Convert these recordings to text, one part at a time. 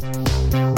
St.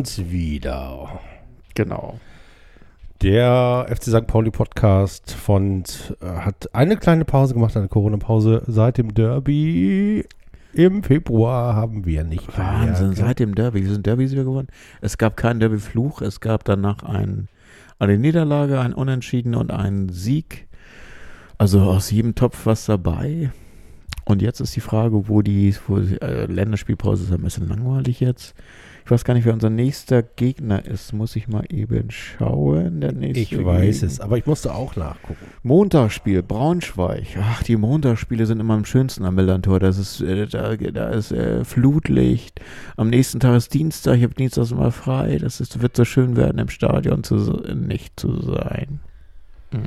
uns wieder. Genau. Der FC St. Pauli Podcast von, äh, hat eine kleine Pause gemacht, eine Corona-Pause. Seit dem Derby im Februar haben wir nicht Wahnsinn, mehr. seit dem Derby. Wir sind Derbys wieder gewonnen. Es gab keinen Derby-Fluch. Es gab danach ein, eine Niederlage, ein Unentschieden und einen Sieg. Also aus jedem Topf was dabei. Und jetzt ist die Frage, wo die, wo die äh, Länderspielpause ist ein bisschen langweilig jetzt. Ich weiß gar nicht, wer unser nächster Gegner ist. Muss ich mal eben schauen. Der nächste Ich weiß Gegner. es, aber ich musste auch nachgucken. Montagsspiel, Braunschweig. Ach, die Montagsspiele sind immer am schönsten am Millantor. Das ist, äh, da, da ist äh, Flutlicht. Am nächsten Tag ist Dienstag. Ich habe Dienstags immer frei. Das ist, wird so schön werden, im Stadion zu, nicht zu sein. Hm.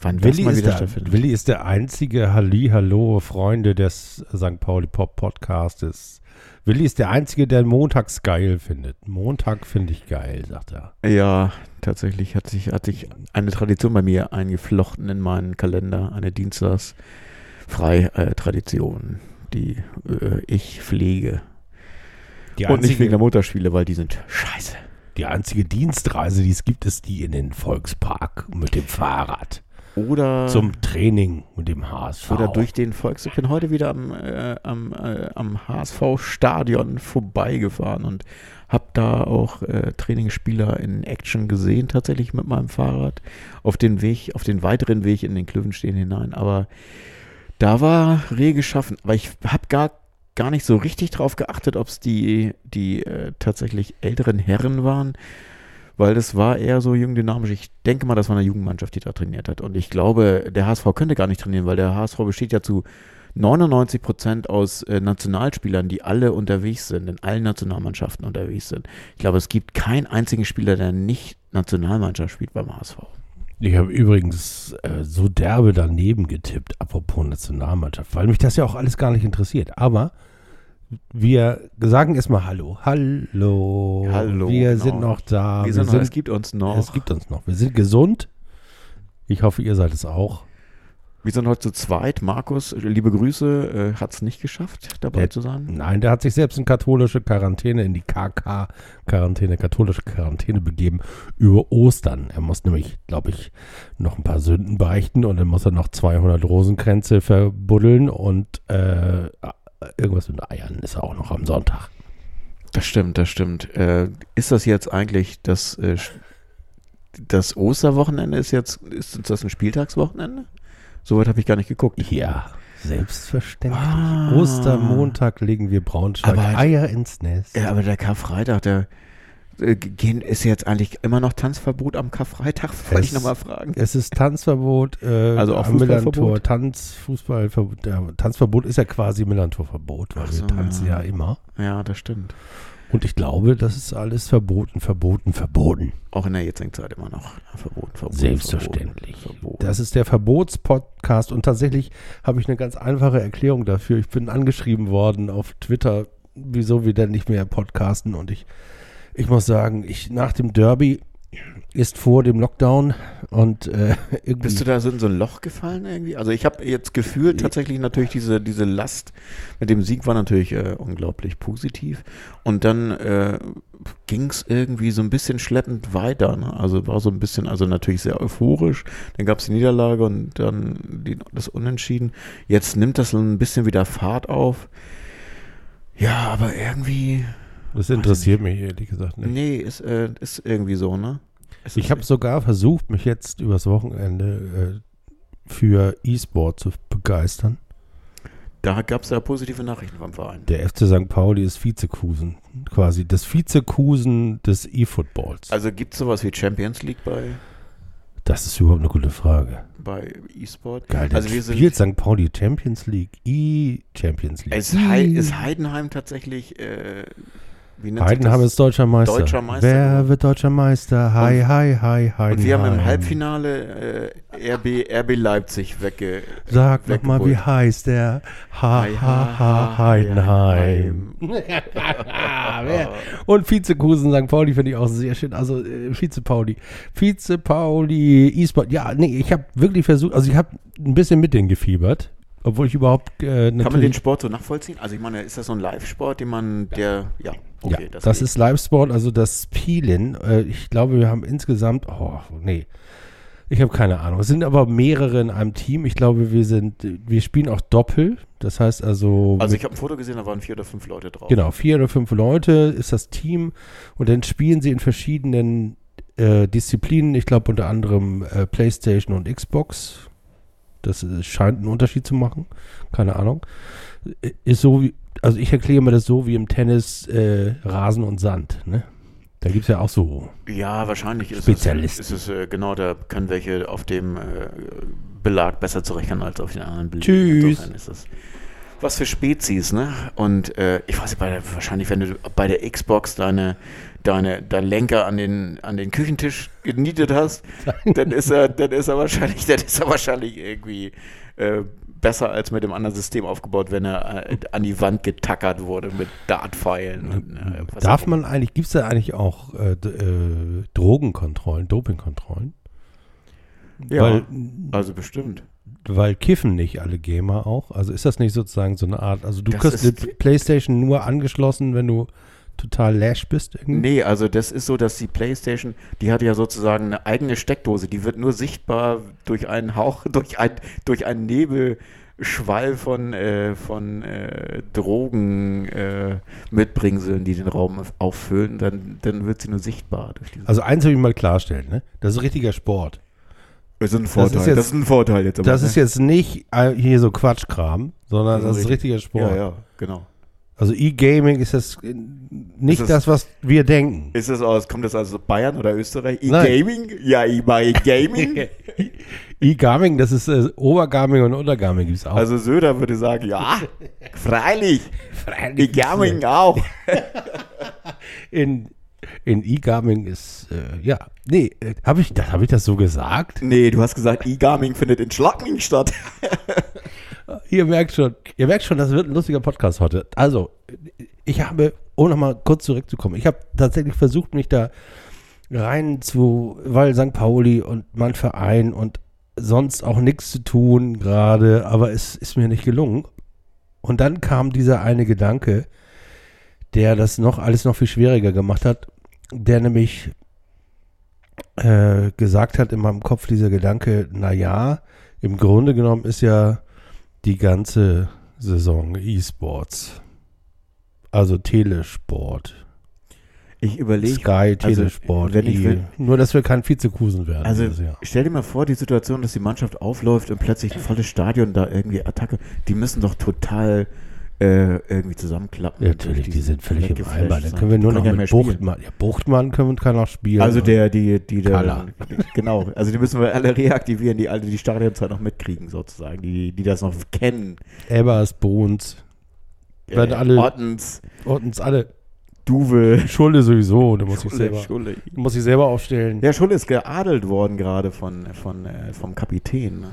Wann Willi ist, der. Willi ist der einzige Halli, Hallo, Freunde des St. Pauli Pop Podcastes. Willi ist der einzige, der montags geil findet. Montag finde ich geil, sagt er. Ja, tatsächlich hat sich, hat sich eine Tradition bei mir eingeflochten in meinen Kalender. Eine Dienstagsfrei-Tradition, die äh, ich pflege. Die Und nicht wegen der Montagsspiele, weil die sind scheiße. die einzige Dienstreise, die es gibt, ist die in den Volkspark mit dem Fahrrad. Oder, Zum Training mit dem HSV. oder durch den Volks. Ich bin heute wieder am, äh, am, äh, am HSV-Stadion vorbeigefahren und habe da auch äh, Trainingsspieler in Action gesehen, tatsächlich mit meinem Fahrrad. Auf den Weg, auf den weiteren Weg in den Klövenstehen hinein. Aber da war rege geschaffen. Aber ich habe gar, gar nicht so richtig drauf geachtet, ob es die, die äh, tatsächlich älteren Herren waren. Weil das war eher so jung dynamisch. Ich denke mal, das war eine Jugendmannschaft, die da trainiert hat. Und ich glaube, der HSV könnte gar nicht trainieren, weil der HSV besteht ja zu 99 Prozent aus äh, Nationalspielern, die alle unterwegs sind, in allen Nationalmannschaften unterwegs sind. Ich glaube, es gibt keinen einzigen Spieler, der nicht Nationalmannschaft spielt beim HSV. Ich habe übrigens äh, so derbe daneben getippt, apropos Nationalmannschaft, weil mich das ja auch alles gar nicht interessiert. Aber wir sagen erstmal Hallo. Hallo. Hallo, Wir genau. sind noch da. Wir sind, noch- es gibt uns noch. es gibt uns noch. Wir sind gesund. Ich hoffe, ihr seid es auch. wir sind heute zu zweit. Markus, liebe Grüße, äh, hat es nicht geschafft, dabei Der- zu sein. Nein, der hat sich selbst in katholische Quarantäne, in die KK-Quarantäne, katholische Quarantäne begeben über Ostern. Er muss nämlich, glaube ich, noch ein paar Sünden beichten und dann muss er noch 200 Rosenkränze verbuddeln und äh, irgendwas mit Eiern ist auch noch am Sonntag. Das stimmt, das stimmt. Äh, ist das jetzt eigentlich das, äh, das Osterwochenende? Ist jetzt, ist das ein Spieltagswochenende? Soweit habe ich gar nicht geguckt. Ja, selbstverständlich. Ah. Ostermontag legen wir Braunschweig Aber- Eier ins Nest. Ja, aber der Karfreitag, der gehen, ist jetzt eigentlich immer noch Tanzverbot am Karfreitag? Wollte ich nochmal fragen. Es ist Tanzverbot, äh, Also auch Millantor. Fußballverbot? Tanz, Fußballverbot. Ja, Tanzverbot ist ja quasi Millantor-Verbot, weil Ach wir so, tanzen ja. ja. immer. Ja, das stimmt. Und ich glaube, das ist alles verboten, verboten, verboten. Auch in der jetzigen Zeit immer noch verboten, verboten. Selbstverständlich. Verboten, verboten. Das ist der Verbotspodcast und tatsächlich habe ich eine ganz einfache Erklärung dafür. Ich bin angeschrieben worden auf Twitter, wieso wir denn nicht mehr podcasten und ich, ich muss sagen, ich nach dem Derby ist vor dem Lockdown und äh, irgendwie. Bist du da so in so ein Loch gefallen irgendwie? Also ich habe jetzt gefühlt tatsächlich natürlich diese, diese Last mit dem Sieg war natürlich äh, unglaublich positiv. Und dann äh, ging es irgendwie so ein bisschen schleppend weiter. Ne? Also war so ein bisschen, also natürlich sehr euphorisch. Dann gab es die Niederlage und dann die, das Unentschieden. Jetzt nimmt das ein bisschen wieder Fahrt auf. Ja, aber irgendwie. Das interessiert mich ehrlich gesagt nicht. Nee, ist, äh, ist irgendwie so, ne? Es Ich ist- habe sogar versucht, mich jetzt übers Wochenende äh, für E-Sport zu begeistern. Da gab es ja positive Nachrichten vom Verein. Der FC St. Pauli ist Vizekusen, quasi das Vizekusen des E-Footballs. Also gibt es sowas wie Champions League bei, das ist überhaupt eine gute Frage. bei E-Sport? Geil, Also wir sind- spielt St. Pauli Champions League, E-Champions League. Ist, Hei ist Heidenheim tatsächlich, äh, Heidenheim ist deutscher Meister. Deutscher Meister Wer geworden. wird deutscher Meister? Hi, hi, hi, Heidenheim. Und wir haben im Halbfinale äh, RB, RB Leipzig wegge... Sag noch mal, wie weggeholt. heißt der? Ha, ha, ha, Heidenheim. Wer- Und Vizekusen St. Pauli finde ich auch sehr schön. Also äh, Vize Pauli. Vize Pauli, E-Sport. Ja, nee, ich habe wirklich versucht, also ich habe ein bisschen mit denen gefiebert. Obwohl ich überhaupt äh, Kann man den Sport so nachvollziehen? Also ich meine, ist das so ein Live-Sport, den man, der, ja, Ja, okay. das, geht. ist Live-Sport, also das Spielen. Äh, ich glaube, wir haben insgesamt, oh, nee, ich habe keine Ahnung. Es sind aber mehrere in einem Team. Ich glaube, wir sind, wir spielen auch Doppel. Das heißt also, Also ich habe ein Foto gesehen, da waren vier oder fünf Leute drauf. genau, vier oder fünf Leute ist das Team und dann spielen sie in verschiedenen äh, Disziplinen. Ich glaube unter anderem äh, PlayStation und Xbox. Das scheint einen Unterschied zu machen. Keine Ahnung. Äh, Ist so wie, also ich erkläre mir das so wie im Tennis äh, Rasen und Sand. Ne? Da gibt es ja auch so. Ja, wahrscheinlich ist es, ist es äh, genau, da können welche auf dem äh, Belag besser zurechtkommen als auf den anderen Belegen. Tschüss. Insofern ist es was für Spezies, ne? Und äh, ich weiß nicht, bei der, wahrscheinlich, wenn du bei der Xbox deine, deine, dein Lenker an den, an den Küchentisch genietet hast, dann ist er, dann ist er wahrscheinlich, dann ist er wahrscheinlich irgendwie äh, besser als mit dem anderen System aufgebaut, wenn er äh, an die Wand getackert wurde mit Dartpfeilen. und, äh, was Darf man eigentlich, gibt es da eigentlich auch äh, äh, Drogenkontrollen, Dopingkontrollen? Ja, Weil, also bestimmt. Weil kiffen nicht alle Gamer auch? Also ist das nicht sozusagen so eine Art, also du Das kriegst die Playstation nur angeschlossen, wenn du total lash bist irgendwie? Nee, also das ist so, dass die PlayStation, die hat ja sozusagen eine eigene Steckdose, die wird nur sichtbar durch einen Hauch, durch, ein, durch einen Nebelschwall von, äh, von äh, Drogen äh, Mitbringseln, die den Raum auffüllen, dann, dann wird sie nur sichtbar. Also eins will ich mal klarstellen, ne? Das ist richtiger Sport. Das ist ein Vorteil. ist jetzt- das ist ein Vorteil jetzt. Das ist jetzt nicht äh, hier so Quatschkram, sondern Also das ist richtig- richtiger Sport. Ja, ja, genau. Also E-Gaming ist das äh, nicht Ist das- das, was wir denken. Ist das aus, kommt das also Bayern oder Österreich? E-Gaming? Ja, ich mache E-Gaming. E-Gaming, das ist äh, Obergaming und Untergaming gibt es auch. also Söder würde sagen, ja, freilich. E-Gaming auch. in in E-Gaming ist äh, ja nee äh, habe ich das habe ich das so gesagt Nee, du hast gesagt, E-Gaming findet in Schladming statt. ihr merkt schon ihr merkt schon das wird ein lustiger Podcast heute also ich habe um noch mal kurz zurückzukommen ich habe tatsächlich versucht mich da rein zu weil St. Pauli und mein Verein und sonst auch nichts zu tun gerade aber es ist mir nicht gelungen und dann kam dieser eine Gedanke der das noch alles noch viel schwieriger gemacht hat der nämlich äh, gesagt hat in meinem Kopf dieser Gedanke, naja, im Grunde genommen ist ja die ganze Saison E-Sports. Also Telesport. Ich überlege, Sky, also, Telesport. wenn ich E. will- Nur, dass wir kein Vizekusen werden. also stell dir mal vor, die Situation, dass die Mannschaft aufläuft und plötzlich ein volles Stadion da irgendwie Attacke, die müssen doch total äh, irgendwie zusammenklappen. Ja, natürlich, die sind völlig im Eimer. Dann können wir nur noch ja mit mehr. Buchtmann. Ja, Buchtmann können, kann auch spielen. Also der, die, die, der, genau, also die müssen wir alle reaktivieren, die alle die Stadionzeit noch mitkriegen, sozusagen, die, die das noch kennen. Bohns, Werden Äh, alle- Ottens, uns alle. Duwe, Schulde sowieso, da muss ich Schulle, selber, Schulle. muss ich selber aufstellen. Der Schulle ist geadelt worden gerade von, von, äh, vom Kapitän,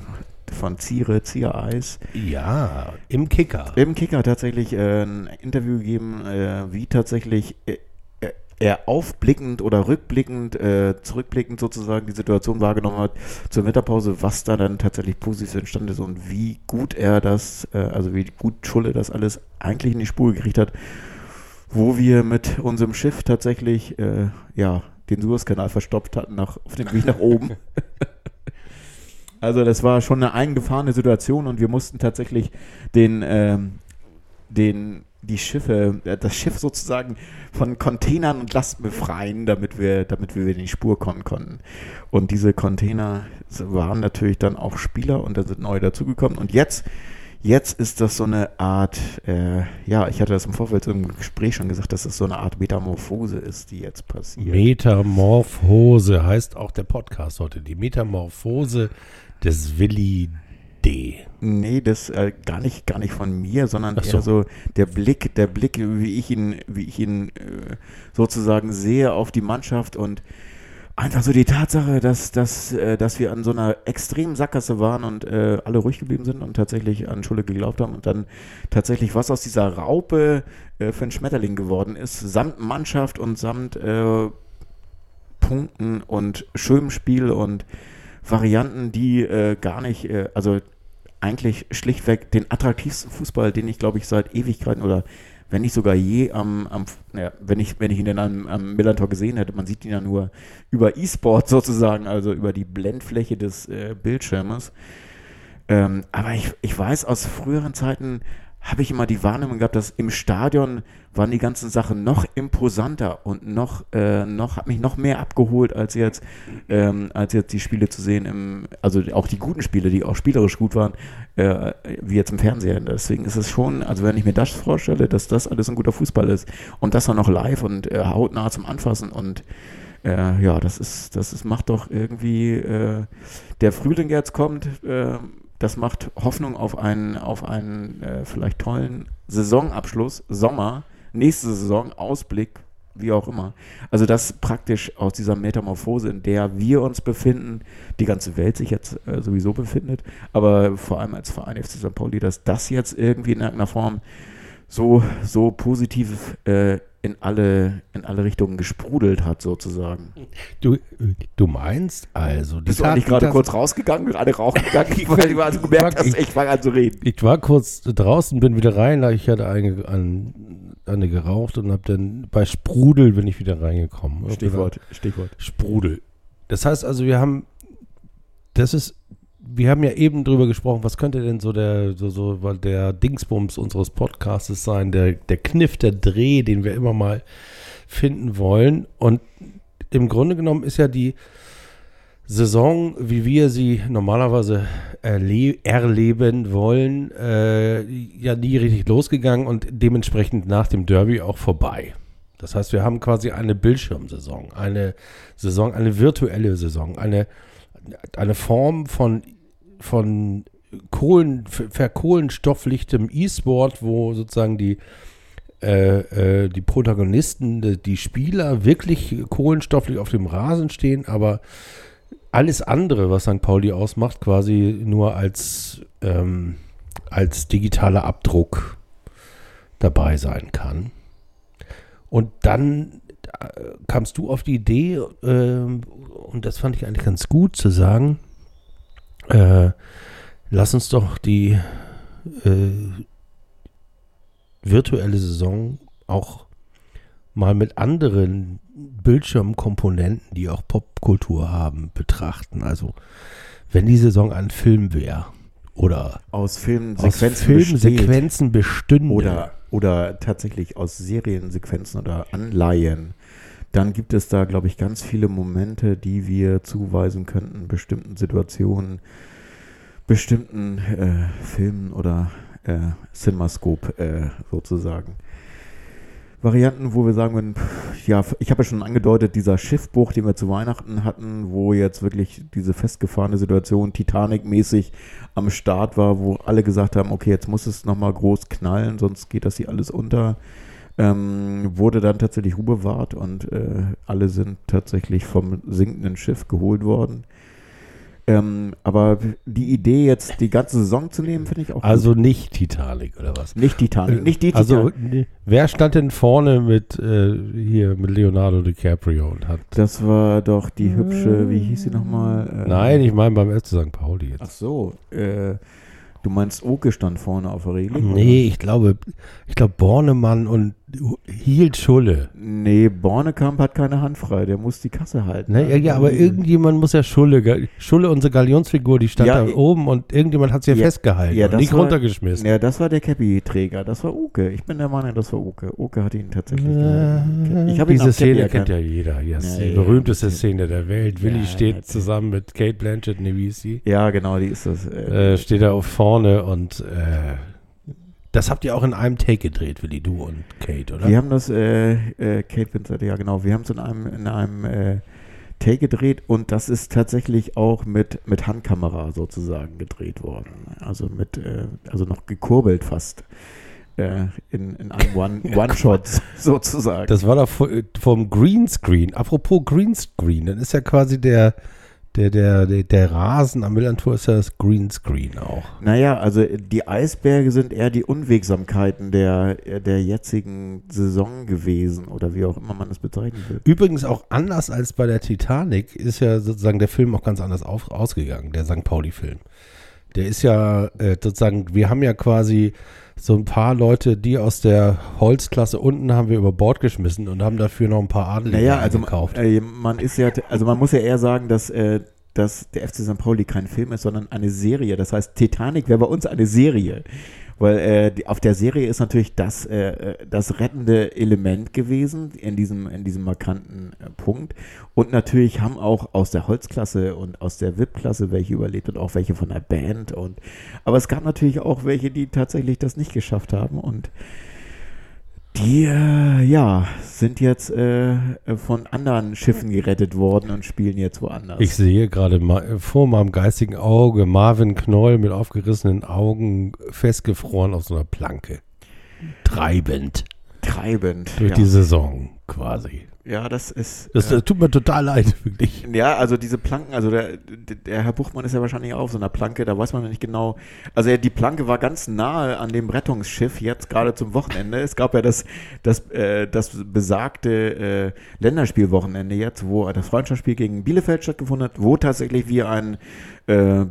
von Ziere, Ziereis. Ja, im Kicker. Im Kicker tatsächlich äh, ein Interview gegeben, äh, wie tatsächlich, äh, äh, er aufblickend oder rückblickend, äh, zurückblickend sozusagen die Situation wahrgenommen hat zur Winterpause, was da dann tatsächlich positiv entstanden ist und wie gut er das, äh, also wie gut Schulle das alles eigentlich in die Spur gekriegt hat, wo wir mit unserem Schiff tatsächlich, äh, ja, den Suezkanal verstopft hatten nach, auf dem Weg nach oben. also das war schon eine eingefahrene Situation und wir mussten tatsächlich den, ähm, den die Schiffe, äh, das Schiff sozusagen von Containern und Lasten befreien, damit wir, damit wir in die Spur kommen konnten. Und diese Container waren natürlich dann auch Spieler und da sind neue dazugekommen. Und jetzt, jetzt ist das so eine Art, äh, ja, ich hatte das im Vorfeld im Gespräch schon gesagt, dass das so eine Art Metamorphose ist, die jetzt passiert. Metamorphose heißt auch der Podcast heute. Die Metamorphose des Willi D. Nee, das äh, gar nicht, gar nicht von mir, sondern so. eher so der Blick, der Blick, wie ich ihn, wie ich ihn äh, sozusagen sehe auf die Mannschaft und einfach so die Tatsache, dass, dass, äh, dass wir an so einer extremen Sackgasse waren und äh, alle ruhig geblieben sind und tatsächlich an Schule geglaubt haben und dann tatsächlich was aus dieser Raupe äh, für ein Schmetterling geworden ist, samt Mannschaft und samt äh, Punkten und schönem Spiel und Varianten, die äh, gar nicht, äh, also eigentlich schlichtweg den attraktivsten Fußball, den ich glaube ich seit Ewigkeiten oder wenn nicht sogar je am, am ja, wenn ich wenn ich ihn dann am, am Millantor gesehen hätte, man sieht ihn ja nur über E-Sport sozusagen, also über die Blendfläche des äh, Bildschirmes. Ähm, aber ich, ich weiß aus früheren Zeiten habe ich immer die Wahrnehmung gehabt, dass im Stadion waren die ganzen Sachen noch imposanter und noch, äh, noch hat mich noch mehr abgeholt als jetzt, ähm, als jetzt die Spiele zu sehen im, also auch die guten Spiele, die auch spielerisch gut waren, äh, wie jetzt im Fernsehen. Deswegen ist es schon, also wenn ich mir das vorstelle, dass das alles ein guter Fußball ist und das dann noch live und äh, hautnah zum Anfassen und äh, ja, das ist, das ist, macht doch irgendwie äh, der Frühling, jetzt kommt, äh, das macht Hoffnung auf einen, auf einen äh, vielleicht tollen Saisonabschluss, Sommer, nächste Saison, Ausblick, wie auch immer. Also das praktisch aus dieser Metamorphose, in der wir uns befinden, die ganze Welt sich jetzt äh, sowieso befindet, aber vor allem als Verein FC St. Pauli, dass das jetzt irgendwie in irgendeiner Form so, so positiv äh, in, alle, in alle Richtungen gesprudelt hat, sozusagen. Du, du meinst also, die Bist du eigentlich gerade kurz rausgegangen, gerade rauchen gegangen, weil du also gemerkt hast, ich fange an zu reden. Ich war kurz draußen, bin wieder rein, ich hatte eine, an, eine geraucht und habe dann bei Sprudel bin ich wieder reingekommen. Stichwort, Stichwort. Sprudel. Das heißt also, wir haben, das ist, wir haben ja eben drüber gesprochen, was könnte denn so der, so, so, der Dingsbums unseres Podcastes sein, der, der Kniff, der Dreh, den wir immer mal finden wollen. Und im Grunde genommen ist ja die Saison, wie wir sie normalerweise erle erleben wollen, äh, ja nie richtig losgegangen und dementsprechend nach dem Derby auch vorbei. Das heißt, wir haben quasi eine Bildschirmsaison, eine Saison, eine virtuelle Saison, eine, eine Form von, von Kohlen, ver- verkohlenstofflichtem E-Sport, wo sozusagen die, äh, äh, die Protagonisten, die, die Spieler wirklich kohlenstofflich auf dem Rasen stehen, aber alles andere, was St. Pauli ausmacht, quasi nur als, ähm, als digitaler Abdruck dabei sein kann. Und dann äh, kamst du auf die Idee, ähm, und das fand ich eigentlich ganz gut zu sagen, äh, lass uns doch die äh, virtuelle Saison auch mal mit anderen Bildschirmkomponenten, die auch Popkultur haben, betrachten. Also wenn die Saison ein Film wäre oder Aus aus Filmsequenzen. Filmsequenzen bestünde. oder, oder tatsächlich aus Seriensequenzen oder Anleihen, dann gibt es da, glaube ich, ganz viele Momente, die wir zuweisen könnten, bestimmten Situationen, bestimmten äh, Filmen oder äh, Cinemascope äh, sozusagen. Varianten, wo wir sagen würden, ja, ich habe ja schon angedeutet, dieser Schiffbruch, den wir zu Weihnachten hatten, wo jetzt wirklich diese festgefahrene Situation Titanic-mäßig am Start war, wo alle gesagt haben, okay, jetzt muss es nochmal groß knallen, sonst geht das hier alles unter. Ähm, wurde dann tatsächlich bewahrt und äh, alle sind tatsächlich vom sinkenden Schiff geholt worden. Ähm, aber die Idee, jetzt die ganze Saison zu nehmen, finde ich auch Also nicht Titanic oder was? gut. Nicht Titanic. Nicht die Also, Titanic. wer stand denn vorne mit äh, hier mit Leonardo DiCaprio und hat. Das war doch die hübsche, wie hieß sie nochmal? Äh, Nein, ich meine beim FC St. Pauli jetzt. Ach so, äh, du meinst Oke stand vorne auf der Reling? Nee, ich glaube, ich glaube Bornemann und hielt Schulle. Nee, Bornekamp hat keine Hand frei, der muss die Kasse halten. Ne? Ja, ja, aber irgendjemand muss ja Schulle, Schulle, unsere Galionsfigur, die stand Ja, da oben und irgendjemand hat sie ja, Ja, festgehalten ja, und nicht war- runtergeschmissen. Ja, das war der Cappy-Träger, das war Oke. Ich bin der Meinung, das war Oke. Oke hat ihn tatsächlich gehalten. Ich Diese Cappy Szene erkannt. kennt ja jeder. Ja, die ja, berühmteste ja. Szene der Welt. Willi Ja, steht ja. zusammen mit Kate Blanchett, ne, wie ist sie? Ja, genau, die ist das. Äh, Äh, steht da auf vorne und äh, das habt ihr auch in einem Take gedreht, Willi, du und Kate, oder? Wir haben das, äh, äh, Kate Winslet, ja genau, wir haben es in einem, in einem äh, Take gedreht und das ist tatsächlich auch mit, mit Handkamera sozusagen gedreht worden. Also mit, äh, also noch gekurbelt fast. Äh, in, in einem One- One-Shot sozusagen. Das war doch vo- vom Greenscreen. Apropos Greenscreen, dann ist ja quasi der, der, der, der, der Rasen am Millantor ist ja das Greenscreen auch. Naja, also die Eisberge sind eher die Unwegsamkeiten der, der jetzigen Saison gewesen oder wie auch immer man das bezeichnen will. Übrigens auch anders als bei der Titanic ist ja sozusagen der Film auch ganz anders auf, ausgegangen, der St. Pauli-Film. Der ist ja äh, sozusagen, wir haben ja quasi so ein paar Leute, die aus der Holzklasse unten haben wir über Bord geschmissen und haben dafür noch ein paar Adelige Naja, also gekauft. äh, man ist ja, also man muss ja eher sagen, dass, äh, dass der FC St. Pauli kein Film ist, sondern eine Serie. Das heißt, Titanic wäre bei uns eine Serie. Weil äh, die, auf der Serie ist natürlich das, äh, äh, das rettende Element gewesen in diesem, in diesem markanten äh, Punkt. Und natürlich haben auch aus der Holzklasse und aus der VIP-Klasse welche überlebt und auch welche von der Band. Und, aber es gab natürlich auch welche, die tatsächlich das nicht geschafft haben. Und die, äh, ja, sind jetzt äh, von anderen Schiffen gerettet worden und spielen jetzt woanders. Ich sehe gerade ma vor meinem geistigen Auge Marvin Knoll mit aufgerissenen Augen festgefroren auf so einer Planke. Treibend treibend. durch ja. die Saison quasi. Ja, das ist. Das, äh, das tut mir total leid, wirklich. ja, also diese Planken, also der, der Herr Buchmann ist ja wahrscheinlich auch auf so einer Planke, da weiß man ja nicht genau. Also ja, die Planke war ganz nahe an dem Rettungsschiff jetzt gerade zum Wochenende. Es gab ja das, das, äh, das besagte äh, Länderspielwochenende jetzt, wo das Freundschaftsspiel gegen Bielefeld stattgefunden hat, wo tatsächlich wir ein äh,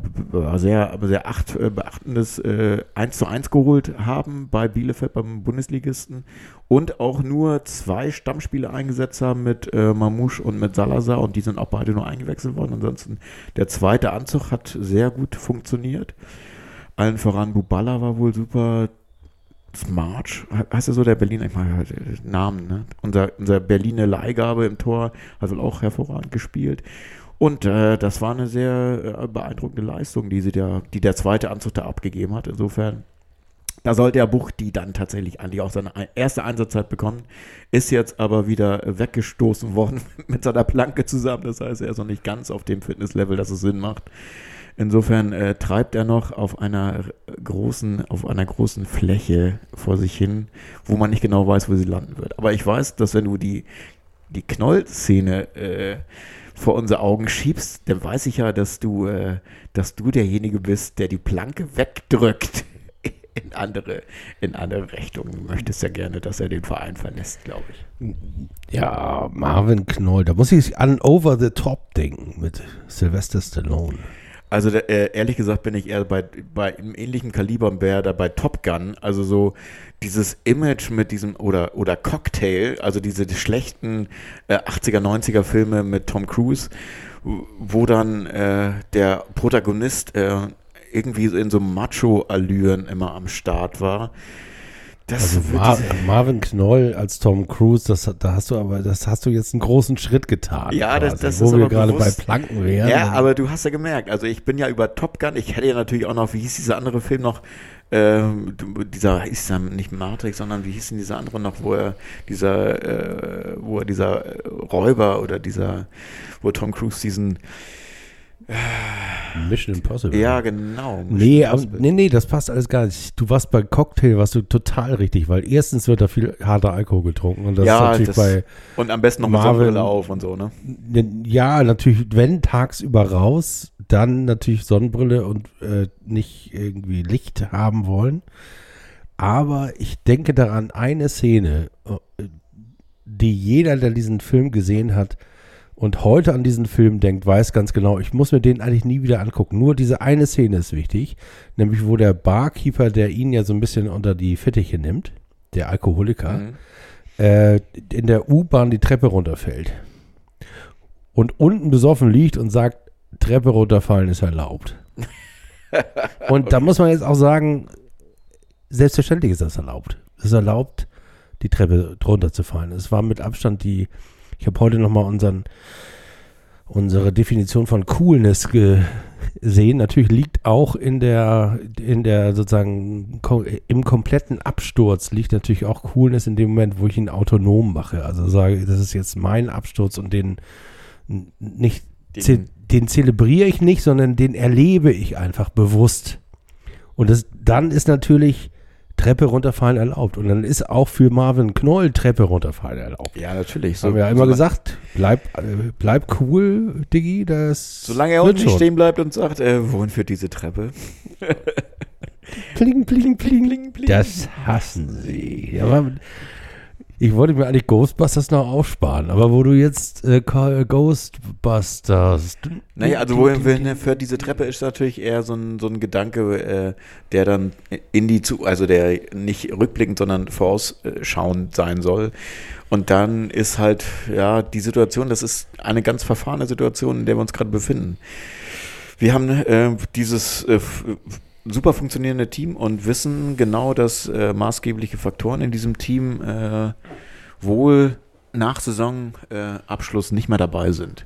sehr, sehr acht, äh, beachtendes äh, 1 zu 1 geholt haben bei Bielefeld beim Bundesligisten und auch nur zwei Stammspiele eingesetzt haben mit äh, Mamouche und mit Salazar und die sind auch beide nur eingewechselt worden. Ansonsten der zweite Anzug hat sehr gut funktioniert. Allen voran Bubala war wohl super. Smarch, heißt er so der Berliner, ich meine äh, Namen, ne? Unser, unser Berliner Leihgabe im Tor hat wohl auch hervorragend gespielt. Und äh, das war eine sehr äh, beeindruckende Leistung, die, sie der, die der zweite Anzug da abgegeben hat. Insofern, da sollte der Buch die dann tatsächlich eigentlich auch seine ein- erste Einsatzzeit bekommen. Ist jetzt aber wieder weggestoßen worden mit seiner Planke zusammen. Das heißt, er ist noch nicht ganz auf dem Fitnesslevel, dass es Sinn macht. Insofern äh, treibt er noch auf einer großen, auf einer großen Fläche vor sich hin, wo man nicht genau weiß, wo sie landen wird. Aber ich weiß, dass wenn du die, die Knoll-Szene äh, vor unsere Augen schiebst, dann weiß ich ja, dass du, äh, dass du derjenige bist, der die Planke wegdrückt in andere, in andere Richtungen. Du möchtest ja gerne, dass er den Verein verlässt, glaube ich. Ja, Marvin Knoll, da muss ich an Over the Top denken mit Sylvester Stallone. Also der, äh, ehrlich gesagt bin ich eher bei, bei einem ähnlichen Kaliber wäre da bei Top Gun, also so dieses Image mit diesem oder oder Cocktail, also diese schlechten äh, 80er 90er Filme mit Tom Cruise, wo- wo dann äh, der Protagonist äh, irgendwie in so Macho-Allüren immer am Start war. Das Also Mar Marvin Knoll als Tom Cruise, das, da hast du aber, das hast du jetzt einen großen Schritt getan. Ja, das- quasi, das wo ist wir aber gerade bei. Planken wären. Ja, aber du hast ja gemerkt, also ich bin ja über Top Gun, ich hätte ja natürlich auch noch, wie hieß dieser andere Film noch, ähm, dieser, ist ja nicht Matrix, sondern wie hieß denn dieser andere noch, wo er, dieser, äh, wo er dieser Räuber oder dieser, wo Tom Cruise diesen, Mission Impossible. ja genau. Nee, aber, nee, nee, das passt alles gar nicht. Du warst bei Cocktail, warst du total richtig, weil erstens wird da viel harter Alkohol getrunken und das Ja, ist natürlich das- bei, Und am besten noch mit Marvel- Sonnenbrille auf und so, ne? ja, natürlich, wenn tagsüber raus, dann natürlich Sonnenbrille und äh, nicht irgendwie Licht haben wollen. Aber ich denke daran eine Szene, äh, die jeder, der diesen Film gesehen hat und heute an diesen Film denkt, weiß ganz genau, ich muss mir den eigentlich nie wieder angucken. Nur diese eine Szene ist wichtig, nämlich wo der Barkeeper, der ihn ja so ein bisschen unter die Fittiche nimmt, der Alkoholiker, Mhm. äh, in der U-Bahn die Treppe runterfällt und unten besoffen liegt und sagt, Treppe runterfallen ist erlaubt. und da muss man jetzt auch sagen, selbstverständlich ist das erlaubt. Es ist erlaubt, die Treppe drunter zu fallen. Es war mit Abstand die, ich habe heute nochmal unseren, unsere Definition von Coolness gesehen. Natürlich liegt auch in der, in der sozusagen im kompletten Absturz liegt natürlich auch Coolness in dem Moment, wo ich ihn autonom mache. Also sage, das ist jetzt mein Absturz und den nicht, Den- ze den zelebriere ich nicht, sondern den erlebe ich einfach bewusst. Und das, dann ist natürlich Treppe runterfallen erlaubt. Und dann ist auch für Marvin Knoll Treppe runterfallen erlaubt. Ja, natürlich. Das haben wir ja immer gesagt, bleib, äh, bleib cool, Diggi, das Solange er unten nicht stehen bleibt und sagt, äh, wohin führt diese Treppe? Pling, pling, pling, pling, pling. Das hassen sie. Ja, aber ich wollte mir eigentlich Ghostbusters noch aufsparen, aber wo du jetzt äh, Call- Ghostbusters. Naja, also wohin wohin führt diese Treppe ist natürlich eher so ein, so ein Gedanke, äh, der dann in die zu, also der nicht rückblickend, sondern vorausschauend sein soll. Und dann ist halt, ja, die Situation, das ist eine ganz verfahrene Situation, in der wir uns gerade befinden. Wir haben äh, dieses äh, super funktionierende Team und wissen genau, dass äh, maßgebliche Faktoren in diesem Team äh, wohl nach Saisonabschluss äh, nicht mehr dabei sind.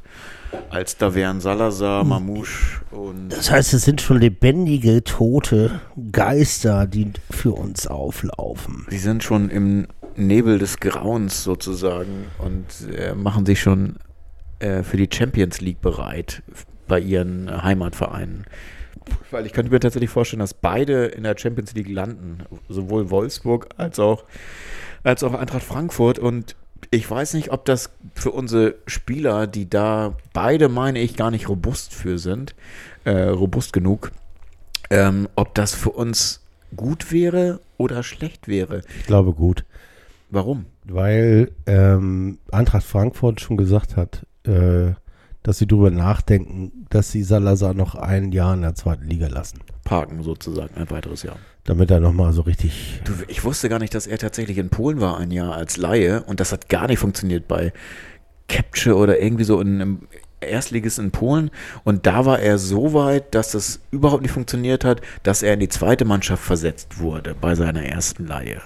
Als da wären Salazar, Mamouche und Das heißt, es sind schon lebendige, tote Geister, die für uns auflaufen. sie sind schon im Nebel des Grauens sozusagen und äh, machen sich schon äh, für die Champions League bereit bei ihren Heimatvereinen. Weil ich könnte mir tatsächlich vorstellen, dass beide in der Champions League landen, sowohl Wolfsburg als auch, als auch Eintracht Frankfurt. Und ich weiß nicht, ob das für unsere Spieler, die da beide, meine ich, gar nicht robust für sind, äh, robust genug, ähm, ob das für uns gut wäre oder schlecht wäre. Ich glaube gut. Warum? Weil ähm, Eintracht Frankfurt schon gesagt hat, äh, dass sie darüber nachdenken, dass sie Salazar noch ein Jahr in der zweiten Liga lassen. Parken sozusagen, ein weiteres Jahr. Damit er nochmal so richtig. Du, ich wusste gar nicht, dass er tatsächlich in Polen war ein Jahr als Laie und das hat gar nicht funktioniert bei Capture oder irgendwie so in einem Erstliges in Polen und da war er so weit, dass das überhaupt nicht funktioniert hat, dass er in die zweite Mannschaft versetzt wurde bei seiner ersten Laie.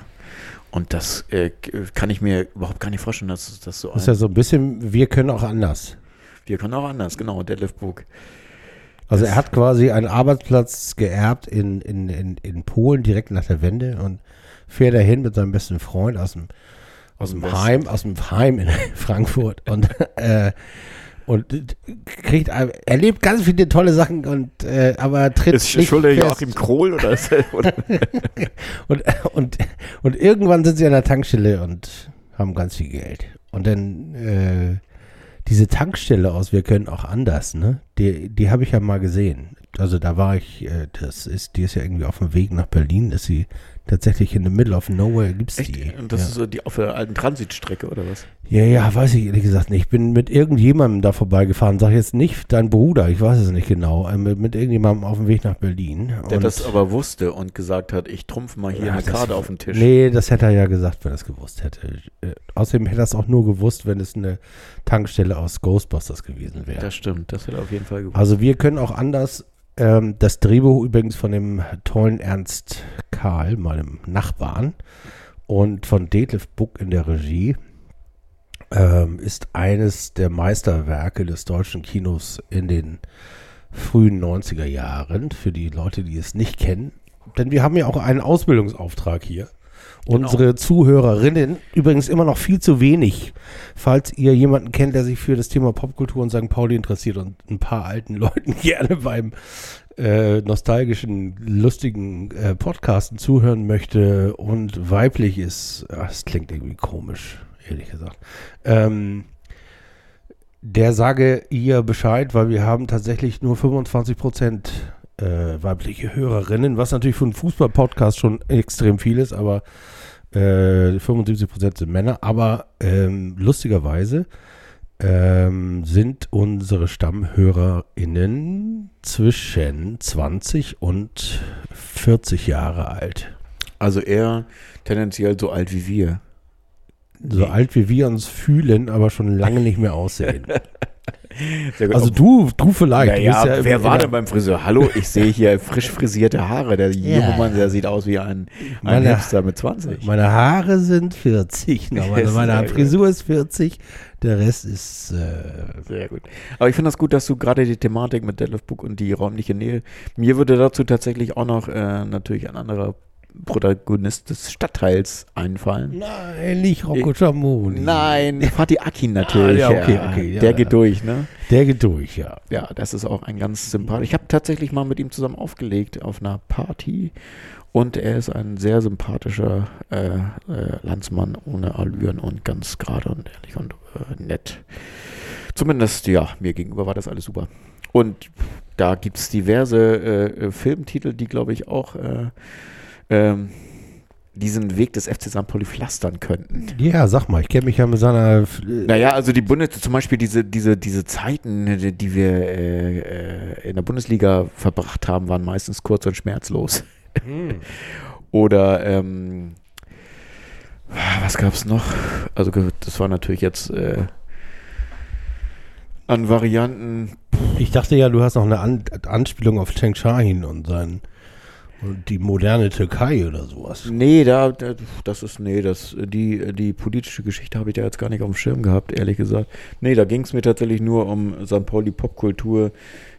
Und das äh, kann ich mir überhaupt gar nicht vorstellen, dass das so Das ist ja so ein bisschen, wir können auch anders. Wir können auch anders, genau, Deadlift Book. Also er hat quasi einen Arbeitsplatz geerbt in, in, in, in Polen direkt nach der Wende und fährt dahin mit seinem besten Freund aus dem, aus dem Westen. Heim, aus dem Heim in Frankfurt und, äh, und kriegt, erlebt ganz viele tolle Sachen und äh, aber tritt Ist nicht Schulde fest. Joachim Krohl oder, ist er- oder? Und, und, und irgendwann sind sie an der Tankstelle und haben ganz viel Geld. Und dann äh, diese Tankstelle aus Wir können auch anders, ne? Die, die habe ich ja mal gesehen. Also da war ich, äh, das ist, die ist ja irgendwie auf dem Weg nach Berlin, ist sie tatsächlich in the middle of nowhere gibt's Echt? die. Und das ja. ist so die auf der alten Transitstrecke oder was? ja, ja, weiß ich ehrlich gesagt nicht. Ich bin mit irgendjemandem da vorbeigefahren, sag jetzt nicht dein Bruder, ich weiß es nicht genau, äh, mit, mit irgendjemandem auf dem Weg nach Berlin. Der Und- das aber wusste und gesagt hat, ich trumpf mal hier Ja, eine Karte auf den Tisch. Nee, das hätte er ja gesagt, wenn er es gewusst hätte. Äh, außerdem hätte er es auch nur gewusst, wenn es eine Tankstelle aus Ghostbusters gewesen wäre. Das stimmt, das hätte er auf jeden Fall gewusst. Also wir können auch anders. Ähm, das Drehbuch übrigens von dem tollen Ernst Karl, meinem Nachbarn, und von Detlef Buck in der Regie, ähm, ist eines der Meisterwerke des deutschen Kinos in den frühen 90er Jahren, für die Leute, die es nicht kennen. Denn wir haben ja auch einen Ausbildungsauftrag hier. Genau. Unsere Zuhörerinnen übrigens immer noch viel zu wenig. Falls ihr jemanden kennt, der sich für das Thema Popkultur und St. Pauli interessiert und ein paar alten Leuten gerne beim äh, nostalgischen, lustigen äh, Podcasten zuhören möchte und weiblich ist, ach, das klingt irgendwie komisch, ehrlich gesagt. Ähm, der sage ihr Bescheid, weil wir haben tatsächlich nur 25 Prozent äh, weibliche Hörerinnen, was natürlich für einen Fußball-Podcast schon extrem viel ist, aber äh, 75 Prozent sind Männer. Aber ähm, lustigerweise ähm, sind unsere StammhörerInnen zwischen 20 und 40 Jahre alt. Also eher tendenziell so alt wie wir. So alt wie wir uns fühlen, aber schon lange nicht mehr aussehen. Also du, du vielleicht. du Naja, bist ja wer war denn beim Friseur? Hallo, ich sehe hier frisch frisierte Haare. Der junge Ja. Mann, der sieht aus wie ein, ein Hipster mit 20. Meine Haare sind 40. noch. Meine, meine gut. Frisur ist 40. Der Rest ist. Äh, Sehr gut. Aber ich finde das gut, dass du gerade die Thematik mit Deadlift Book und die räumliche Nähe. Mir würde dazu tatsächlich auch noch äh, natürlich ein anderer Protagonist des Stadtteils einfallen. nein, nicht Rocco Schamoni. Nein, Fatih Akin natürlich. Ah, ja, okay, okay, ja, Der ja. geht durch, ne? Der geht durch, ja. Ja, das ist auch ein ganz sympathisch. Ich habe tatsächlich mal mit ihm zusammen aufgelegt auf einer Party und er ist ein sehr sympathischer äh, äh, Landsmann ohne Allüren und ganz gerade und ehrlich und äh, nett. Zumindest, ja, mir gegenüber war das alles super. Und da gibt es diverse äh, äh, Filmtitel, die, glaube ich, auch äh, ähm, diesen Weg des FC St. Pauli pflastern könnten. Ja, sag mal, ich kenne mich ja mit seiner. Äh, Naja, also die Bundes, zum Beispiel diese, diese, diese Zeiten, die, die wir äh, äh, in der Bundesliga verbracht haben, waren meistens kurz und schmerzlos. Oder ähm, was gab's noch? Also das war natürlich jetzt äh, an Varianten. Ich dachte ja, du hast noch eine An Anspielung auf Cheng Shahin und sein. Die moderne Türkei oder sowas. Nee, da, da das ist, nee, das, die, die politische Geschichte habe ich da jetzt gar nicht auf dem Schirm gehabt, ehrlich gesagt. Nee, da ging es mir tatsächlich nur um St. Pauli Popkultur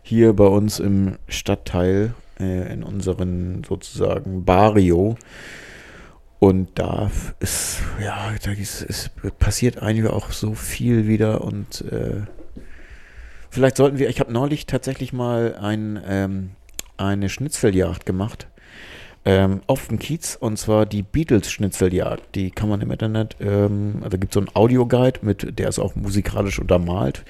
hier bei uns im Stadtteil, äh, in unseren sozusagen Barrio. Und da ist, ja, da ist, es passiert eigentlich auch so viel wieder und äh, vielleicht sollten wir, ich habe neulich tatsächlich mal ein, ähm, eine Schnitzeljagd gemacht ähm, auf dem Kiez und zwar die Beatles-Schnitzeljagd. Die kann man im Internet, ähm, also gibt es so einen Audioguide, mit, der ist auch musikalisch untermalt.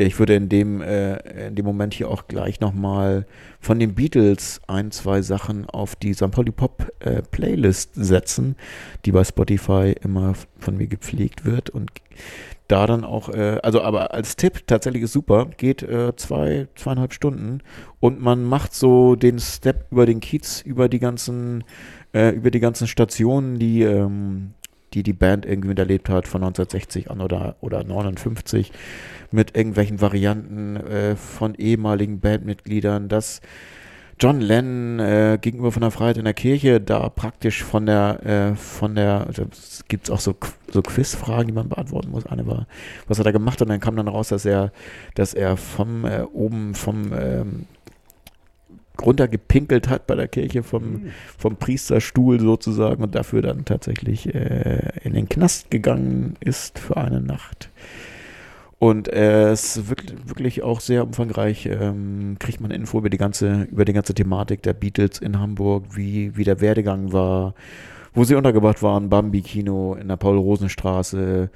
Ich würde in dem, äh, in dem Moment hier auch gleich nochmal von den Beatles ein, zwei Sachen auf die St. Pauli Pop äh, Playlist setzen, die bei Spotify immer von mir gepflegt wird und da dann auch, äh, also aber als Tipp tatsächlich ist super, geht äh, zwei, zweieinhalb Stunden und man macht so den Step über den Kiez, über die ganzen, äh, über die ganzen Stationen, die, ähm, die die Band irgendwie miterlebt hat von 1960 an oder, oder 59 mit irgendwelchen Varianten äh, von ehemaligen Bandmitgliedern, dass John Lennon äh, gegenüber von der Freiheit in der Kirche da praktisch von der, äh, von der, da gibt es auch so, so Quizfragen, die man beantworten muss. Eine war, was hat er gemacht? Und dann kam dann raus, dass er, dass er vom äh, oben vom ähm, runtergepinkelt hat bei der Kirche vom, vom Priesterstuhl sozusagen und dafür dann tatsächlich äh, in den Knast gegangen ist für eine Nacht. Und äh, es ist wirklich, wirklich auch sehr umfangreich. Ähm, kriegt man Info über die ganze, über die ganze Thematik der Beatles in Hamburg, wie, wie der Werdegang war, wo sie untergebracht waren, Bambi Kino in der Paul-Rosen-Straße,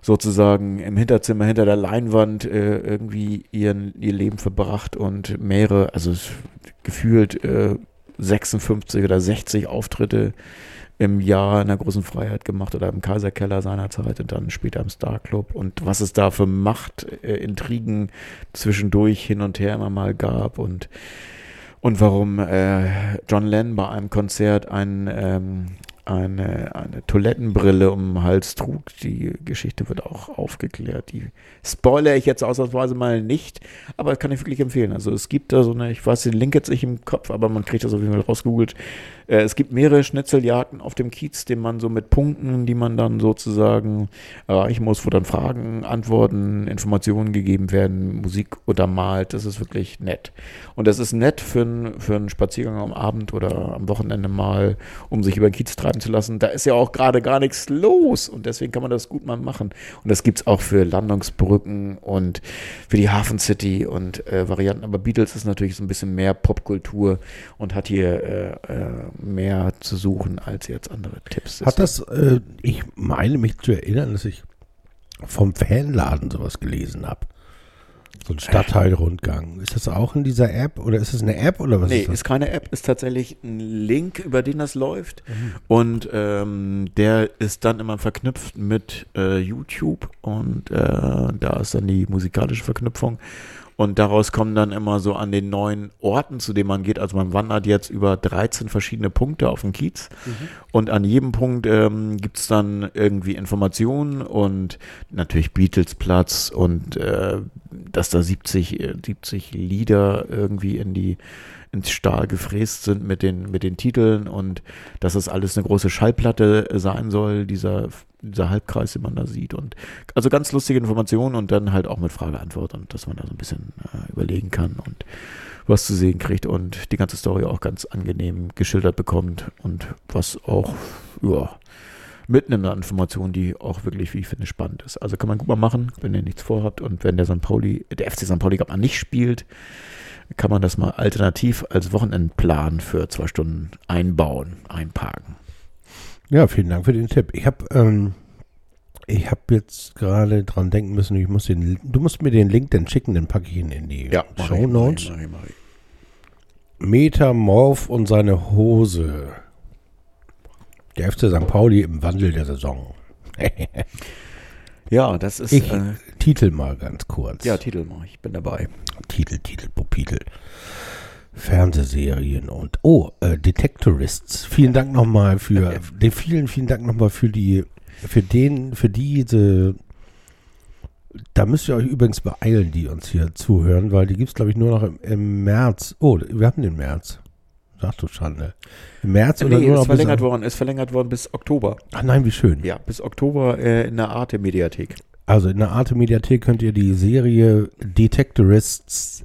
sozusagen im Hinterzimmer hinter der Leinwand äh, irgendwie ihren, ihr Leben verbracht und mehrere, also gefühlt äh, 56 oder 60 Auftritte im Jahr in der großen Freiheit gemacht oder im Kaiserkeller seinerzeit und dann später im Star Club und was es da für Macht, äh, Intrigen zwischendurch hin und her immer mal gab und und warum äh, John Lennon bei einem Konzert ein, ähm, eine, eine Toilettenbrille um den Hals trug. Die Geschichte wird auch aufgeklärt. Die spoilere ich jetzt ausnahmsweise mal nicht, aber das kann ich wirklich empfehlen. Also es gibt da so eine, ich weiß den Link jetzt nicht im Kopf, aber man kriegt das auf jeden Fall rausgegoogelt. Äh, es gibt mehrere Schnitzeljagden auf dem Kiez, den man so mit Punkten, die man dann sozusagen erreichen muss, wo dann Fragen, Antworten, Informationen gegeben werden, Musik untermalt. Das ist wirklich nett. Und das ist nett für, einen- für einen Spaziergang am Abend oder am Wochenende mal, um sich über den Kiez treiben zu lassen. Da ist ja auch gerade gar nichts los und deswegen kann man das gut mal machen. Und das gibt es auch für Landungsbrücken und für die Hafen City und äh, Varianten. Aber Beatles ist natürlich so ein bisschen mehr Popkultur und hat hier äh, äh, mehr zu suchen als jetzt andere Tipps. Hat das, äh, ich meine mich zu erinnern, dass ich vom Fanladen sowas gelesen habe. So ein Stadtteilrundgang. Ist das auch in dieser App oder ist es eine App oder was Nee, ist das? ist keine App, ist tatsächlich ein Link, über den das läuft. Und ähm, der ist dann immer verknüpft mit äh, YouTube und äh, da ist dann die musikalische Verknüpfung. Und daraus kommen dann immer so an den neuen Orten, zu denen man geht. Also man wandert jetzt über 13 verschiedene Punkte auf dem Kiez. Und an jedem Punkt ähm, gibt es dann irgendwie Informationen und natürlich Beatles-Platz und äh, dass da 70, äh, 70 Lieder irgendwie in die ins Stahl gefräst sind mit den, mit den Titeln und dass das alles eine große Schallplatte sein soll, dieser, dieser Halbkreis, den man da sieht. Und also ganz lustige Informationen und dann halt auch mit Frage-Antwort und dass man da so ein bisschen äh, überlegen kann und was zu sehen kriegt und die ganze Story auch ganz angenehm geschildert bekommt und was auch, ja, mitten in einer Information, die auch wirklich, wie ich finde, spannend ist. Also kann man gut mal machen, wenn ihr nichts vorhabt und wenn der St. Pauli, der FC St. Pauli gerade mal nicht spielt, kann man das mal alternativ als Wochenendplan für zwei Stunden einbauen, einparken. Ja, vielen Dank für den Tipp. Ich habe ähm, ich habe jetzt gerade dran denken müssen, ich muss den, du musst mir den Link dann schicken, dann packe ich ihn in die mach Show Notes. Metamorph und seine Hose. Der FC St. Pauli im Wandel der Saison. Ja, das ist, Ich äh, Titel mal ganz kurz. ja, Titel mal, ich bin dabei. Titel, Titel, Pupitel. Fernsehserien und oh, äh, Detectorists. Vielen Dank nochmal für den vielen, vielen Dank nochmal für die, für den, für diese. Da müsst ihr euch übrigens beeilen, die uns hier zuhören, weil die gibt es, glaube ich, nur noch im, im März. Oh, wir haben den März. Sag du Schande. Im März oder Nee, nur ist noch bis, verlängert worden, ist verlängert worden bis Oktober. Ach nein, wie schön. Ja, bis Oktober äh, in der Arte Mediathek. Also in der Arte Mediathek könnt ihr die Serie Detectorists,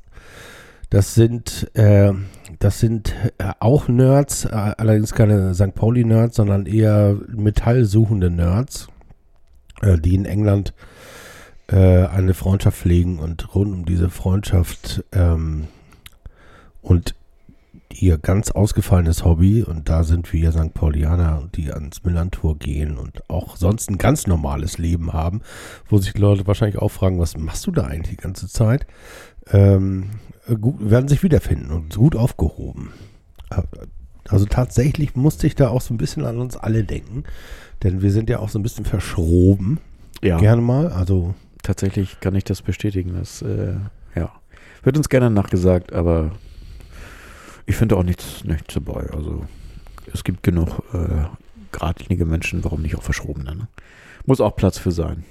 das sind, äh, das sind äh, auch Nerds, äh, allerdings keine St. Pauli-Nerds, sondern eher metallsuchende Nerds, äh, die in England äh, eine Freundschaft pflegen und rund um diese Freundschaft ähm, und ihr ganz ausgefallenes Hobby, und da sind wir St. Paulianer, die ans Millantor gehen und auch sonst ein ganz normales Leben haben, wo sich die Leute wahrscheinlich auch fragen, was machst du da eigentlich die ganze Zeit? Ähm, gut, werden sich wiederfinden und gut aufgehoben. Also tatsächlich musste ich da auch so ein bisschen an uns alle denken, denn wir sind ja auch so ein bisschen verschroben, Ja, gerne mal. Also tatsächlich kann ich das bestätigen. Das, äh, ja, wird uns gerne nachgesagt, aber ich finde auch nichts, nichts dabei. Also es gibt genug äh, geradlinige Menschen, warum nicht auch Verschrobene. Ne? Muss auch Platz für sein.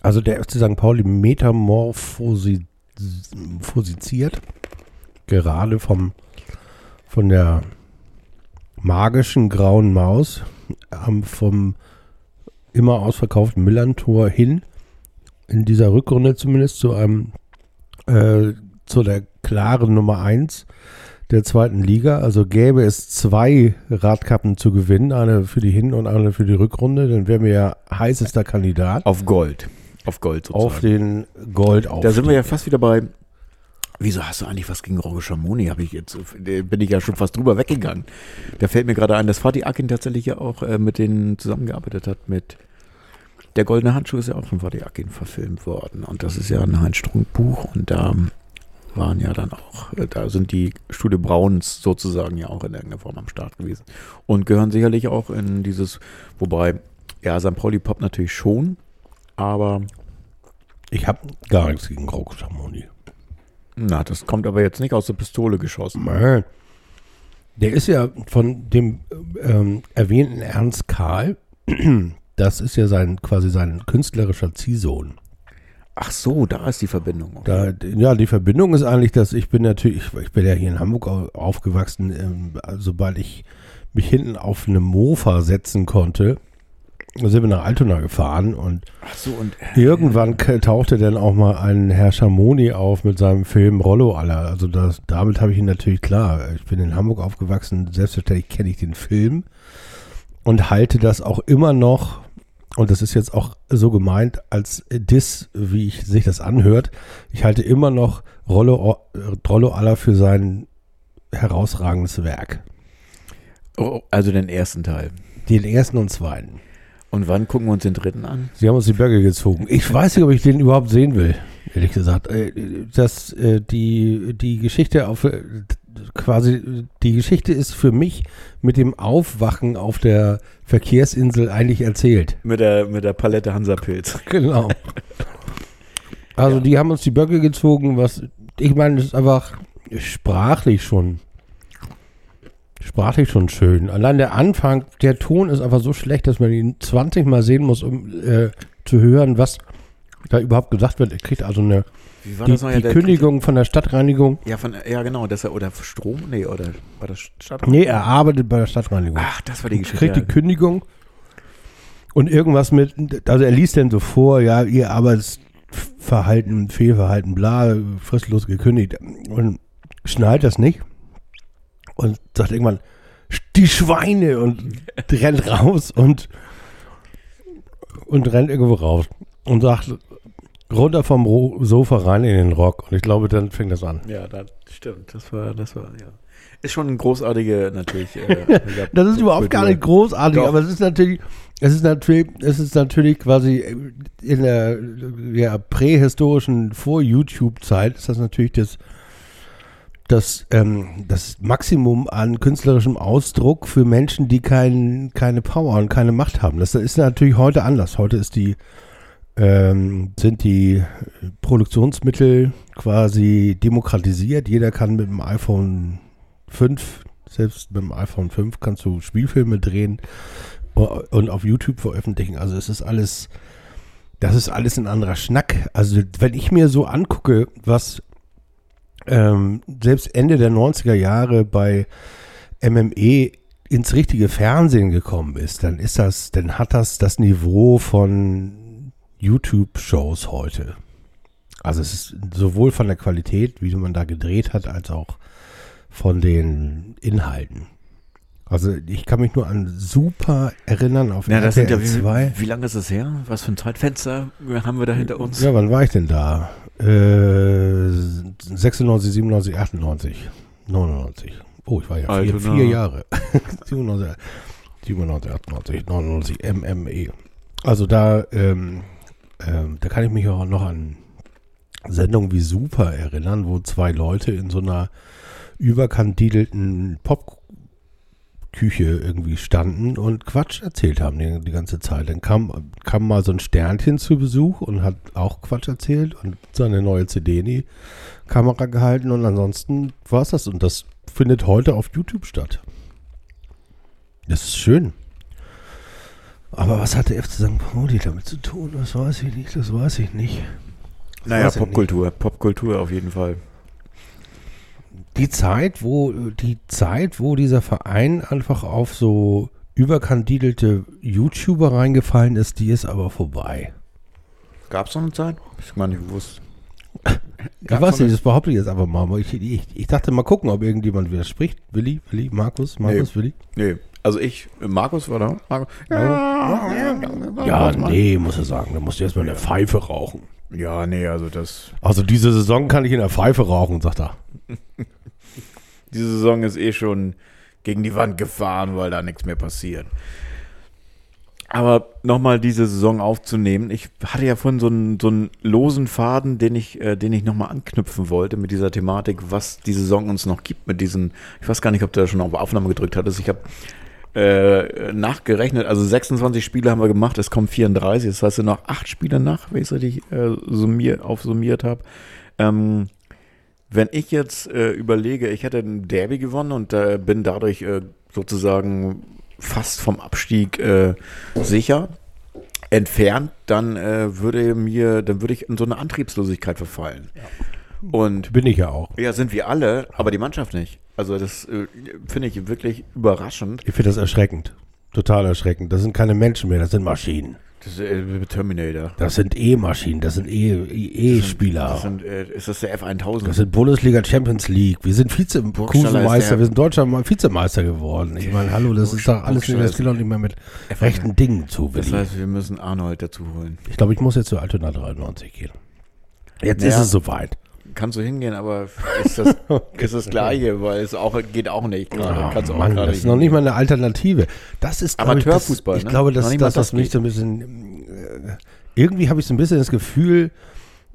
Also der FC St. Pauli metamorphosiert gerade vom von der magischen grauen Maus ähm, vom immer ausverkauften Millantor hin in dieser Rückrunde zumindest zu einem äh, zu der klaren Nummer 1 der zweiten Liga. Also gäbe es zwei Radkappen zu gewinnen, eine für die Hin- und eine für die Rückrunde, dann wären wir ja heißester Kandidat Auf Gold. Auf Gold auf den Gold Da sind wir ja fast wieder bei. Wieso hast du eigentlich was gegen Roger Schamoni? Habe ich jetzt, bin ich ja schon fast drüber weggegangen. Da fällt mir gerade ein, dass Fatih Akin tatsächlich ja auch äh, mit denen zusammengearbeitet hat. Mit der Goldene Handschuh ist ja auch von Fatih Akin verfilmt worden. Und das ist ja ein Heinz Strunk Buch. Und da waren ja dann auch, äh, da sind die Studio Brauns sozusagen ja auch in irgendeiner Form am Start gewesen. Und gehören sicherlich auch in dieses, wobei, ja, St. Pauli Pop natürlich schon, aber Ich habe gar nichts gegen Schamoni. Na, das kommt aber jetzt nicht aus der Pistole geschossen. Nein. Der ist ja von dem ähm, erwähnten Ernst Karl, das ist ja sein quasi sein künstlerischer Ziehsohn. Ach so, da ist die Verbindung. Da, ja, die Verbindung ist eigentlich, dass ich bin natürlich, ich bin ja hier in Hamburg au- aufgewachsen, ähm, sobald ich mich hinten auf eine Mofa setzen konnte, sind wir nach Altona gefahren und so, und Irgendwann k- tauchte dann auch mal ein Herr Schamoni auf mit seinem Film Rollo aller. Also das, damit habe ich ihn natürlich klar. Ich bin in Hamburg aufgewachsen, selbstverständlich kenne ich den Film und halte das auch immer noch, und das ist jetzt auch so gemeint als Diss, wie ich, sich das anhört, ich halte immer noch Rollo, Rollo aller für sein herausragendes Werk. oh, also den ersten Teil. Den ersten und zweiten. Und wann gucken wir uns den dritten an? Sie haben uns die Berge gezogen. Ich weiß nicht, ob ich den überhaupt sehen will, ehrlich gesagt. Äh, Das, äh, die, die Geschichte auf, äh, quasi, die Geschichte ist für mich mit dem Aufwachen auf der Verkehrsinsel eigentlich erzählt. Mit der, mit der Palette Hansapilz. Genau. Also Ja. die haben uns die Böcke gezogen, was ich meine, das ist einfach sprachlich schon sprachlich schon schön. Allein der Anfang, der Ton ist einfach so schlecht, dass man ihn 20 Mal sehen muss, um äh, zu hören, was da überhaupt gesagt wird. Er kriegt also eine Wie war die, das noch? Ja, die der Kündigung von der Stadtreinigung. Ja, von, ja genau, das er, oder Strom? Nee, oder war das Stadt? Nee, er arbeitet bei der Stadtreinigung. Ach, das war die Geschichte. kriegt ja. die Kündigung und irgendwas mit, also er liest dann so vor, ja, ihr Arbeitsverhalten, Fehlverhalten, bla, fristlos gekündigt und schnallt das nicht und sagt irgendwann, die Schweine und rennt raus und, und rennt irgendwo raus und sagt, runter vom Ro Sofa rein in den Rock und ich glaube, dann fängt das an. Ja, das stimmt. Das war, das war, ja. Ist schon ein großartige, natürlich. Äh, Das ist überhaupt gar nicht großartig, Doch. aber es ist natürlich, es ist natürlich, es ist natürlich quasi in der ja, prähistorischen Vor-YouTube-Zeit ist das natürlich das, das, ähm, das Maximum an künstlerischem Ausdruck für Menschen, die kein, keine Power und keine Macht haben. Das ist natürlich heute anders. Heute ist die, ähm, sind die Produktionsmittel quasi demokratisiert. Jeder kann mit dem iPhone 5, selbst mit dem iPhone 5 kannst du Spielfilme drehen und auf YouTube veröffentlichen. Also es ist alles, das ist alles ein anderer Schnack. Also wenn ich mir so angucke, was ähm, selbst Ende der 90er Jahre bei MME ins richtige Fernsehen gekommen ist, dann ist das, dann hat das das Niveau von YouTube-Shows heute. Also es ist sowohl von der Qualität, wie man da gedreht hat, als auch von den Inhalten. Also ich kann mich nur an super erinnern auf Ja, das sind ja, RTL 2. wie, wie lange ist es her? Was für ein Zeitfenster haben wir da hinter uns? Ja, wann war ich denn da? Äh, 96, 97, 98, 99. Oh, ich war ja vier, Alter, vier. Jahre. 97, 97, 98, 99, MME. Also da, ähm, ähm, da kann ich mich auch noch an Sendungen wie Super erinnern, wo zwei Leute in so einer überkandidelten Popküche irgendwie standen und Quatsch erzählt haben die, die ganze Zeit. Dann kam, kam mal so ein Sternchen zu Besuch und hat auch Quatsch erzählt und seine neue CD in die Kamera gehalten und ansonsten war es das. Und das findet heute auf YouTube statt. Das ist schön. Aber was hat der FC St. Pauli damit zu tun? Das weiß ich nicht, das weiß ich nicht. Das Naja, nicht. Popkultur. Popkultur auf jeden Fall. die Zeit, wo die Zeit, wo dieser Verein einfach auf so überkandidelte YouTuber reingefallen ist, die ist aber vorbei. Gab es noch eine Zeit? Ich meine, ich wusste. Ich weiß nicht, das behaupte ich jetzt einfach mal. aber Ich, ich, ich dachte mal gucken, ob irgendjemand widerspricht. Willi, Willi, Markus, Markus, Willi. Nee, also ich, Markus war da. Markus, Ja, nee, muss er sagen. Da musst du erstmal in der Pfeife rauchen. Ja, nee, also das. Also diese Saison kann ich in der Pfeife rauchen, sagt er. Diese Saison ist eh schon gegen die Wand gefahren, weil da nichts mehr passiert. Aber nochmal diese Saison aufzunehmen, ich hatte ja vorhin so einen, so einen losen Faden, den ich, äh, den ich nochmal anknüpfen wollte mit dieser Thematik, was die Saison uns noch gibt mit diesen, ich weiß gar nicht, ob du da schon auf Aufnahme gedrückt hattest, ich habe äh, nachgerechnet, also 26 Spiele haben wir gemacht, es kommen 34, das heißt, es sind noch acht Spiele nach, wenn ich es richtig äh, summier, aufsummiert habe. Ähm, wenn ich jetzt äh, überlege, ich hätte ein Derby gewonnen und äh, bin dadurch äh, sozusagen fast vom Abstieg äh, sicher entfernt, dann äh, würde mir, dann würde ich in so eine Antriebslosigkeit verfallen. Und Bin ich ja auch. ja, sind wir alle, aber die Mannschaft nicht. Also das äh, finde ich wirklich überraschend. Ich finde das erschreckend. Total erschreckend. Das sind keine Menschen mehr, das sind Maschinen. Das ist äh, Terminator. Das sind E-Maschinen, das sind E-Spieler. Das sind, äh, ist das der F1000? Das sind Bundesliga Champions League. Wir sind Vize-Meister, wir sind deutscher Me- Vizemeister geworden. Ich meine, hallo, das ist doch alles das geht doch nicht mehr mit F1. rechten Dingen zu. das heißt, wir müssen Arnold dazu holen. Ich glaube, ich muss jetzt zu Altona 93 gehen. Jetzt ist es soweit. Kannst du hingehen, aber ist das, ist das Gleiche, weil es auch geht auch nicht gerade. Ah, kannst auch Mann, gerade das ist noch nicht mal eine Alternative. Das ist Amateurfußball, Ich, das, ich ne? glaube, das, das, was mich so ein bisschen. Äh, irgendwie habe ich so ein bisschen das Gefühl,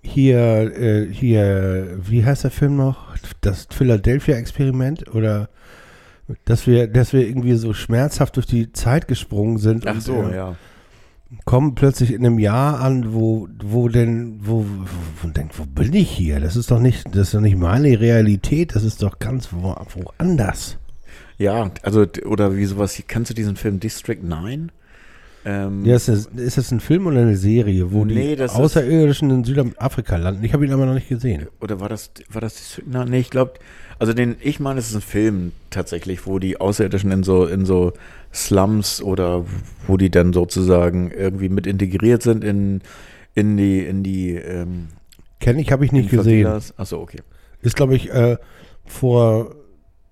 hier, äh, hier, wie heißt der Film noch? Das Philadelphia-Experiment? Oder dass wir, dass wir irgendwie so schmerzhaft durch die Zeit gesprungen sind Ach und so, äh, ja. Kommen plötzlich in einem Jahr an, wo, wo denn, wo, wo, wo denkt, wo bin ich hier? Das ist doch nicht, das ist doch nicht meine Realität, das ist doch ganz wo, woanders. Ja, also, oder wie sowas, kennst du diesen Film District 9? Ähm, Ja, ist, das, ist das ein Film oder eine Serie, wo Nee, die das ist- Außerirdischen in Südafrika landen? Ich habe ihn aber noch nicht gesehen. Oder war das, war das 9? Nee, ich glaube, also den, ich meine, es ist ein Film tatsächlich, wo die Außerirdischen in so, in so Slums oder wo die dann sozusagen irgendwie mit integriert sind in, in die, in die, ähm, Kenne ich, habe ich nicht gesehen. Achso, okay. Ist, glaube ich, äh, vor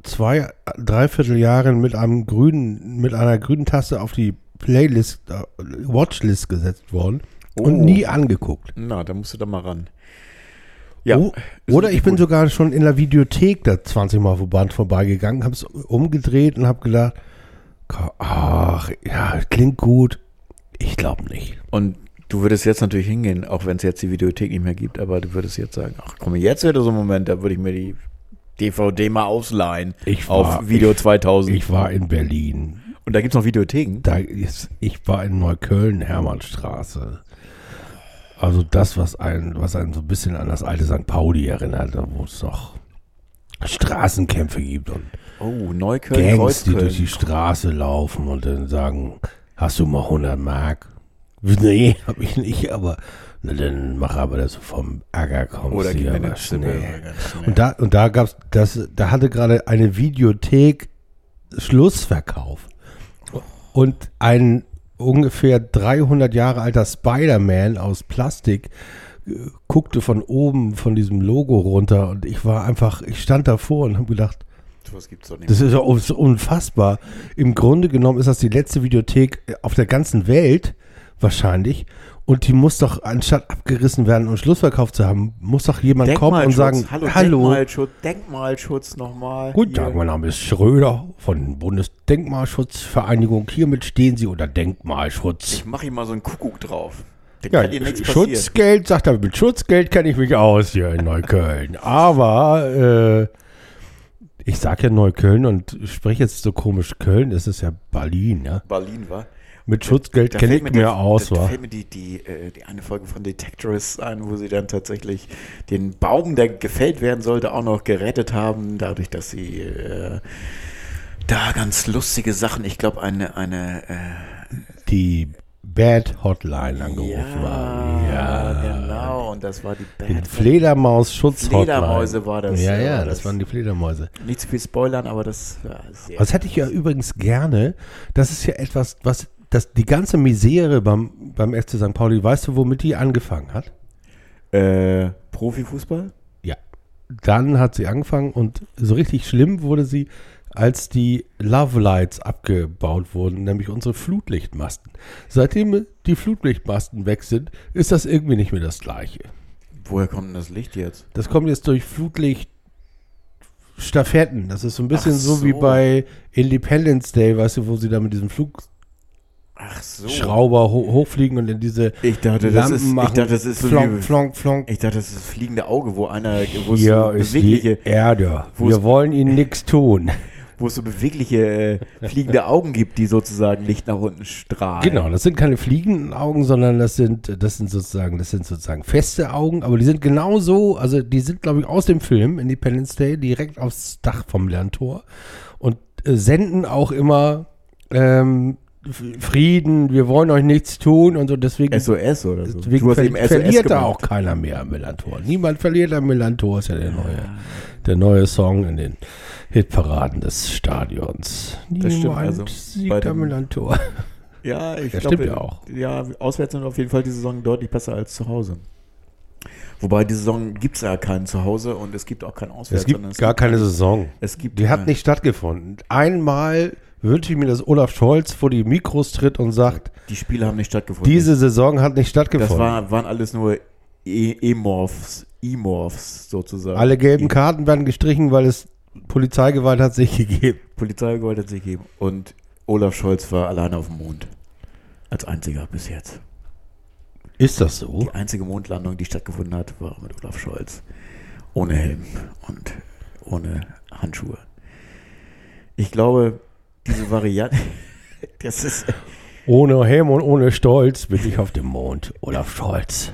zwei, dreiviertel Jahren mit einem grünen, mit einer grünen Taste auf die Playlist, äh, Watchlist gesetzt worden und Oh. nie angeguckt. Na, da musst du da mal ran. Ja. O- ist oder ich bin gut. sogar schon in der Videothek da 20 Mal vorbei, vorbeigegangen, habe es umgedreht und habe gedacht, ach, ja, klingt gut. Ich glaube nicht. Und du würdest jetzt natürlich hingehen, auch wenn es jetzt die Videothek nicht mehr gibt, aber du würdest jetzt sagen, ach komm, jetzt wäre so ein Moment, da würde ich mir die DVD mal ausleihen Ich auf war- Video ich- 2000. Ich war in Berlin. Und da gibt es noch Videotheken. Da ist, ich war in Neukölln, Hermannstraße. Also das, was einen, was einen so ein bisschen an das alte St. Pauli erinnert, wo es noch Straßenkämpfe gibt und Oh, Neukölln, Gangs, die durch Kreuzköln. die Straße laufen und dann sagen, hast du mal 100 Mark? Nee, hab ich nicht, aber na, dann mach aber, dass du vom Acker kommst. Oder gib mir eine schnell. Und da, und da gab's das, da hatte gerade eine Videothek Schlussverkauf. Und ein ungefähr 300 Jahre alter Spider-Man aus Plastik guckte von oben von diesem Logo runter und ich war einfach, ich stand davor und habe gedacht, das ist ja unfassbar. Im Grunde genommen ist das die letzte Videothek äh, auf der ganzen Welt wahrscheinlich. Und die muss doch, anstatt abgerissen werden und Schlussverkauf zu haben, muss doch jemand kommen und sagen, Hallo, hallo, Denkmalschutz, Denkmalschutz nochmal. guten Tag, mein Name ist Schröder von Bundesdenkmalschutzvereinigung. Hiermit stehen Sie unter Denkmalschutz. Ich mache hier mal so einen Kuckuck drauf. Da Ja, kann dir nichts passieren. Schutzgeld, sagt er, mit Schutzgeld kenne ich mich aus hier in Neukölln. Aber äh, ich sage ja Neukölln und spreche jetzt so komisch Köln, das ist ja Berlin, ja. Berlin war. Mit Schutzgeld kenne ich mir aus, da, da fällt mir die, die, äh, die eine Folge von Detectorist ein, wo sie dann tatsächlich den Baum, der gefällt werden sollte, auch noch gerettet haben, dadurch, dass sie äh, da ganz lustige Sachen, ich glaube, eine, eine äh, Die Bad Hotline angerufen ja, war. Ja, genau, und das war die Die Band. Fledermaus-Schutz-Hotline. Fledermäuse war das, Ja, ja, ja, das- das waren die Fledermäuse. Nicht zu viel spoilern, aber das war sehr. Das hätte ich ja übrigens gerne. Das ist ja etwas, was das, die ganze Misere beim, beim FC St. Pauli, weißt du, womit die angefangen hat? äh, Profifußball? Ja. Dann hat sie angefangen und so richtig schlimm wurde sie, als die Love Lights abgebaut wurden, nämlich unsere Flutlichtmasten. Seitdem die Flutlichtmasten weg sind, ist das irgendwie nicht mehr das Gleiche. Woher kommt denn das Licht jetzt? Das kommt jetzt durch Flutlicht. Stafetten. Das ist so ein bisschen Ach so. wie so. bei Independence Day, weißt du, wo sie da mit diesem Ach so. Flugschrauber ho hochfliegen und in diese Ich dachte, das Lampen ist, ich machen. dachte, das ist so flonk, wie, flonk, flonk. ich dachte, das ist das fliegende Auge, wo einer, wo Hier so ist die Erde. Wir wollen ihnen nichts tun. wo es so bewegliche äh, fliegende Augen gibt, die sozusagen Licht nach unten strahlen. Genau, das sind keine fliegenden Augen, sondern das sind, das sind sozusagen, das sind sozusagen feste Augen, aber die sind genauso, also die sind, glaube ich, aus dem Film Independence Day direkt aufs Dach vom Lerntor und äh, senden auch immer ähm, Frieden, wir wollen euch nichts tun und so, deswegen, SOS oder so. deswegen du hast ver eben SOS verliert da gemacht. auch keiner mehr am Millantor. Niemand verliert am Millantor, ist ja der neue, der neue Song in den Hitparaden des Stadions. Das stimmt, also siegt am Millantor. Ja, ich glaube, ja auch. Ja, auswärts sind auf jeden Fall die Saison deutlich besser als zu Hause. Wobei die Saison gibt es ja keinen zu Hause und es gibt auch kein Auswärts. Es gibt sondern gar keine Saison. Es gibt Die hat nicht stattgefunden. Einmal wünsche ich mir, dass Olaf Scholz vor die Mikros tritt und sagt, Die Spiele haben nicht stattgefunden. diese Saison hat nicht das stattgefunden. war, waren alles nur E- E-Morphs. E-Morphs sozusagen. Alle gelben Karten werden gestrichen, weil es Polizeigewalt hat sich gegeben. Polizeigewalt hat sich gegeben. Und Olaf Scholz war alleine auf dem Mond. Als einziger bis jetzt. Ist das so? Die einzige Mondlandung, die stattgefunden hat, war mit Olaf Scholz. Ohne Helm und ohne Handschuhe. Ich glaube, diese Variante, das ist, Ohne Helm und ohne Stolz bin ich auf dem Mond. Olaf Scholz.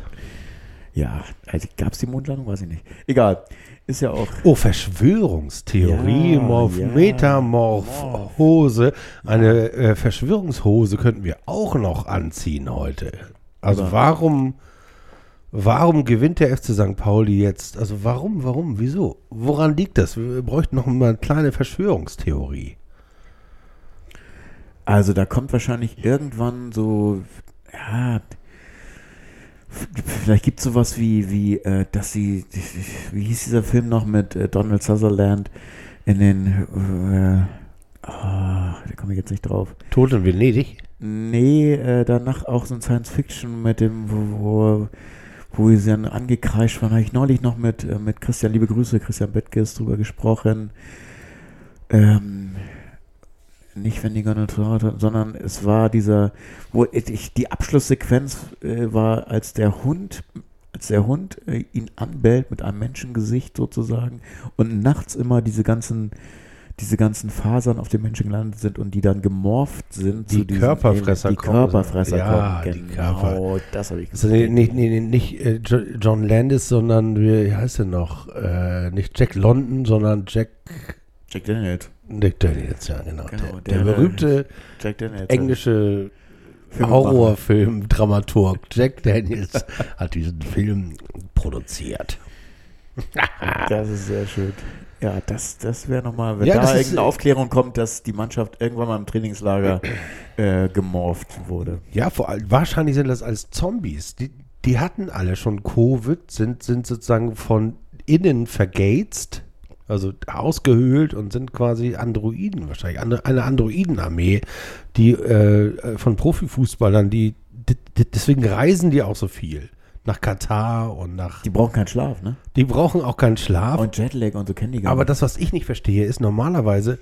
ja, also gab es die Mondlandung? Weiß ich nicht. Egal, ist ja auch, Oh, Verschwörungstheorie, Ja, Morph, ja. Metamorphose. Eine äh, Verschwörungshose könnten wir auch noch anziehen heute. Also Aber- warum, warum gewinnt der FC St. Pauli jetzt? Also warum, warum, wieso? Woran liegt das? Wir bräuchten noch mal eine kleine Verschwörungstheorie. also da kommt wahrscheinlich irgendwann so, ja, vielleicht gibt es sowas wie, wie, äh, dass sie, wie hieß dieser Film noch mit äh, Donald Sutherland in den, äh, ah, da komme ich jetzt nicht drauf. Tod in Venedig? Nee, äh, danach auch so ein Science-Fiction mit dem, wo, wo, wo sie dann angekreischt waren, habe ich neulich noch mit, äh, mit Christian, liebe Grüße, Christian Bettges drüber gesprochen. Ähm, nicht wenn die Natur, sondern es war dieser, wo ich, die Abschlusssequenz äh, war, als der Hund, als der Hund äh, ihn anbellt mit einem Menschengesicht sozusagen und nachts immer diese ganzen diese ganzen Fasern auf dem Menschen gelandet sind und die dann gemorpht sind. Die zu diesen Körperfresser Alien- Die kommen. Körperfresser Ja, kommen. die Genau, Körper. das habe ich Also nee, nicht, nee, nicht äh, Jo- John Landis, sondern wie heißt er noch? Äh, nicht Jack London, sondern Jack Jack Daniels. Nick Daniels, ja genau. Genau, der, der der- berühmte Jack Daniels. englische. Horrorfilm-Dramaturg Jack Daniels hat diesen Film produziert. Das ist sehr schön. Ja, das, das wäre nochmal, wenn Ja, da irgendeine äh, Aufklärung kommt, dass die Mannschaft irgendwann mal im Trainingslager äh, gemorpht wurde. Ja, vor allem, wahrscheinlich sind das als Zombies. Die, die hatten alle schon Covid, sind, sind sozusagen von innen vergazt, also ausgehöhlt und sind quasi Androiden wahrscheinlich. Eine, eine Androidenarmee, die äh, von Profifußballern, die, die, deswegen reisen die auch so viel. Nach Katar und nach. Die brauchen keinen Schlaf, ne? Die brauchen auch keinen Schlaf. Und Jetlag und so kennen die gar Aber nicht. das, was ich nicht verstehe, ist normalerweise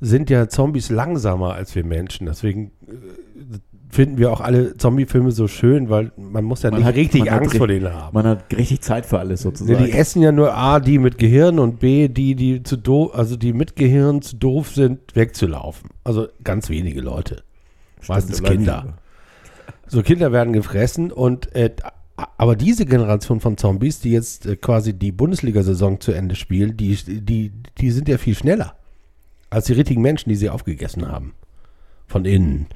sind ja Zombies langsamer als wir Menschen. Deswegen äh, finden wir auch alle Zombie-Filme so schön, weil man muss ja Man nicht hat- richtig hat Angst ri- vor denen haben. Man hat richtig Zeit für alles sozusagen. die essen ja nur A, die mit Gehirn und B, die, die zu doof, also die mit Gehirn zu doof sind, wegzulaufen. Also ganz wenige Leute. meistens da bleiben Kinder. So Kinder werden gefressen und äh, aber diese Generation von Zombies, die jetzt äh, quasi die Bundesliga-Saison zu Ende spielen, die, die, die sind ja viel schneller als die richtigen Menschen, die sie aufgegessen haben. Von innen.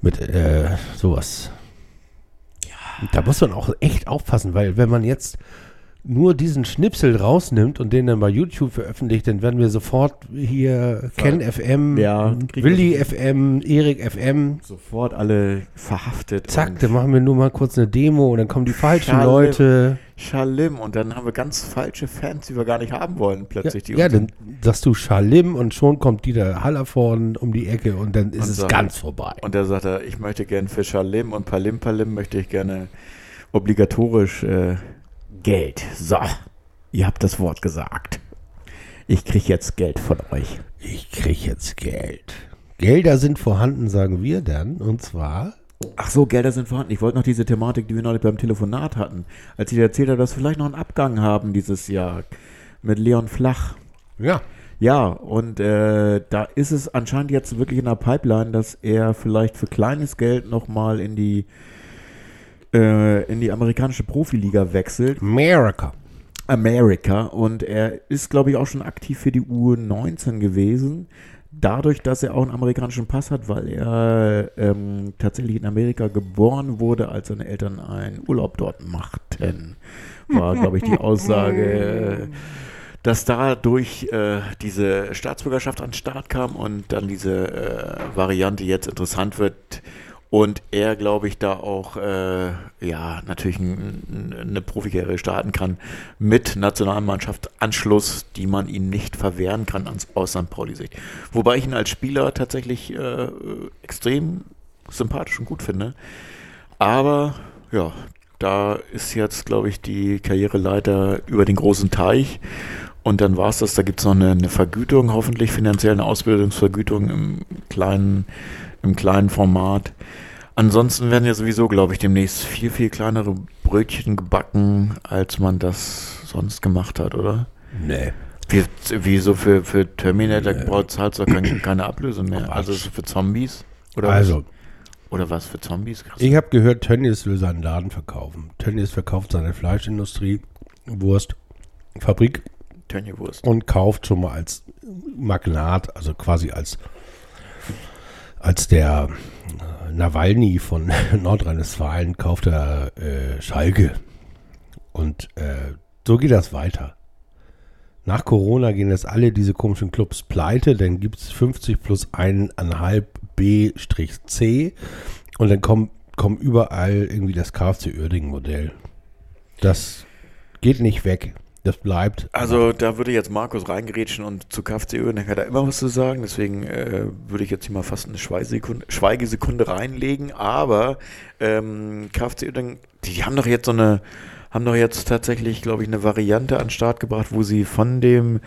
Mit äh, sowas. Ja. Da muss man auch echt aufpassen, weil wenn man jetzt nur diesen Schnipsel rausnimmt und den dann bei YouTube veröffentlicht, dann werden wir sofort hier Ken FM, Ja, Willi FM, Erik FM, Sofort alle verhaftet. Zack, dann machen wir nur mal kurz eine Demo und dann kommen die falschen Schade. Leute. Schalim. Und dann haben wir ganz falsche Fans, die wir gar nicht haben wollen, Ja, plötzlich. die ja uns- dann sagst du Schalim und schon kommt Dieter Haller vorne um die Ecke und dann ist Und es sagt- ganz vorbei. Und da sagt er, ich möchte gern für Schalim und Palim Palim möchte ich gerne obligatorisch äh, Geld. So, ihr habt das Wort gesagt. Ich kriege jetzt Geld von euch. Ich krieg jetzt Geld. Gelder sind vorhanden, sagen wir dann. Und zwar. Ach so, Gelder sind vorhanden. Ich wollte noch diese Thematik, die wir neulich beim Telefonat hatten, als ich dir erzählt habe, dass wir vielleicht noch einen Abgang haben dieses Jahr mit Leon Flach. Ja. Ja, und äh, da ist es anscheinend jetzt wirklich in der Pipeline, dass er vielleicht für kleines Geld nochmal in die äh, in die amerikanische Profiliga wechselt. America. America. Und er ist, glaube ich, auch schon aktiv für die U19 gewesen. Dadurch, dass er auch einen amerikanischen Pass hat, weil er ähm, tatsächlich in Amerika geboren wurde, als seine Eltern einen Urlaub dort machten, war, glaube ich, die Aussage, dass dadurch äh, diese Staatsbürgerschaft an den Start kam und dann diese äh, Variante jetzt interessant wird und er, glaube ich, da auch äh, ja natürlich ein, ein, eine Profikarriere starten kann mit Nationalmannschaft Anschluss, die man ihm nicht verwehren kann ans, aus St. Pauli-Sicht. Wobei ich ihn als Spieler tatsächlich äh, extrem sympathisch und gut finde. Aber ja, Da ist jetzt, glaube ich, die Karriereleiter über den großen Teich. Und dann war es das. Da gibt es noch eine, eine Vergütung, hoffentlich finanziell eine Ausbildungsvergütung im kleinen, im kleinen Format. Ansonsten werden ja sowieso, glaube ich, demnächst viel, viel kleinere Brötchen gebacken, als man das sonst gemacht hat, oder? Nee. Wie, wie so für, für Terminator braucht es halt auch keine, keine Ablöse mehr. Also so für Zombies? Oder Also, was? Oder was für Zombies? Krass. ich habe gehört, Tönnies will seinen Laden verkaufen. Tönnies verkauft seine Fleischindustrie, Wurst, Fabrik Tönniewurst. und kauft schon mal als Magnat, also quasi als, als der äh, Nawalny von Nordrhein-Westfalen, kauft er äh, Schalke. Und äh, so geht das weiter. Nach Corona gehen jetzt alle diese komischen Clubs pleite, dann gibt es 50 plus 1,5 B-C und dann kommt, kommt überall irgendwie das KFC Uerdingen-Modell. Das geht nicht weg. Das bleibt. Also da würde jetzt Markus reingerätschen und zu KFC Uerdingen hat er immer was zu sagen. Deswegen äh, würde ich jetzt hier mal fast eine Schweigesekunde, Schweigesekunde reinlegen. Aber ähm, KFC Uerdingen, die, die haben doch jetzt so eine, haben doch jetzt tatsächlich, glaube ich, eine Variante an den Start gebracht, wo sie von dem,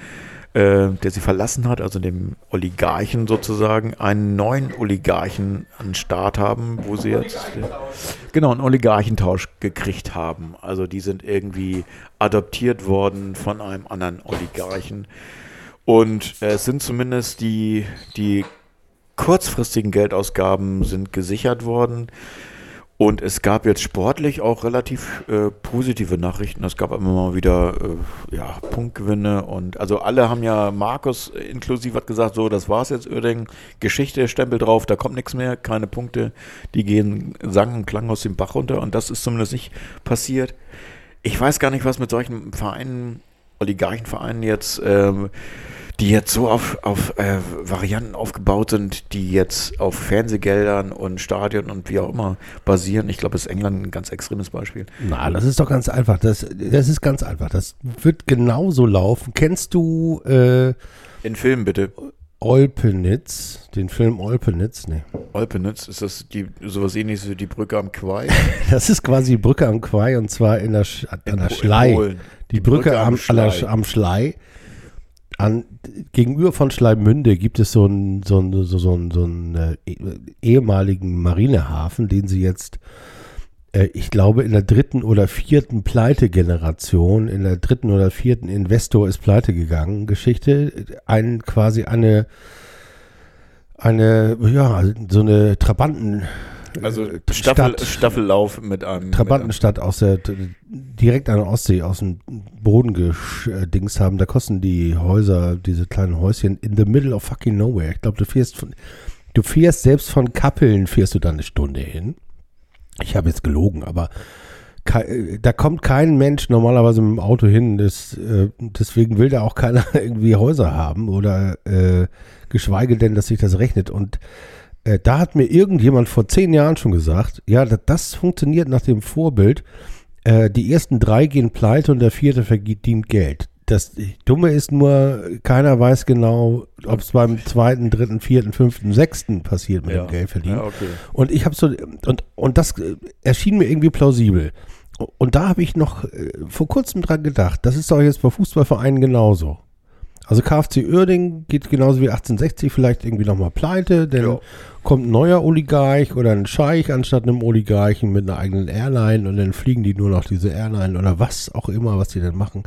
äh, der sie verlassen hat, also dem Oligarchen sozusagen, einen neuen Oligarchen an Start haben, wo sie jetzt genau einen Oligarchentausch gekriegt haben. Also die sind irgendwie adoptiert worden von einem anderen Oligarchen. Und äh, es sind zumindest die, die kurzfristigen Geldausgaben sind gesichert worden. Und es gab jetzt sportlich auch relativ äh, positive Nachrichten. Es gab immer mal wieder äh, ja, Punktgewinne und also alle haben ja Markus inklusive hat gesagt, so das war's jetzt Uerdingen, Geschichte, Stempel drauf, da kommt nichts mehr, keine Punkte, die gehen sang und klang aus dem Bach runter und das ist zumindest nicht passiert. Ich weiß gar nicht, was mit solchen Vereinen, Oligarchenvereinen jetzt ähm, die jetzt so auf, auf äh, Varianten aufgebaut sind, die jetzt auf Fernsehgeldern und Stadion und wie auch immer basieren. Ich glaube, ist England ein ganz extremes Beispiel. Na, das ist doch ganz einfach. Das, das ist ganz einfach. Das wird genauso laufen. Kennst du äh, In Filmen bitte. Olpenitz, den Film Olpenitz? Nee. Olpenitz, ist das die, sowas ähnliches wie die Brücke am Quai? Das ist quasi Brücke am Quai und zwar in der, Sch an In der Schlei. Polen. Die, Brücke, am, An der, am Schlei. An, gegenüber von Schleimünde gibt es so einen, so einen, so, so einen, so einen eh- ehemaligen Marinehafen, den sie jetzt, äh, ich glaube, in der dritten oder vierten Pleite-Generation, in der dritten oder vierten Investor ist pleite gegangen, Geschichte, ein quasi eine, eine, ja, so eine Trabanten, Also äh, Staffel, Stadt- Staffellauf mit einem. Trabantenstadt aus der direkt an der Ostsee aus dem Boden gedings haben. Da kosten die Häuser, diese kleinen Häuschen, in the middle of fucking nowhere. Ich glaube, du fährst von, du fährst selbst von Kappeln fährst du da eine Stunde hin. Ich habe jetzt gelogen, aber kei- da kommt kein Mensch normalerweise mit dem Auto hin. Das, äh, deswegen will da auch keiner irgendwie Häuser haben oder äh, geschweige denn, dass sich das rechnet. Und äh, da hat mir irgendjemand vor zehn Jahren schon gesagt, ja, das, das funktioniert nach dem Vorbild. Äh, die ersten drei gehen pleite und der vierte verdient Geld. Das Dumme ist nur, keiner weiß genau, ob es beim zweiten, dritten, vierten, fünften, sechsten passiert mit Ja. dem Geld verdienen. Ja, okay. Und ich habe so, und, und das äh, erschien mir irgendwie plausibel. Und da habe ich noch äh, vor kurzem dran gedacht, das ist doch jetzt bei Fußballvereinen genauso. Also KfC Uerdingen geht genauso wie 1860 vielleicht irgendwie nochmal pleite, dann Ja. Kommt ein neuer Oligarch oder ein Scheich anstatt einem Oligarchen mit einer eigenen Airline und dann fliegen die nur noch diese Airline oder was auch immer, was die dann machen.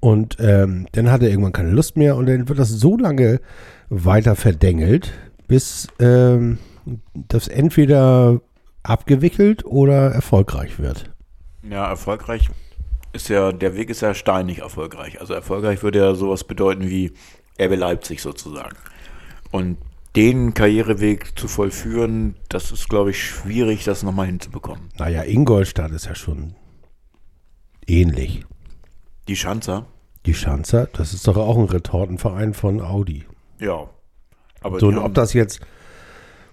Und ähm, dann hat er irgendwann keine Lust mehr und dann wird das so lange weiter verdengelt, bis ähm, das entweder abgewickelt oder erfolgreich wird. Ja, erfolgreich ist ja, der Weg ist ja steinig erfolgreich. Also erfolgreich würde ja sowas bedeuten wie RB Leipzig sozusagen. Und den Karriereweg zu vollführen, das ist, glaube ich, schwierig, das nochmal hinzubekommen. Naja, Ingolstadt ist ja schon ähnlich. Die Schanzer, Die Schanzer, das ist doch auch ein Retortenverein von Audi. ja. Aber So, und ob das jetzt,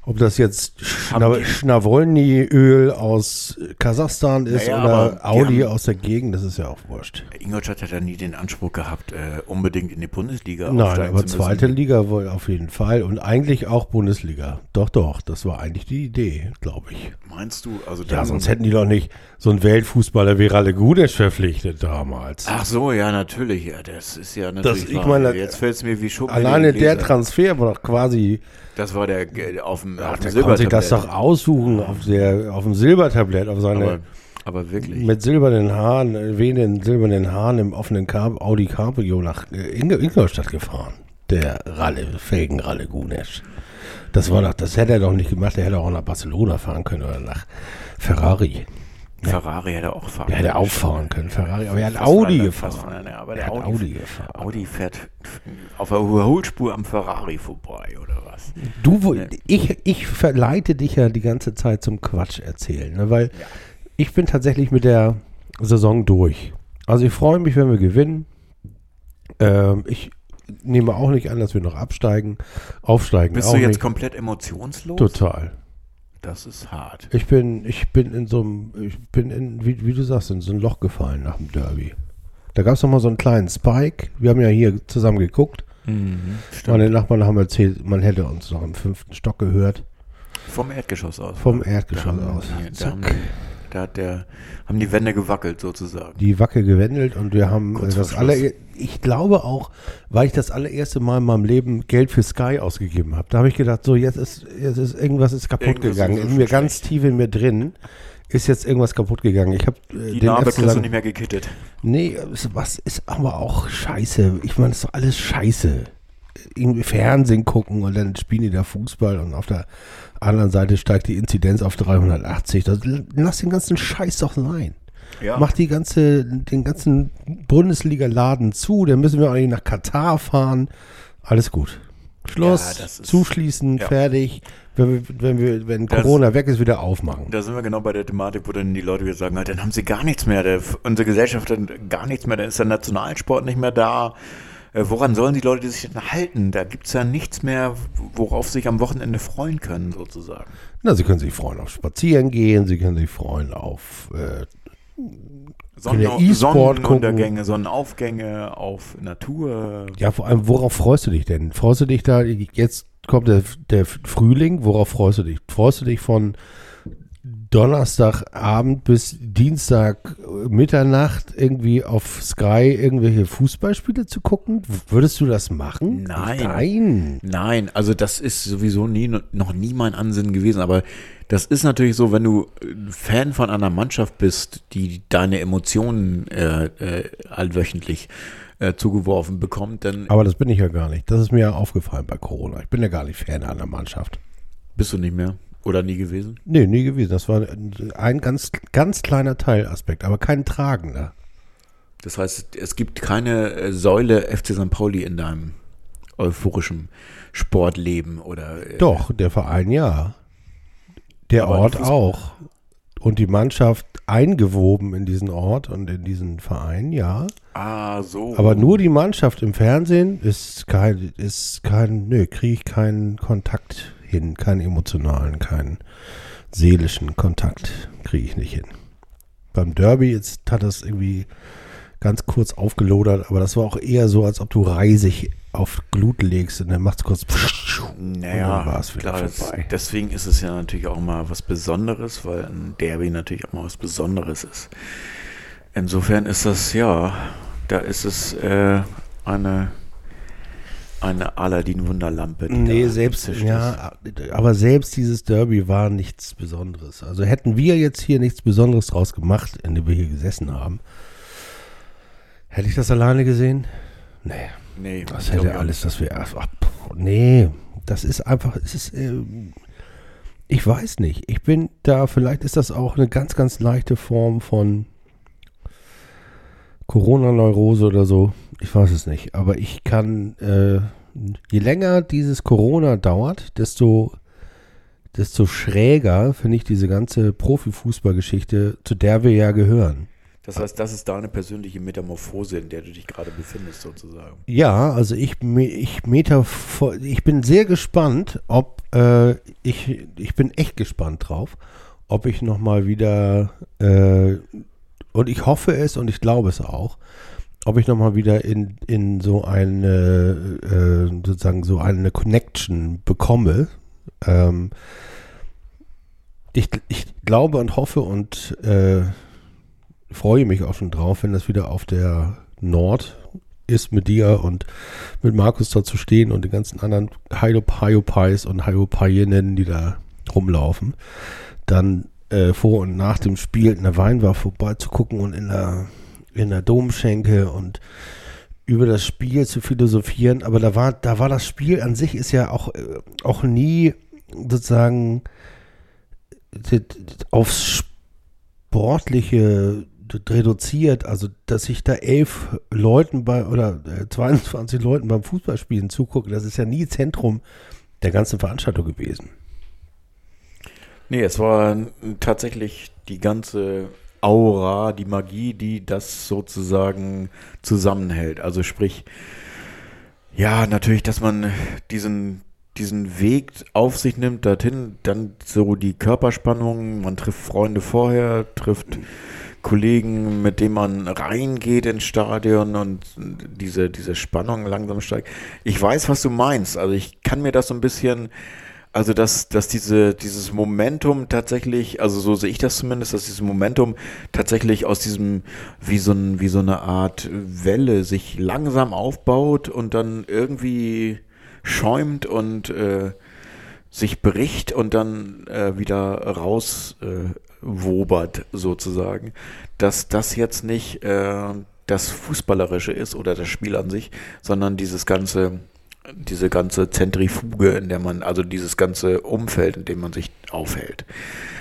Ob das jetzt Schna Schnavolny-Öl aus Kasachstan ist Naja, oder Audi haben- aus der Gegend, das ist ja auch wurscht. Ingolstadt hat ja nie den Anspruch gehabt, äh, unbedingt in die Bundesliga Nein, aber zweite Liga wohl auf jeden Fall und eigentlich auch Bundesliga. Doch, doch, das war eigentlich die Idee, glaube ich. Meinst du? Also Ja, sonst hätten die doch nicht so einen Weltfußballer wie Ralle Gudesch verpflichtet damals. Ach so, ja, natürlich. Ja, das ist ja natürlich. ich wahr. meine, jetzt fällt es mir wie Schuppen. Alleine der. Transfer war doch quasi, Das war der auf dem, ach, auf dem der konnte sich das Silbertablett. doch aussuchen auf, der, auf dem Silbertablett, auf seine, Aber, aber wirklich. mit silbernen Haaren, äh, wehenden silbernen Haaren im offenen Car Audi Cabrio nach äh, Inge Ingolstadt gefahren. Der Ralle, Felgenralle Gunesch. Das war doch, das hätte er doch nicht gemacht, er hätte auch nach Barcelona fahren können oder nach Ferrari. Ferrari hätte auch fahren Er hätte können. auch fahren können, Ferrari, aber er hat Audi gefahren. einer- aber Er der Audi, Audi gefahren. Audi fährt auf der Überholspur am Ferrari vorbei, oder was? Du, Nee. ich, ich verleite dich ja die ganze Zeit zum Quatsch erzählen, ne? weil ich bin tatsächlich mit der Saison durch. Also ich freue mich, wenn wir gewinnen. Ähm, ich nehme auch nicht an, dass wir noch absteigen, aufsteigen Bist du jetzt nicht. komplett emotionslos? Total. Das ist hart. Ich bin, ich bin in so einem, ich bin in, wie, wie du sagst, in so ein Loch gefallen nach dem Derby. Da gab es noch mal so einen kleinen Spike. Wir haben ja hier zusammen geguckt. Meine Nachbarn haben erzählt, man hätte uns noch im fünften Stock gehört. Vom Erdgeschoss aus. Vom? Erdgeschoss Da aus. Die, da, haben, da hat der, haben die Wände gewackelt sozusagen. die Wacke gewendelt und wir haben Kurz äh, das aller. Ich glaube auch, weil ich das allererste Mal in meinem Leben Geld für Sky ausgegeben habe. Da habe ich gedacht, so jetzt ist, jetzt ist irgendwas ist kaputt Irgendwas ist gegangen. so in mir schlecht. ganz tief in mir drin ist jetzt irgendwas kaputt gegangen. Ich habe äh, Die den Narbe kriegst du nicht mehr gekittet. Nee, es- was ist aber auch scheiße. Ich meine, das ist doch alles scheiße. Irgendwie Fernsehen gucken und dann spielen die da Fußball und auf der anderen Seite steigt die Inzidenz auf 380. Das, lass den ganzen Scheiß doch sein. Ja. Mach die ganze, den ganzen Bundesliga-Laden zu, dann müssen wir auch nicht nach Katar fahren. Alles gut. Schluss, Ja, ist- zuschließen, ja. fertig. Wenn, wir, wenn, wir, wenn Das- Corona weg ist, wieder aufmachen. Da sind wir genau bei der Thematik, wo dann die Leute wieder sagen, "Ah, dann haben sie gar nichts mehr, der, unsere Gesellschaft hat gar nichts mehr, dann ist der Nationalsport nicht mehr da. Äh, woran sollen die Leute sich denn halten? Da gibt es ja nichts mehr, worauf sie sich am Wochenende freuen können, sozusagen. Na, Sie können sich freuen auf Spazieren gehen, Sie können sich freuen auf äh, ja E-Sport Sonnenuntergänge, Sonnenaufgänge auf Natur. Ja, vor allem, worauf freust du dich denn? Freust du dich da, jetzt kommt der, der Frühling, worauf freust du dich? Freust du dich von Donnerstagabend bis Dienstag äh, Mitternacht irgendwie auf Sky irgendwelche Fußballspiele zu gucken? Würdest du das machen? Nein. Nein. Nein, also das ist sowieso nie, noch nie mein Ansinnen gewesen, aber das ist natürlich so, wenn du äh, Fan von einer Mannschaft bist, die deine Emotionen äh, äh, allwöchentlich äh, zugeworfen bekommt, dann Aber das bin ich ja gar nicht. Das ist mir ja aufgefallen bei Corona. Ich bin ja gar nicht Fan einer Mannschaft. bist du nicht mehr oder nie gewesen. Nee, nie gewesen. Das war ein ganz, ganz kleiner Teilaspekt, aber kein tragender. Das heißt, es gibt keine äh, Säule FC St. Pauli in deinem euphorischen Sportleben oder äh, Doch, der Verein ja. Der Aber Ort auch. Und die Mannschaft eingewoben in diesen Ort und in diesen Verein, ja. Ah, so. Aber nur die Mannschaft im Fernsehen ist kein, ist kein, nö, kriege ich keinen Kontakt hin, keinen emotionalen, keinen seelischen Kontakt kriege ich nicht hin. Beim Derby jetzt hat das irgendwie ganz kurz aufgelodert, aber das war auch eher so, als ob du Reisig auf Glut legst und dann macht's kurz Naja, wieder klar, das, deswegen ist es ja natürlich auch mal was Besonderes, weil ein Derby natürlich auch mal was Besonderes ist. Insofern ist das, ja, da ist es äh, eine, eine Aladdin-Wunderlampe. Nee, selbst, ja, aber selbst dieses Derby war nichts Besonderes. Also hätten wir jetzt hier nichts Besonderes draus gemacht, in dem wir hier gesessen haben, hätte ich das alleine gesehen? Nee, Nee, das hätte alles, dass wir pff, nee, das ist einfach, es ist, ähm, ich weiß nicht, ich bin da, vielleicht ist das auch eine ganz, ganz leichte Form von Corona-Neurose oder so. Ich weiß es nicht. Aber ich kann, äh, je länger dieses Corona dauert, desto, desto schräger finde ich diese ganze Profifußballgeschichte, zu der wir ja gehören. Das heißt, das ist deine persönliche Metamorphose, in der du dich gerade befindest, sozusagen. Ja, also ich, ich, metaphor, ich bin sehr gespannt, ob äh, ich, ich bin echt gespannt drauf, ob ich nochmal wieder, äh, und ich hoffe es und ich glaube es auch, ob ich nochmal wieder in, in so eine, äh, sozusagen so eine Connection bekomme. Ähm, ich, ich glaube und hoffe und äh, freue mich auch schon drauf, wenn das wieder auf der Nord ist mit dir und mit Markus da zu stehen und den ganzen anderen Hyopies und Hyopieninnen, die da rumlaufen. Dann äh, vor und nach dem Spiel in der Weinbar vorbeizugucken und in der, in der Domschenke und über das Spiel zu philosophieren. Aber da war, da war das Spiel an sich ist ja auch, äh, auch nie sozusagen aufs Sportliche reduziert, also dass ich da elf Leuten bei oder äh, 22 Leuten beim Fußballspielen zugucke, das ist ja nie Zentrum der ganzen Veranstaltung gewesen. Nee, es war tatsächlich die ganze Aura, die Magie, die das sozusagen zusammenhält. Also sprich, ja, natürlich, dass man diesen, diesen Weg auf sich nimmt, dorthin, dann so die Körperspannung, man trifft Freunde vorher, trifft Kollegen, mit denen man reingeht ins Stadion und diese, diese Spannung langsam steigt. Ich weiß, was du meinst. Also ich kann mir das so ein bisschen, also dass, dass diese, dieses Momentum tatsächlich, also so sehe ich das zumindest, dass dieses Momentum tatsächlich aus diesem, wie so, ein, wie so eine Art Welle sich langsam aufbaut und dann irgendwie schäumt und äh, sich bricht und dann äh, wieder raus äh, sozusagen, dass das jetzt nicht äh, das Fußballerische ist oder das Spiel an sich, sondern dieses ganze, diese ganze Zentrifuge, in der man, also dieses ganze Umfeld, in dem man sich aufhält.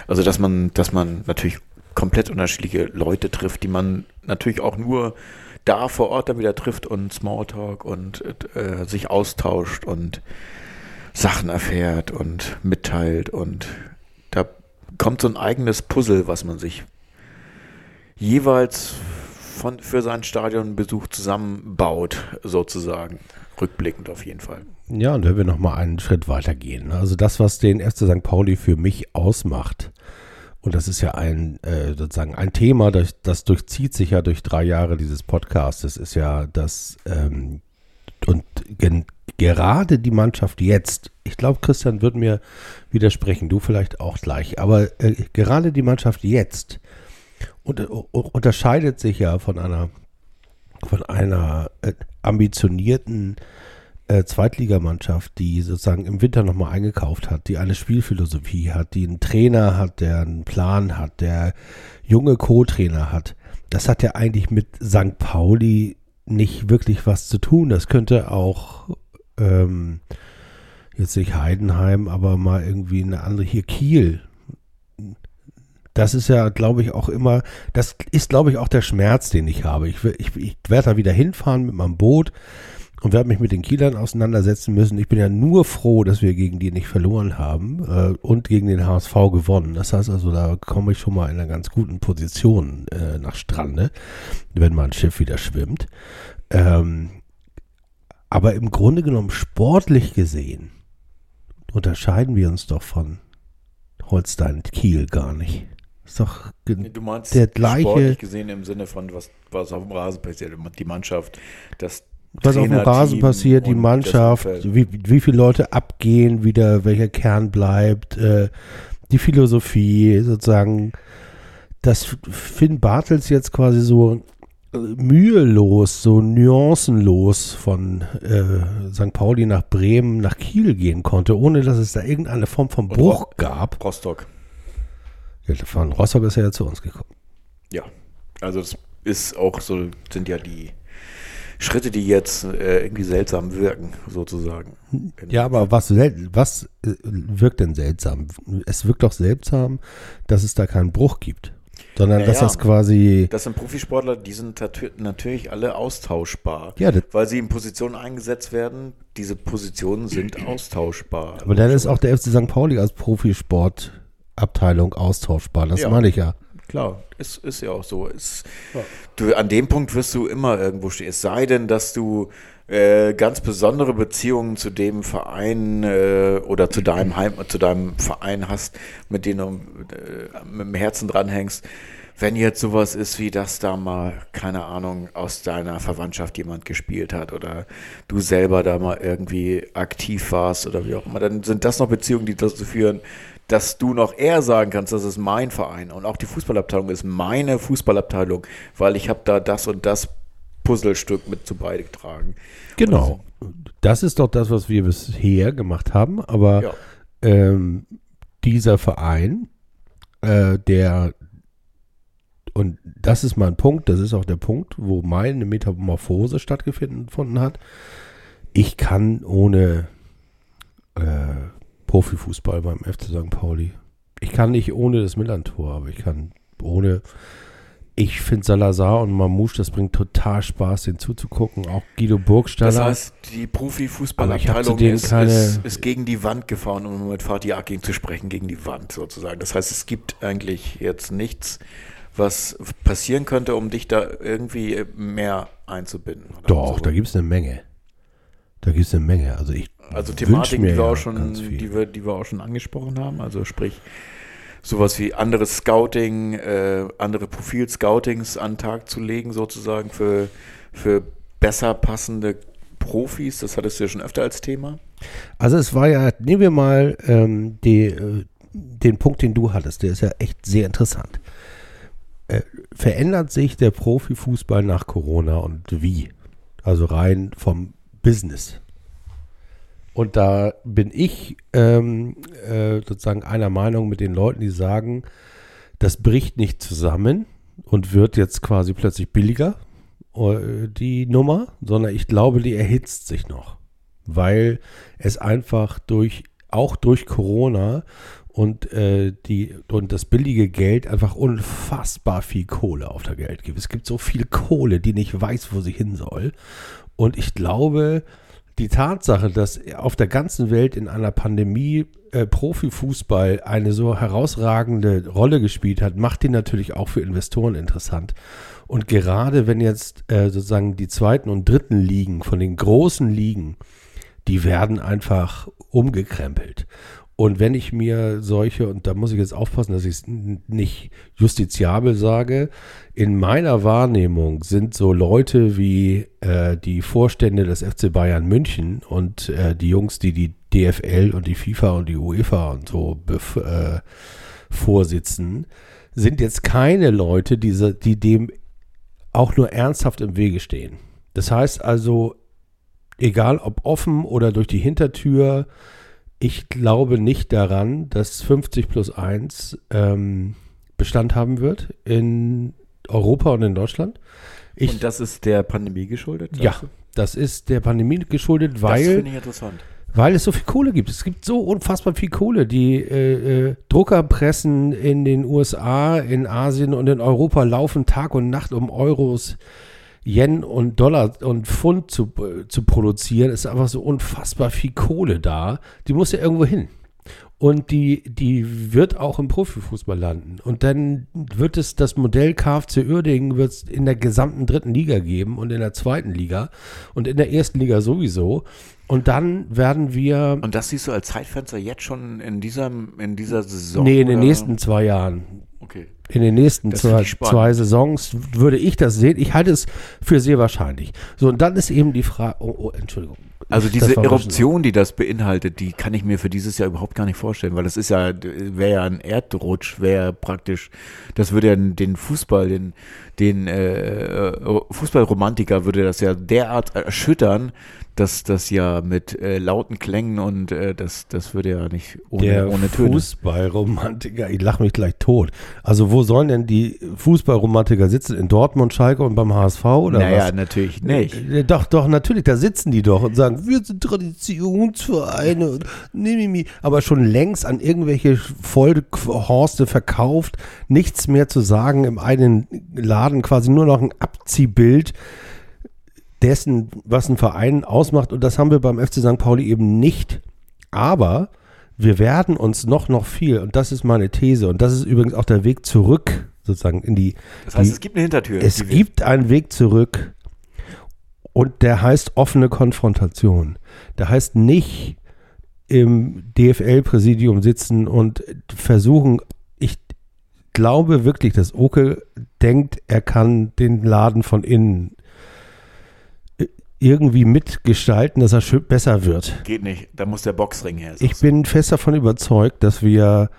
Also dass man, dass man natürlich komplett unterschiedliche Leute trifft, die man natürlich auch nur da vor Ort dann wieder trifft und Smalltalk und äh, sich austauscht und Sachen erfährt und mitteilt und da kommt so ein eigenes Puzzle, was man sich jeweils von, für seinen Stadionbesuch zusammenbaut, sozusagen. Rückblickend auf jeden Fall. Ja, und wenn wir nochmal einen Schritt weiter gehen. ne? Also das, was den FC St. Pauli für mich ausmacht, und das ist ja ein, äh, sozusagen ein Thema, das, das durchzieht sich ja durch drei Jahre dieses Podcasts. Ist ja das, ähm, und gen, gerade die Mannschaft jetzt, ich glaube, Christian wird mir widersprechen, du vielleicht auch gleich, aber äh, gerade die Mannschaft jetzt unter, unterscheidet sich ja von einer, von einer äh, ambitionierten äh, Zweitligamannschaft, die sozusagen im Winter nochmal eingekauft hat, die eine Spielphilosophie hat, die einen Trainer hat, der einen Plan hat, der junge Co-Trainer hat. Das hat ja eigentlich mit St. Pauli nicht wirklich was zu tun. Das könnte auch ähm, jetzt nicht Heidenheim, aber mal irgendwie eine andere hier Kiel. Das ist ja, glaube ich, auch immer, das ist, glaube ich, auch der Schmerz, den ich habe. Ich, ich, ich werde da wieder hinfahren mit meinem Boot und werde mich mit den Kielern auseinandersetzen müssen. Ich bin ja nur froh, dass wir gegen die nicht verloren haben äh, und gegen den HSV gewonnen. Das heißt also, da komme ich schon mal in einer ganz guten Position äh, nach Strande, wenn mein Schiff wieder schwimmt. Ähm, aber im Grunde genommen sportlich gesehen unterscheiden wir uns doch von Holstein und Kiel gar nicht. Ist doch Du meinst Der gleiche- sportlich gesehen im Sinne von, was, was auf dem Rasen passiert, die Mannschaft, das was auf dem Rasen passiert, die Mannschaft, wie, wie viele Leute abgehen, wieder welcher Kern bleibt, äh, die Philosophie sozusagen, dass Finn Bartels jetzt quasi so äh, mühelos, so nuancenlos von äh, St. Pauli nach Bremen, nach Kiel gehen konnte, ohne dass es da irgendeine Form von Bruch gab. Rostock. Von Rostock ist er ja zu uns gekommen. Ja, also das ist auch so, sind ja die Schritte, die jetzt äh, irgendwie seltsam wirken, sozusagen. Ja, aber was, was äh, wirkt denn seltsam? Es wirkt doch seltsam, dass es da keinen Bruch gibt, sondern Ja, dass das quasi. Das sind Profisportler, die sind natürlich alle austauschbar. Ja, Weil sie in Positionen eingesetzt werden, diese Positionen sind austauschbar. aber dann ist auch der FC St. Pauli als Profisportabteilung austauschbar. Das Ja. meine ich ja. klar. Ist, ist ja auch so. Ist, du, an dem Punkt wirst du immer irgendwo stehen. Es sei denn, dass du äh, ganz besondere Beziehungen zu dem Verein äh, oder zu deinem Heim, zu deinem Verein hast, mit dem du äh, mit dem Herzen dranhängst. Wenn jetzt sowas ist, wie das da mal, keine Ahnung, aus deiner Verwandtschaft jemand gespielt hat oder du selber da mal irgendwie aktiv warst oder wie auch immer, dann sind das noch Beziehungen, die dazu führen, dass du noch eher sagen kannst, das ist mein Verein und auch die Fußballabteilung ist meine Fußballabteilung, weil ich habe da das und das Puzzlestück mit zu beigetragen. Genau. Das ist doch das, was wir bisher gemacht haben. Aber Ja. ähm, dieser Verein, äh, der, und das ist mein Punkt, das ist auch der Punkt, wo meine Metamorphose stattgefunden hat. Ich kann ohne äh, Profifußball beim FC St. Pauli. Ich kann nicht ohne das Millantor, aber ich kann ohne. Ich finde Salazar und Mamouche, das bringt total Spaß, den zuzugucken. Auch Guido Burgstaller. Das heißt, die Profifußballabteilung ist, ist, ist gegen die Wand gefahren, um mit Fatih Akin zu sprechen, gegen die Wand sozusagen. Das heißt, es gibt eigentlich jetzt nichts, was passieren könnte, um dich da irgendwie mehr einzubinden. Doch, so. da gibt es eine Menge. Da gibt es eine Menge. Also ich Also Thematiken, die wir, auch schon, die, wir, die wir auch schon angesprochen haben. Also sprich, sowas wie anderes Scouting, äh, andere Profil-Scoutings an den Tag zu legen, sozusagen für, für besser passende Profis. Das hattest du ja schon öfter als Thema. Also es war ja, nehmen wir mal ähm, die, äh, den Punkt, den du hattest, der ist ja echt sehr interessant. Äh, verändert sich der Profifußball nach Corona und wie? Also rein vom Business. Und da bin ich ähm, äh, sozusagen einer Meinung mit den Leuten, die sagen, das bricht nicht zusammen und wird jetzt quasi plötzlich billiger, äh, die Nummer, sondern ich glaube, die erhitzt sich noch weil es einfach durch, auch durch Corona und, äh, die, und das billige Geld einfach unfassbar viel Kohle auf der Geld gibt. Es gibt so viel Kohle, die nicht weiß, wo sie hin soll. Und ich glaube, die Tatsache, dass auf der ganzen Welt in einer Pandemie äh, Profifußball eine so herausragende Rolle gespielt hat, macht die natürlich auch für Investoren interessant. Und gerade wenn jetzt äh, sozusagen die zweiten und dritten Ligen von den großen Ligen, die werden einfach umgekrempelt. Und wenn ich mir solche, und da muss ich jetzt aufpassen, dass ich es nicht justiziabel sage, in meiner Wahrnehmung sind so Leute wie äh, die Vorstände des FC Bayern München und äh, die Jungs, die die DFL und die FIFA und die UEFA und so äh, vorsitzen, sind jetzt keine Leute, die, die dem auch nur ernsthaft im Wege stehen. Das heißt also, egal ob offen oder durch die Hintertür, ich glaube nicht daran, dass 50 plus 1 ähm, Bestand haben wird in Europa und in Deutschland. Ich, Und das ist der Pandemie geschuldet? ja, du? das ist der Pandemie geschuldet, das weil, finde ich interessant. weil es so viel Kohle gibt. Es gibt so unfassbar viel Kohle. Die äh, äh, Druckerpressen in den USA, in Asien und in Europa laufen Tag und Nacht, um Euros, Yen und Dollar und Pfund zu, zu produzieren. Ist einfach so unfassbar viel Kohle da. Die muss ja irgendwo hin. Und die, die wird auch im Profifußball landen. Und dann wird es das Modell KFC Uerdingen wird es in der gesamten dritten Liga geben und in der zweiten Liga und in der ersten Liga sowieso. Und dann werden wir, Und das siehst du als Zeitfenster jetzt schon in dieser, in dieser Saison? nee, in den nächsten zwei Jahren, Okay. in den nächsten zwei, zwei Saisons würde ich das sehen. Ich halte es für sehr wahrscheinlich. So, und dann ist eben die Frage, oh, oh, Entschuldigung. Also diese Eruption, die das beinhaltet, die kann ich mir für dieses Jahr überhaupt gar nicht vorstellen, weil das ist ja, wäre ja ein Erdrutsch, wäre praktisch, das würde ja den Fußball, den, den äh, Fußballromantiker würde das ja derart erschüttern, dass das ja mit äh, lauten Klängen und äh, das, das würde ja nicht ohne, der ohne Töne. Fußballromantiker, ich lache mich gleich tot. Also wo sollen denn die Fußballromantiker sitzen? In Dortmund, Schalke und beim HSV oder naja, was? natürlich nicht. Äh, Doch, doch, natürlich, da sitzen die doch und sagen, wir sind Traditionsvereine und nee. aber schon längst an irgendwelche Vollhorste verkauft, nichts mehr zu sagen im eigenen Laden, quasi nur noch ein Abziehbild dessen, was ein Verein ausmacht und das haben wir beim FC St. Pauli eben nicht. Aber wir werden uns noch, noch viel, und das ist meine These, und das ist übrigens auch der Weg zurück sozusagen in die. Das heißt, die, es gibt eine Hintertür. es gibt einen Weg zurück und der heißt offene Konfrontation. Der heißt nicht im DFL-Präsidium sitzen und versuchen, ich glaube wirklich, dass Oke denkt, er kann den Laden von innen irgendwie mitgestalten, dass er besser wird. Geht nicht. Da muss der Boxring her. Ich bin fest davon überzeugt, dass wir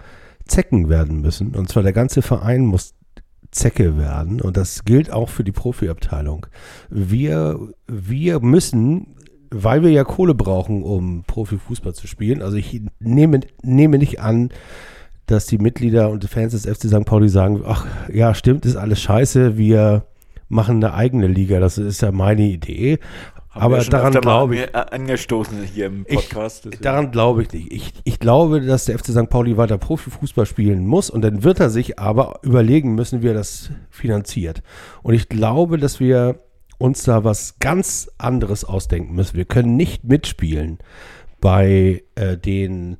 Zecken werden müssen. Und zwar der ganze Verein muss Zecke werden. Und das gilt auch für die Profiabteilung. Wir, wir müssen, weil wir ja Kohle brauchen, um Profifußball zu spielen. Also ich nehme, nehme nicht an, dass die Mitglieder und die Fans des FC St. Pauli sagen, ach ja, stimmt, ist alles scheiße, wir machen eine eigene Liga. Das ist ja meine Idee. Haben Aber daran glaube ich, ange- angestoßen hier im Ich- Podcast. deswegen- Daran glaube ich nicht. Ich, ich glaube, dass der FC St. Pauli weiter Profifußball spielen muss und dann wird er sich aber überlegen müssen, wie er das finanziert. Und ich glaube, dass wir uns da was ganz anderes ausdenken müssen. Wir können nicht mitspielen bei äh, den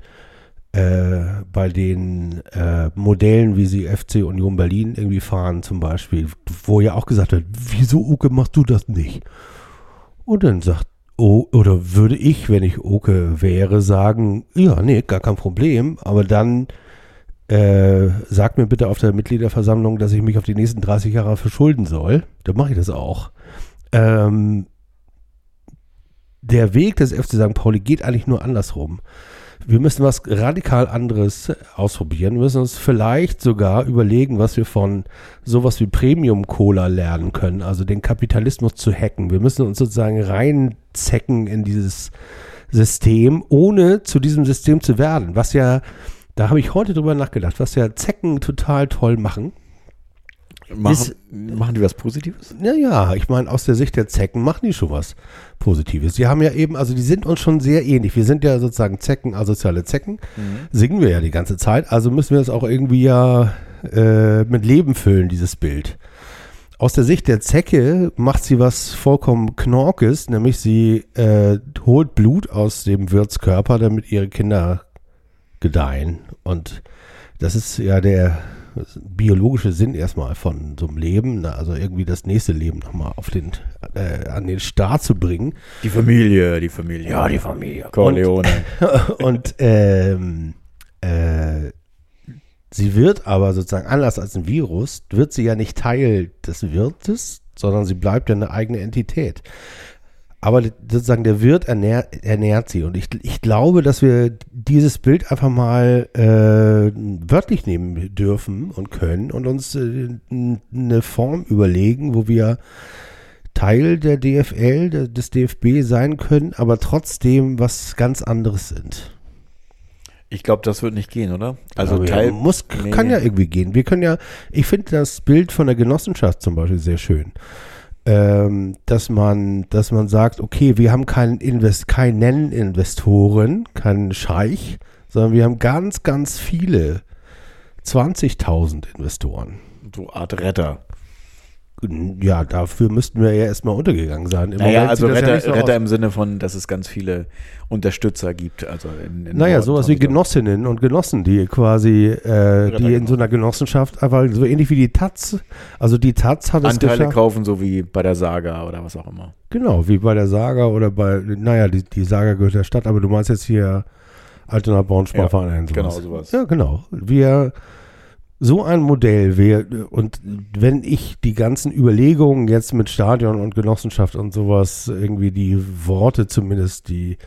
äh, bei den äh, Modellen, wie sie FC Union Berlin irgendwie fahren zum Beispiel, wo ja auch gesagt wird, wieso Uke machst du das nicht? Und dann sagt, oh, oder würde ich, wenn ich Oke wäre, sagen, ja, nee, gar kein Problem, aber dann äh, sag mir bitte auf der Mitgliederversammlung, dass ich mich auf die nächsten 30 Jahre verschulden soll. Dann mache ich das auch. Ähm, der Weg des FC St. Pauli geht eigentlich nur andersrum. Wir müssen was radikal anderes ausprobieren. Wir müssen uns vielleicht sogar überlegen, was wir von sowas wie Premium Cola lernen können, also den Kapitalismus zu hacken. Wir müssen uns sozusagen reinzecken in dieses System, ohne zu diesem System zu werden. Was ja, da habe ich heute drüber nachgedacht, was ja Zecken total toll machen. Machen, ist- machen die was Positives? Naja, ich meine, aus der Sicht der Zecken machen die schon was Positives. Die haben ja eben, also die sind uns schon sehr ähnlich. Wir sind ja sozusagen Zecken, asoziale Zecken. Singen wir ja die ganze Zeit. Also müssen wir es auch irgendwie ja äh, mit Leben füllen, dieses Bild. Aus der Sicht der Zecke macht sie was vollkommen Knorkes, nämlich sie äh, holt Blut aus dem Wirtskörper, damit ihre Kinder gedeihen. Und das ist ja der biologische Sinn erstmal von so einem Leben, ne? also irgendwie das nächste Leben nochmal auf den, äh, an den Start zu bringen. Die Familie, die Familie. Ja, die Familie. Corleone. Und ähm, äh, sie wird aber sozusagen, anders als ein Virus, wird sie ja nicht Teil des Wirtes, sondern sie bleibt ja eine eigene Entität. Aber sozusagen der Wirt ernährt, ernährt sie. Und ich, ich glaube, dass wir dieses Bild einfach mal äh, wörtlich nehmen dürfen und können und uns äh, eine Form überlegen, wo wir Teil der DFL, der, des DFB sein können, aber trotzdem was ganz anderes sind. Ich glaube, das wird nicht gehen, oder? Also Aber ja, Teil muss, nee. kann ja irgendwie gehen. Wir können ja, ich finde das Bild von der Genossenschaft zum Beispiel sehr schön. Ähm, dass man, dass man sagt, okay, wir haben keinen Invest, keinen Investoren, keinen Scheich, sondern wir haben ganz, ganz viele, 20.000 Investoren. so Art Retter. Ja, dafür müssten wir ja erstmal untergegangen sein. Im Naja, Moment also ja Retter, nicht so Retter im Sinne von, dass es ganz viele Unterstützer gibt. Also in, in Naja, Norden- sowas wie Genossinnen und Genossen, die quasi, äh, die in so einer Genossenschaft einfach so ähnlich wie die Taz, also die Taz hat es Anteile geschafft, kaufen, so wie bei der Saga oder was auch immer. genau, wie bei der Saga oder bei, naja, die, die Saga gehört der Stadt, aber du meinst jetzt hier Altona Braunsportverein. genau, sowas. sowas. Ja, genau. Wir, so ein Modell, wir, und wenn ich die ganzen Überlegungen jetzt mit Stadion und Genossenschaft und sowas, irgendwie die Worte zumindest, die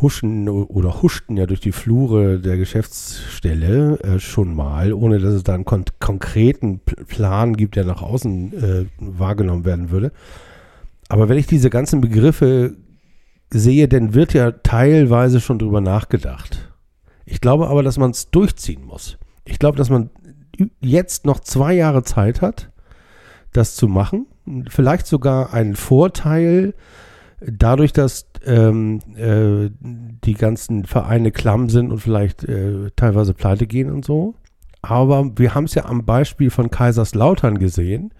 huschen oder huschten ja durch die Flure der Geschäftsstelle äh, schon mal, ohne dass es da einen kon konkreten Plan gibt, der nach außen äh, wahrgenommen werden würde. Aber wenn ich diese ganzen Begriffe sehe, dann wird ja teilweise schon drüber nachgedacht. Ich glaube aber, dass man es durchziehen muss. Ich glaube, dass man jetzt noch zwei Jahre Zeit hat, das zu machen. Vielleicht sogar einen Vorteil dadurch, dass ähm, äh, die ganzen Vereine klamm sind und vielleicht äh, teilweise pleite gehen und so. Aber wir haben es ja am Beispiel von Kaiserslautern gesehen,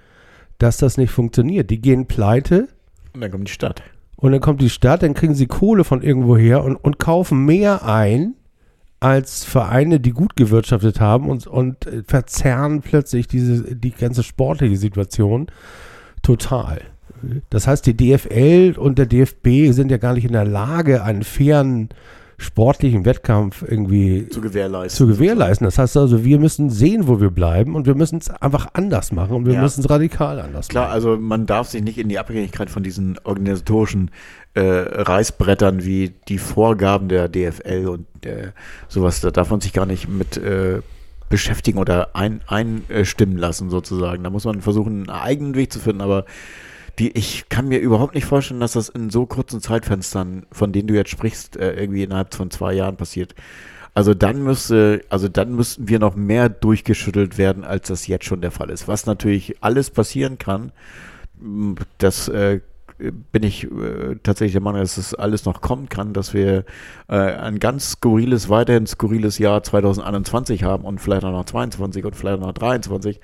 dass das nicht funktioniert. Die gehen pleite Und dann kommt die Stadt. und dann kommt die Stadt, dann kriegen sie Kohle von irgendwoher und, und kaufen mehr ein, als Vereine, die gut gewirtschaftet haben und, und verzerren plötzlich diese, die ganze sportliche Situation total. Das heißt, die DFL und der DFB sind ja gar nicht in der Lage, einen fairen sportlichen Wettkampf irgendwie Zu gewährleisten. zu gewährleisten. Das heißt also, wir müssen sehen, wo wir bleiben und wir müssen es einfach anders machen und wir Ja. müssen es radikal anders Klar, machen. also man darf sich nicht in die Abhängigkeit von diesen organisatorischen äh, Reißbrettern wie die Vorgaben der DFL und äh, sowas, da darf man sich gar nicht mit äh, beschäftigen oder ein, einstimmen lassen sozusagen. Da muss man versuchen, einen eigenen Weg zu finden, aber die, ich kann mir überhaupt nicht vorstellen, dass das in so kurzen Zeitfenstern, von denen du jetzt sprichst, äh, irgendwie innerhalb von zwei Jahren passiert. Also dann müsste, also dann müssten wir noch mehr durchgeschüttelt werden, als das jetzt schon der Fall ist. Was natürlich alles passieren kann, das äh, bin ich äh, tatsächlich der Meinung, dass das alles noch kommen kann, dass wir äh, ein ganz skurriles, weiterhin skurriles Jahr 2021 haben und vielleicht auch noch 22 und vielleicht auch noch 23.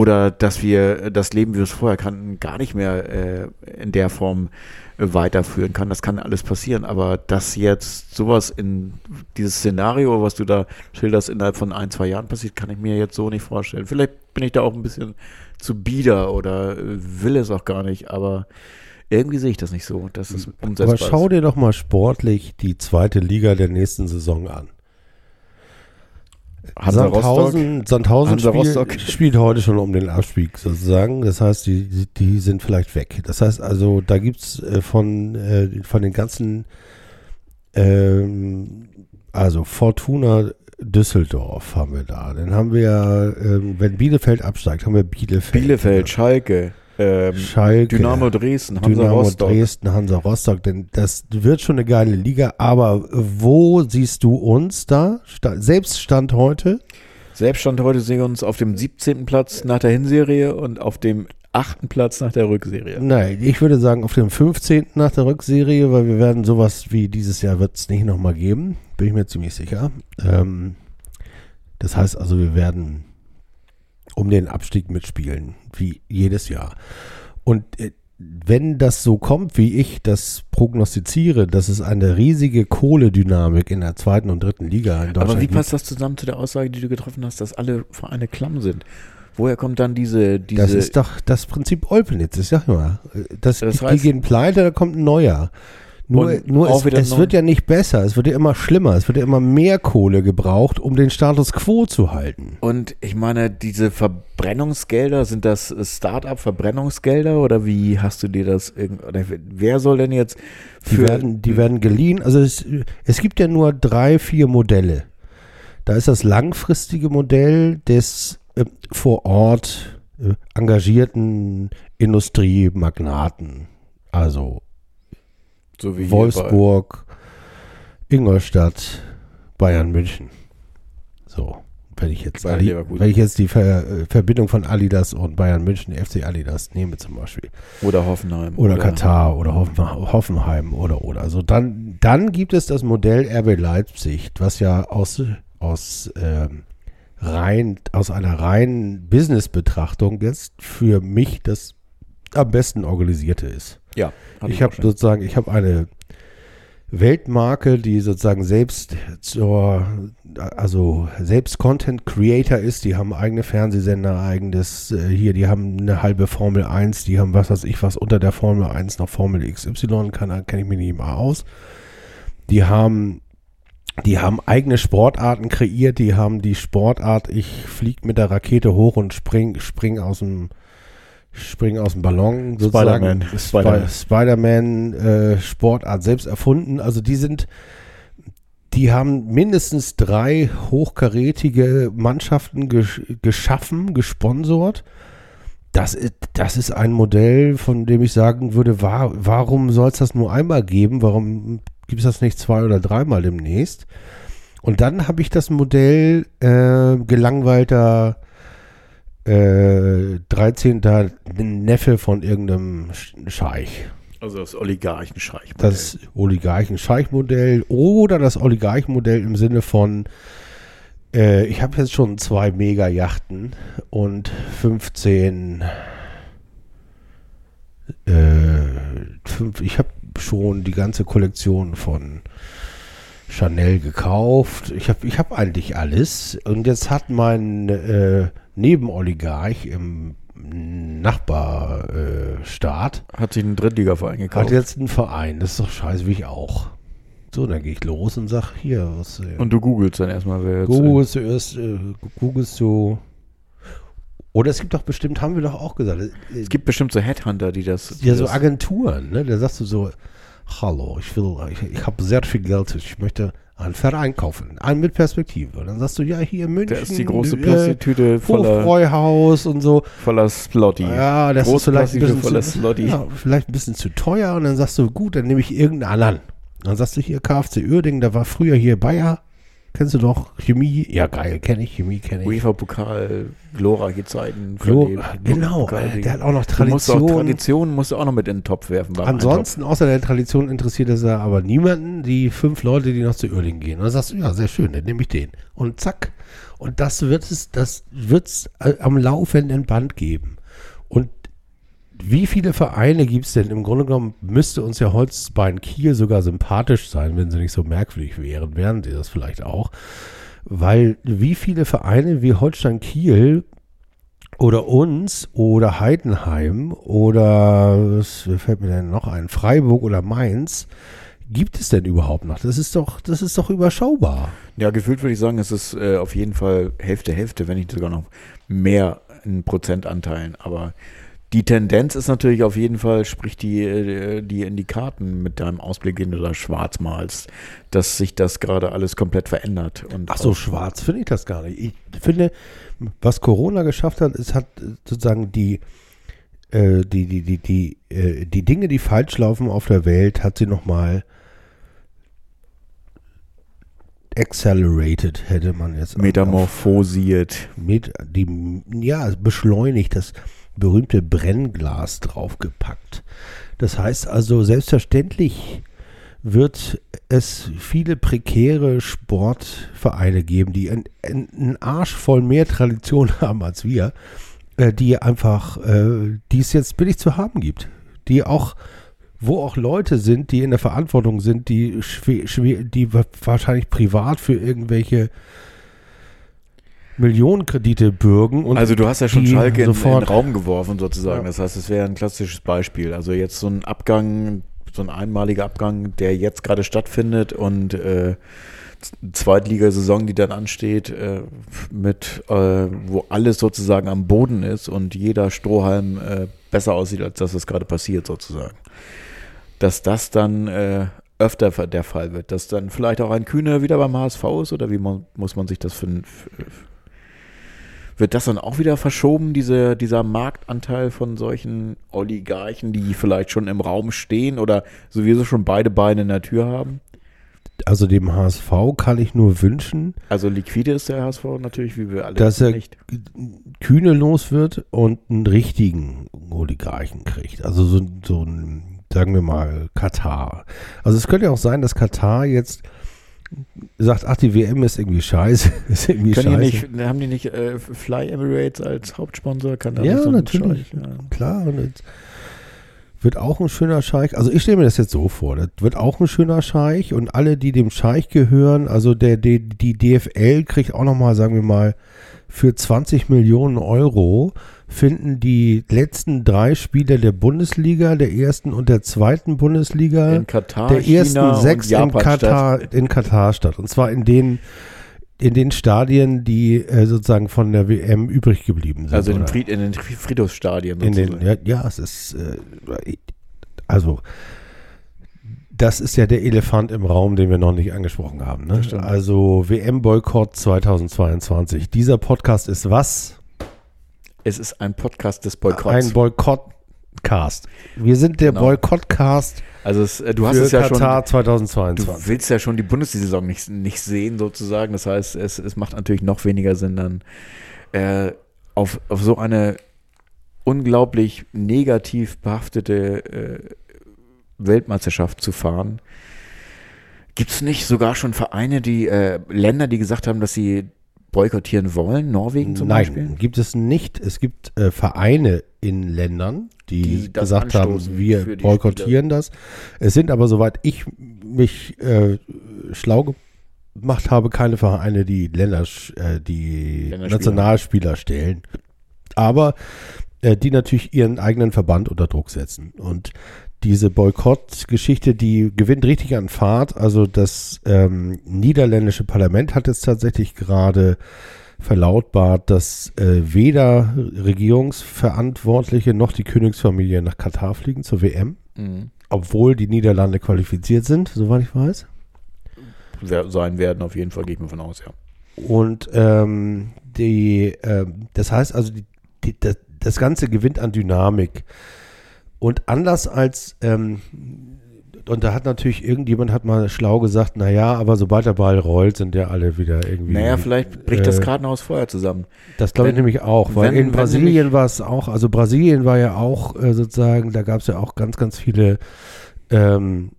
Oder dass wir das Leben, wie wir es vorher kannten, gar nicht mehr äh, in der Form äh, weiterführen kann. Das kann alles passieren. Aber dass jetzt sowas in dieses Szenario, was du da schilderst, innerhalb von ein, zwei Jahren passiert, kann ich mir jetzt so nicht vorstellen. Vielleicht bin ich da auch ein bisschen zu bieder oder äh, will es auch gar nicht, aber irgendwie sehe ich das nicht so, dass es umsetzbar Aber schau dir doch mal sportlich die zweite Liga der nächsten Saison an. Hansa Sandhausen, Sandhausen Hansa spiel, Rostock. spielt heute schon um den Abstieg sozusagen. Das heißt, die, die- sind vielleicht weg. Das heißt also, da gibt es äh, von, äh, von den ganzen, ähm, also Fortuna Düsseldorf haben wir da. Dann haben wir, ähm, wenn Bielefeld absteigt, haben wir Bielefeld. Bielefeld, Schalke, ähm, Schalke. Dynamo Dresden, Hansa Dynamo Rostock. Dresden, Hansa Rostock, denn das wird schon eine geile Liga, aber wo siehst du uns da? Selbst Stand heute? Selbststand heute sehen wir uns auf dem 17. Platz nach der Hinserie und auf dem 8. Platz nach der Rückserie. Nein, ich würde sagen auf dem 15. nach der Rückserie, weil wir werden sowas wie dieses Jahr wird es nicht nochmal geben, bin ich mir ziemlich sicher. Ähm, das heißt also, wir werden um den Abstieg mitspielen, wie jedes Jahr. Und äh, wenn das so kommt, wie ich das prognostiziere, dass es eine riesige Kohledynamik in der zweiten und dritten Liga in Deutschland Aber wie passt das zusammen zu der Aussage, die du getroffen hast, dass alle Vereine klamm sind? Woher kommt dann diese, diese Das ist doch das Prinzip Olpenitz, ich sag mal. Das, Das die, heißt- die gehen pleite, da kommt ein neuer. Nur, Und nur es, es wird ja nicht besser, es wird ja immer schlimmer, es wird ja immer mehr Kohle gebraucht, um den Status quo zu halten. Und ich meine, diese Verbrennungsgelder, sind das Start-up-Verbrennungsgelder oder wie hast du dir das wer soll denn jetzt Die für werden, die werden geliehen. Also es, es gibt ja nur drei, vier Modelle. Da ist das langfristige Modell des äh, vor Ort äh, engagierten Industriemagnaten. Also so Wolfsburg, Ingolstadt, Bayern München. So, wenn ich jetzt, Ali, wenn ich jetzt die Ver, äh, Verbindung von Adidas und Bayern München, FC Adidas nehme zum Beispiel, bei, oder Hoffenheim oder Katar oder Hoffen, Hoffenheim oder oder. Also dann, dann gibt es das Modell RB Leipzig, was ja aus, aus, ähm, rein, aus einer reinen Business-Betrachtung jetzt für mich das am besten organisierte ist. Ja, Ich auch habe sozusagen, ich habe eine Weltmarke, die sozusagen selbst zur, also selbst Content Creator ist. Die haben eigene Fernsehsender, eigenes äh, hier, die haben eine halbe Formel 1, die haben was weiß ich was unter der Formel 1 noch Formel XY, kann kenne ich mich nicht mal aus. Die haben die haben eigene Sportarten kreiert, die haben die Sportart, ich fliege mit der Rakete hoch und spring, spring aus dem spring aus dem Ballon sozusagen. Spider-Man. Spider- Spider-Man äh, Sportart selbst erfunden. Also die sind, die haben mindestens drei hochkarätige Mannschaften gesch geschaffen, gesponsort. Das ist, das ist ein Modell, von dem ich sagen würde, wa warum soll es das nur einmal geben? Warum gibt es das nicht zwei oder dreimal demnächst? Und dann habe ich das Modell äh, gelangweilter äh, 13. Neffe von irgendeinem Sch- Scheich. Also das Oligarchenscheich. Das Oligarchen-Scheich-Modell oder das Oligarchenmodell im Sinne von, äh, ich habe jetzt schon zwei Mega-Yachten und 15, äh, fünf, ich habe schon die ganze Kollektion von Chanel gekauft. Ich habe ich hab eigentlich alles. Und jetzt hat mein äh, Nebenoligarch im Nachbarstaat Hat sich einen Drittligaverein hat gekauft. jetzt einen Verein. Das ist doch scheiße, wie ich auch. So, dann gehe ich los und sag, hier, was... Äh, Und du googelst dann erstmal, wer jetzt. äh, googelst du erst, äh, googelst du... Oder es gibt doch bestimmt, haben wir doch auch gesagt, äh, Es gibt bestimmt so Headhunter, die das. Die ja, so Agenturen, ne? Da sagst du so, hallo, ich will, ich, ich habe sehr viel Geld, ich möchte einen Verein kaufen, einen mit Perspektive. Und dann sagst du, ja, hier in München, da ist die große äh, Plastiktüte voller, Hofbräuhaus und so. voller Slotty. Ja, das ist Große vielleicht ein, bisschen voller zu, Slotty. ja, vielleicht ein bisschen zu teuer. Und dann sagst du, gut, dann nehme ich irgendeinen anderen. Dann sagst du hier KFC Uerdingen, da war früher hier Bayer. Kennst du doch Chemie? Ja, geil, kenne ich, Chemie kenne ich. UEFA-Pokal, glorreiche Zeiten. Glo- verlebt. genau, Pokal- äh, der hat auch noch Du musst auch Tradition. Tradition musst du auch noch mit in den Topf werfen. Ansonsten, außer der Tradition, interessiert es ja aber niemanden, die fünf Leute, die noch zu Uerdingen gehen. Und dann sagst du, ja, sehr schön, dann nehme ich den. Und zack. Und das wird es, das wird's äh, am laufenden Band geben. Wie viele Vereine gibt es denn? Im Grunde genommen müsste uns ja Holzbein Kiel sogar sympathisch sein, wenn sie nicht so merkwürdig wären, wären sie das vielleicht auch. Weil wie viele Vereine wie Holstein Kiel oder uns oder Heidenheim oder was fällt mir denn noch ein? Freiburg oder Mainz gibt es denn überhaupt noch? Das ist doch, das ist doch überschaubar. Ja, gefühlt würde ich sagen, es ist äh, auf jeden Fall Hälfte, Hälfte, wenn nicht sogar noch mehr in Prozentanteilen. Aber die Tendenz ist natürlich auf jeden Fall, spricht die, äh, die in die Karten mit deinem Ausblick, den du da schwarz malst, dass sich das gerade alles komplett verändert. Und Ach so, schwarz finde ich das gar nicht. Ich finde, was Corona geschafft hat, es hat äh, sozusagen die, äh, die, die, die, die, äh, die Dinge, die falsch laufen auf der Welt, hat sie nochmal accelerated, hätte man jetzt auf- Metamorphosiert. mit die ja beschleunigt das berühmte Brennglas draufgepackt. Das heißt also selbstverständlich wird es viele prekäre Sportvereine geben, die einen, einen Arsch voll mehr Tradition haben als wir, äh, die einfach, äh, die es jetzt billig zu haben gibt, die auch wo auch Leute sind, die in der Verantwortung sind, die, schwer, schwer, die wa- wahrscheinlich privat für irgendwelche Millionenkredite bürgen. Und also du hast ja schon Schalke in, in den Raum geworfen sozusagen. Ja. Das heißt, es wäre ein klassisches Beispiel. Also jetzt so ein Abgang, so ein einmaliger Abgang, der jetzt gerade stattfindet und äh, Zweitligasaison, die dann ansteht, äh, mit äh, wo alles sozusagen am Boden ist und jeder Strohhalm äh, besser aussieht, als dass es gerade passiert sozusagen. Dass das dann äh, öfter der Fall wird, dass dann vielleicht auch ein Kühne wieder beim HSV ist oder wie man, muss man sich das für, für wird das dann auch wieder verschoben, diese, dieser Marktanteil von solchen Oligarchen, die vielleicht schon im Raum stehen oder sowieso schon beide Beine in der Tür haben? also dem HSV kann ich nur wünschen, Also liquide ist der HSV natürlich, wie wir alle dass er nicht. Kühne los wird und einen richtigen Oligarchen kriegt. Also so, so ein, sagen wir mal, Katar. Also es könnte ja auch sein, dass Katar jetzt sagt, ach, die WM ist irgendwie scheiße. ist irgendwie Können die scheiße. nicht, haben die nicht äh, Fly Emirates als Hauptsponsor? Kann da Ja, nicht so natürlich. Scheich, ja. Klar, und wird auch ein schöner Scheich. Also ich stelle mir das jetzt so vor, das wird auch ein schöner Scheich und alle, die dem Scheich gehören, also der, der die DFL kriegt auch nochmal, sagen wir mal, für 20 Millionen Euro finden die letzten drei Spiele der Bundesliga, der ersten und der zweiten Bundesliga, In Katar, der ersten China sechs in Katar, statt. in Katar statt. Und zwar in den in den Stadien, die äh, sozusagen von der WM übrig geblieben sind. Also in? Fried, in den Fri- Friedhofsstadien In den, ja, ja, es ist, äh, also, das ist ja der Elefant im Raum, den wir noch nicht angesprochen haben. Ne? Also, WM-Boykott 2022. Dieser Podcast ist was? Es ist ein Podcast des Ein Boykotts. Boykottcast. Wir sind der Genau. Boykottcast also es, äh, du hast für es ja schon. Katar Du 2022. willst ja schon die Bundesliga-Saison nicht, nicht sehen, sozusagen. Das heißt, es, es macht natürlich noch weniger Sinn, dann äh, auf, auf so eine unglaublich negativ behaftete äh, Weltmeisterschaft zu fahren. Gibt es nicht sogar schon Vereine, die äh, Länder, die gesagt haben, dass sie boykottieren wollen? Norwegen zum Nein, Beispiel? gibt es nicht. Es gibt äh, Vereine in Ländern, die, Die gesagt haben, wir boykottieren das. Es sind aber, soweit ich mich äh, schlau gemacht habe, keine Vereine, die Länder, äh, die. Nationalspieler stellen. Aber äh, die natürlich ihren eigenen Verband unter Druck setzen. Und diese Boykott-Geschichte, die gewinnt richtig an Fahrt. Also das ähm, niederländische Parlament hat jetzt tatsächlich gerade verlautbart, dass äh, weder Regierungsverantwortliche noch die Königsfamilie nach Katar fliegen zur WM, Mhm. obwohl die Niederlande qualifiziert sind, soweit ich weiß. Wer- Sein werden auf jeden Fall, gehe ich mir von aus, ja. Und ähm, die, ähm, das heißt also, die, die, das, das Ganze gewinnt an Dynamik. Und anders als, ähm, und da hat natürlich irgendjemand hat mal schlau gesagt, naja, aber sobald der Ball rollt, sind ja alle wieder irgendwie. Naja, vielleicht bricht das äh, Kartenhaus vorher zusammen. Das glaube ich nämlich auch, weil wenn- in wenn Brasilien war es auch, also Brasilien war ja auch äh, sozusagen, da gab es ja auch ganz, ganz viele ähm,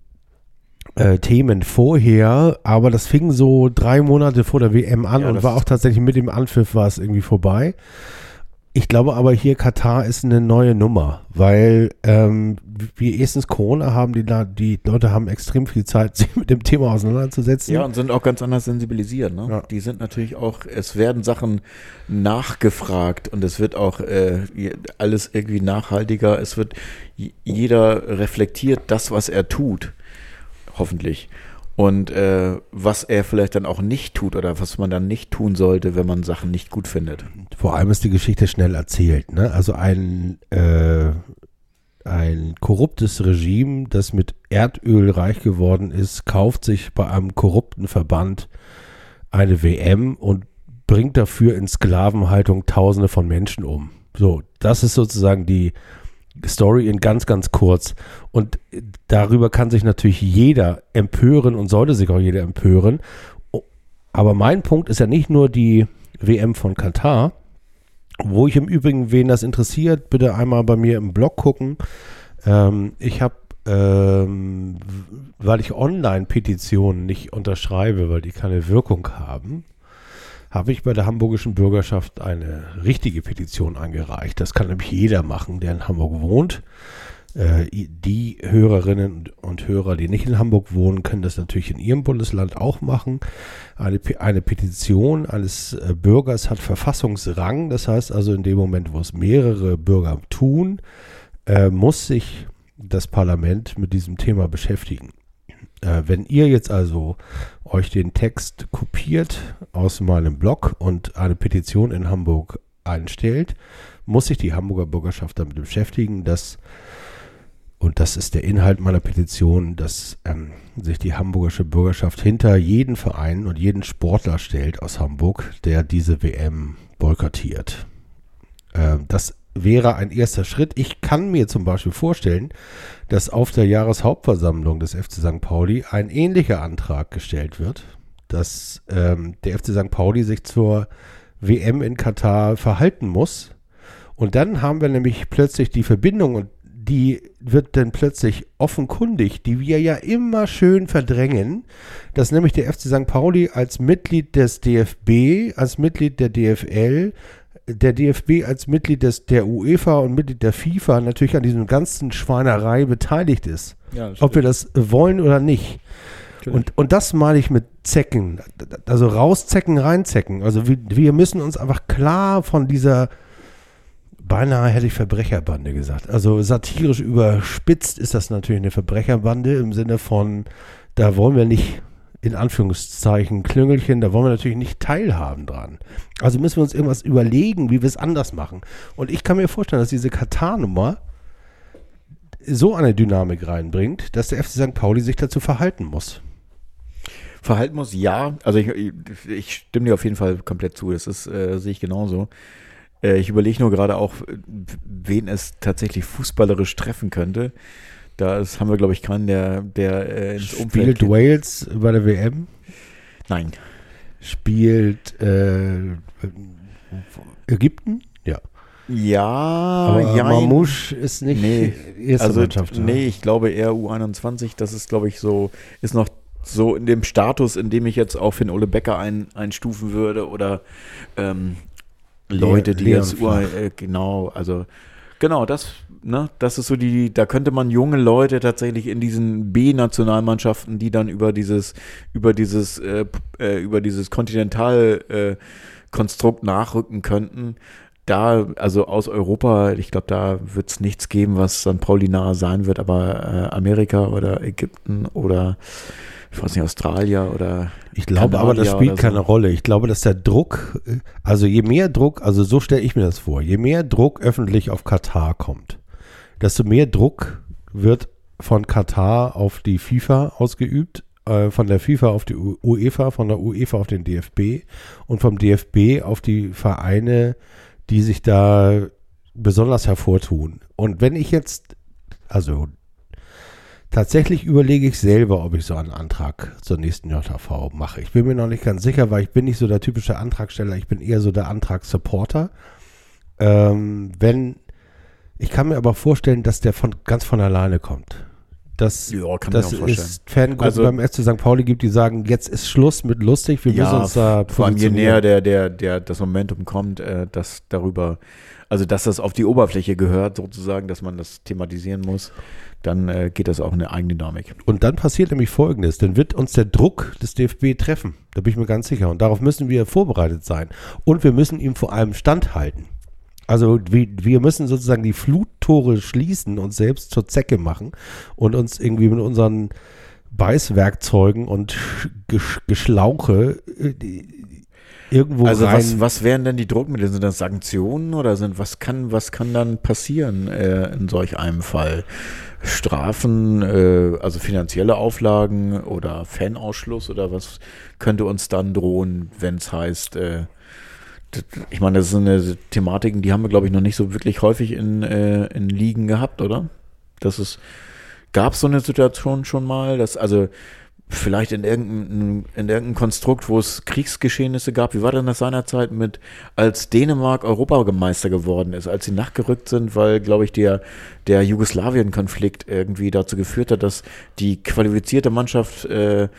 äh, Themen vorher, aber das fing so drei Monate vor der WM an Ja, und das war auch tatsächlich mit dem Anpfiff war es irgendwie vorbei. Ich glaube aber hier Katar ist eine neue Nummer, weil ähm, wir erstens Corona haben, die, die Leute haben extrem viel Zeit, sich mit dem Thema auseinanderzusetzen. Ja, und sind auch ganz anders sensibilisiert. Ne? Ja. Die sind natürlich auch, es werden Sachen nachgefragt und es wird auch äh, alles irgendwie nachhaltiger. Es wird, jeder reflektiert das, was er tut, hoffentlich. Und äh, was er vielleicht dann auch nicht tut oder was man dann nicht tun sollte, wenn man Sachen nicht gut findet. Vor allem ist die Geschichte schnell erzählt. Ne? Also ein, äh, ein korruptes Regime, das mit Erdöl reich geworden ist, kauft sich bei einem korrupten Verband eine WM und bringt dafür in Sklavenhaltung Tausende von Menschen um. So, das ist sozusagen die Story in ganz, ganz kurz. Und darüber kann sich natürlich jeder empören und sollte sich auch jeder empören. Aber mein Punkt ist ja nicht nur die WM von Katar, wo ich im Übrigen, wen das interessiert, bitte einmal bei mir im Blog gucken. Ähm, ich habe, ähm, weil ich Online-Petitionen nicht unterschreibe, weil die keine Wirkung haben, habe ich bei der hamburgischen Bürgerschaft eine richtige Petition eingereicht. Das kann nämlich jeder machen, der in Hamburg wohnt. Äh, die Hörerinnen und- Hörer, die nicht in Hamburg wohnen, können das natürlich in ihrem Bundesland auch machen. Eine, eine Petition eines äh, Bürgers hat Verfassungsrang. Das heißt also, in dem Moment, wo es mehrere Bürger tun, äh, muss sich das Parlament mit diesem Thema beschäftigen. Äh, wenn ihr jetzt also euch den Text kopiert aus meinem Blog und eine Petition in Hamburg einstellt, muss sich die Hamburger Bürgerschaft damit beschäftigen, dass, und das ist der Inhalt meiner Petition, dass ähm, sich die hamburgische Bürgerschaft hinter jeden Verein und jeden Sportler stellt aus Hamburg, der diese WM boykottiert. Ähm, das wäre ein erster Schritt. Ich kann mir zum Beispiel vorstellen, dass auf der Jahreshauptversammlung des FC St. Pauli ein ähnlicher Antrag gestellt wird, dass ähm, der FC St. Pauli sich zur WM in Katar verhalten muss. Und dann haben wir nämlich plötzlich die Verbindung und die wird dann plötzlich offenkundig, die wir ja immer schön verdrängen, dass nämlich der FC St. Pauli als Mitglied des DFB, als Mitglied der DFL, der DFB als Mitglied des, der UEFA und Mitglied der FIFA natürlich an diesem ganzen Schweinerei beteiligt ist. Ja, Ob wir das wollen oder nicht. Und, und das meine ich mit Zecken. Also rauszecken, reinzecken. Also wir, wir müssen uns einfach klar von dieser, beinahe hätte ich Verbrecherbande gesagt. Also satirisch überspitzt ist das natürlich eine Verbrecherbande im Sinne von, da wollen wir nicht in Anführungszeichen Klüngelchen, da wollen wir natürlich nicht teilhaben dran. Also müssen wir uns irgendwas überlegen, wie wir es anders machen. Und ich kann mir vorstellen, dass diese Katar-Nummer so eine Dynamik reinbringt, dass der FC St. Pauli sich dazu verhalten muss. Verhalten muss, ja. Also ich, ich, stimme dir auf jeden Fall komplett zu. Das ist, äh, sehe ich genauso. Äh, ich überlege nur gerade auch, wen es tatsächlich fußballerisch treffen könnte. Da ist, haben wir, glaube ich, keinen, der, der äh, ins Umfeld Spielt. Wales bei der WM? Nein. Spielt äh, Ägypten? Ja. Ja, Aber jein. Mamouche ist nicht Nee, erste also, Mannschaft. ja. nee, ich glaube eher U21. Das ist, glaube ich, so, ist noch so in dem Status, in dem ich jetzt auch für den Ole Becker ein, einstufen würde oder ähm, Leute, die Leon jetzt Ur, äh, genau, also Genau, das, ne, das ist so die, da könnte man junge Leute tatsächlich in diesen B-Nationalmannschaften, die dann über dieses, über dieses, äh, äh, über dieses Kontinentalkonstrukt äh, nachrücken könnten. Da, also aus Europa, ich glaube, da wird es nichts geben, was dann Paulinar sein wird, aber äh, Amerika oder Ägypten oder ich weiß nicht, Australier oder. Ich glaube aber, das spielt keine so. Rolle. Ich glaube, dass der Druck, also je mehr Druck, also so stelle ich mir das vor, je mehr Druck öffentlich auf Katar kommt, desto mehr Druck wird von Katar auf die FIFA ausgeübt, äh, von der FIFA auf die UEFA, von der UEFA auf den DFB und vom DFB auf die Vereine, die sich da besonders hervortun. Und wenn ich jetzt, also Tatsächlich überlege ich selber, ob ich so einen Antrag zur nächsten JV mache. Ich bin mir noch nicht ganz sicher, weil ich bin nicht so der typische Antragsteller, ich bin eher so der Antragssupporter. Ähm, wenn, ich kann mir aber vorstellen, dass der von ganz von alleine kommt. Dass, ja, kann das ist Fangruppen also, beim FC St. Pauli gibt, die sagen, jetzt ist Schluss mit lustig, wir ja, müssen uns da Vor allem je näher der, der, der, das Momentum kommt, äh, dass darüber, also dass das auf die Oberfläche gehört, sozusagen, dass man das thematisieren muss dann äh, geht das auch in eine Eigendynamik. Und dann passiert nämlich Folgendes, dann wird uns der Druck des DFB treffen, da bin ich mir ganz sicher. Und darauf müssen wir vorbereitet sein. Und wir müssen ihm vor allem standhalten. Also wir müssen sozusagen die Fluttore schließen, uns selbst zur Zecke machen und uns irgendwie mit unseren Beißwerkzeugen und Geschlauche äh, irgendwo also rein. Was, was wären denn die Druckmittel? Sind das Sanktionen oder sind was kann was kann dann passieren äh, in solch einem Fall? Strafen, äh, also finanzielle Auflagen oder Fanausschluss oder was könnte uns dann drohen, wenn es heißt, äh, ich meine, das sind Thematiken, die haben wir, glaube ich, noch nicht so wirklich häufig in, äh, in Ligen gehabt, oder? Das ist, gab es so eine Situation schon mal, dass, also vielleicht in irgendeinem, in irgendeinem Konstrukt, wo es Kriegsgeschehnisse gab. Wie war denn das seinerzeit mit, als Dänemark Europameister geworden ist, als sie nachgerückt sind, weil, glaube ich, der, der Jugoslawien-Konflikt irgendwie dazu geführt hat, dass die qualifizierte Mannschaft äh,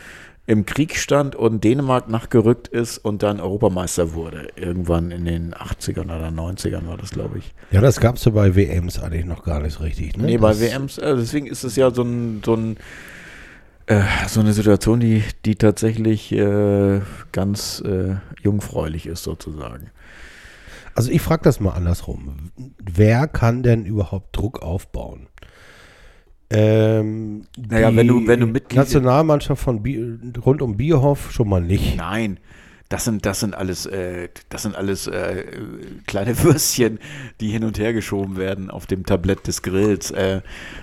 im Krieg stand und Dänemark nachgerückt ist und dann Europameister wurde. Irgendwann in den 80ern oder 90ern war das, glaube ich. Ja, das gab es ja bei WMs eigentlich noch gar nicht richtig. Ne? Nee, das bei WMs, äh, deswegen ist es ja so ein, so ein äh, so eine Situation, die, die tatsächlich äh, ganz äh, jungfräulich ist, sozusagen. Also ich frage das mal andersrum. Wer kann denn überhaupt Druck aufbauen? Ähm, naja, wenn du, wenn du Mitglied Nationalmannschaft von Bi rund um Bierhoff schon mal nicht. Nein, das sind, das sind alles, äh, das sind alles äh, kleine Würstchen, die hin und her geschoben werden auf dem Tablett des Grills. Äh,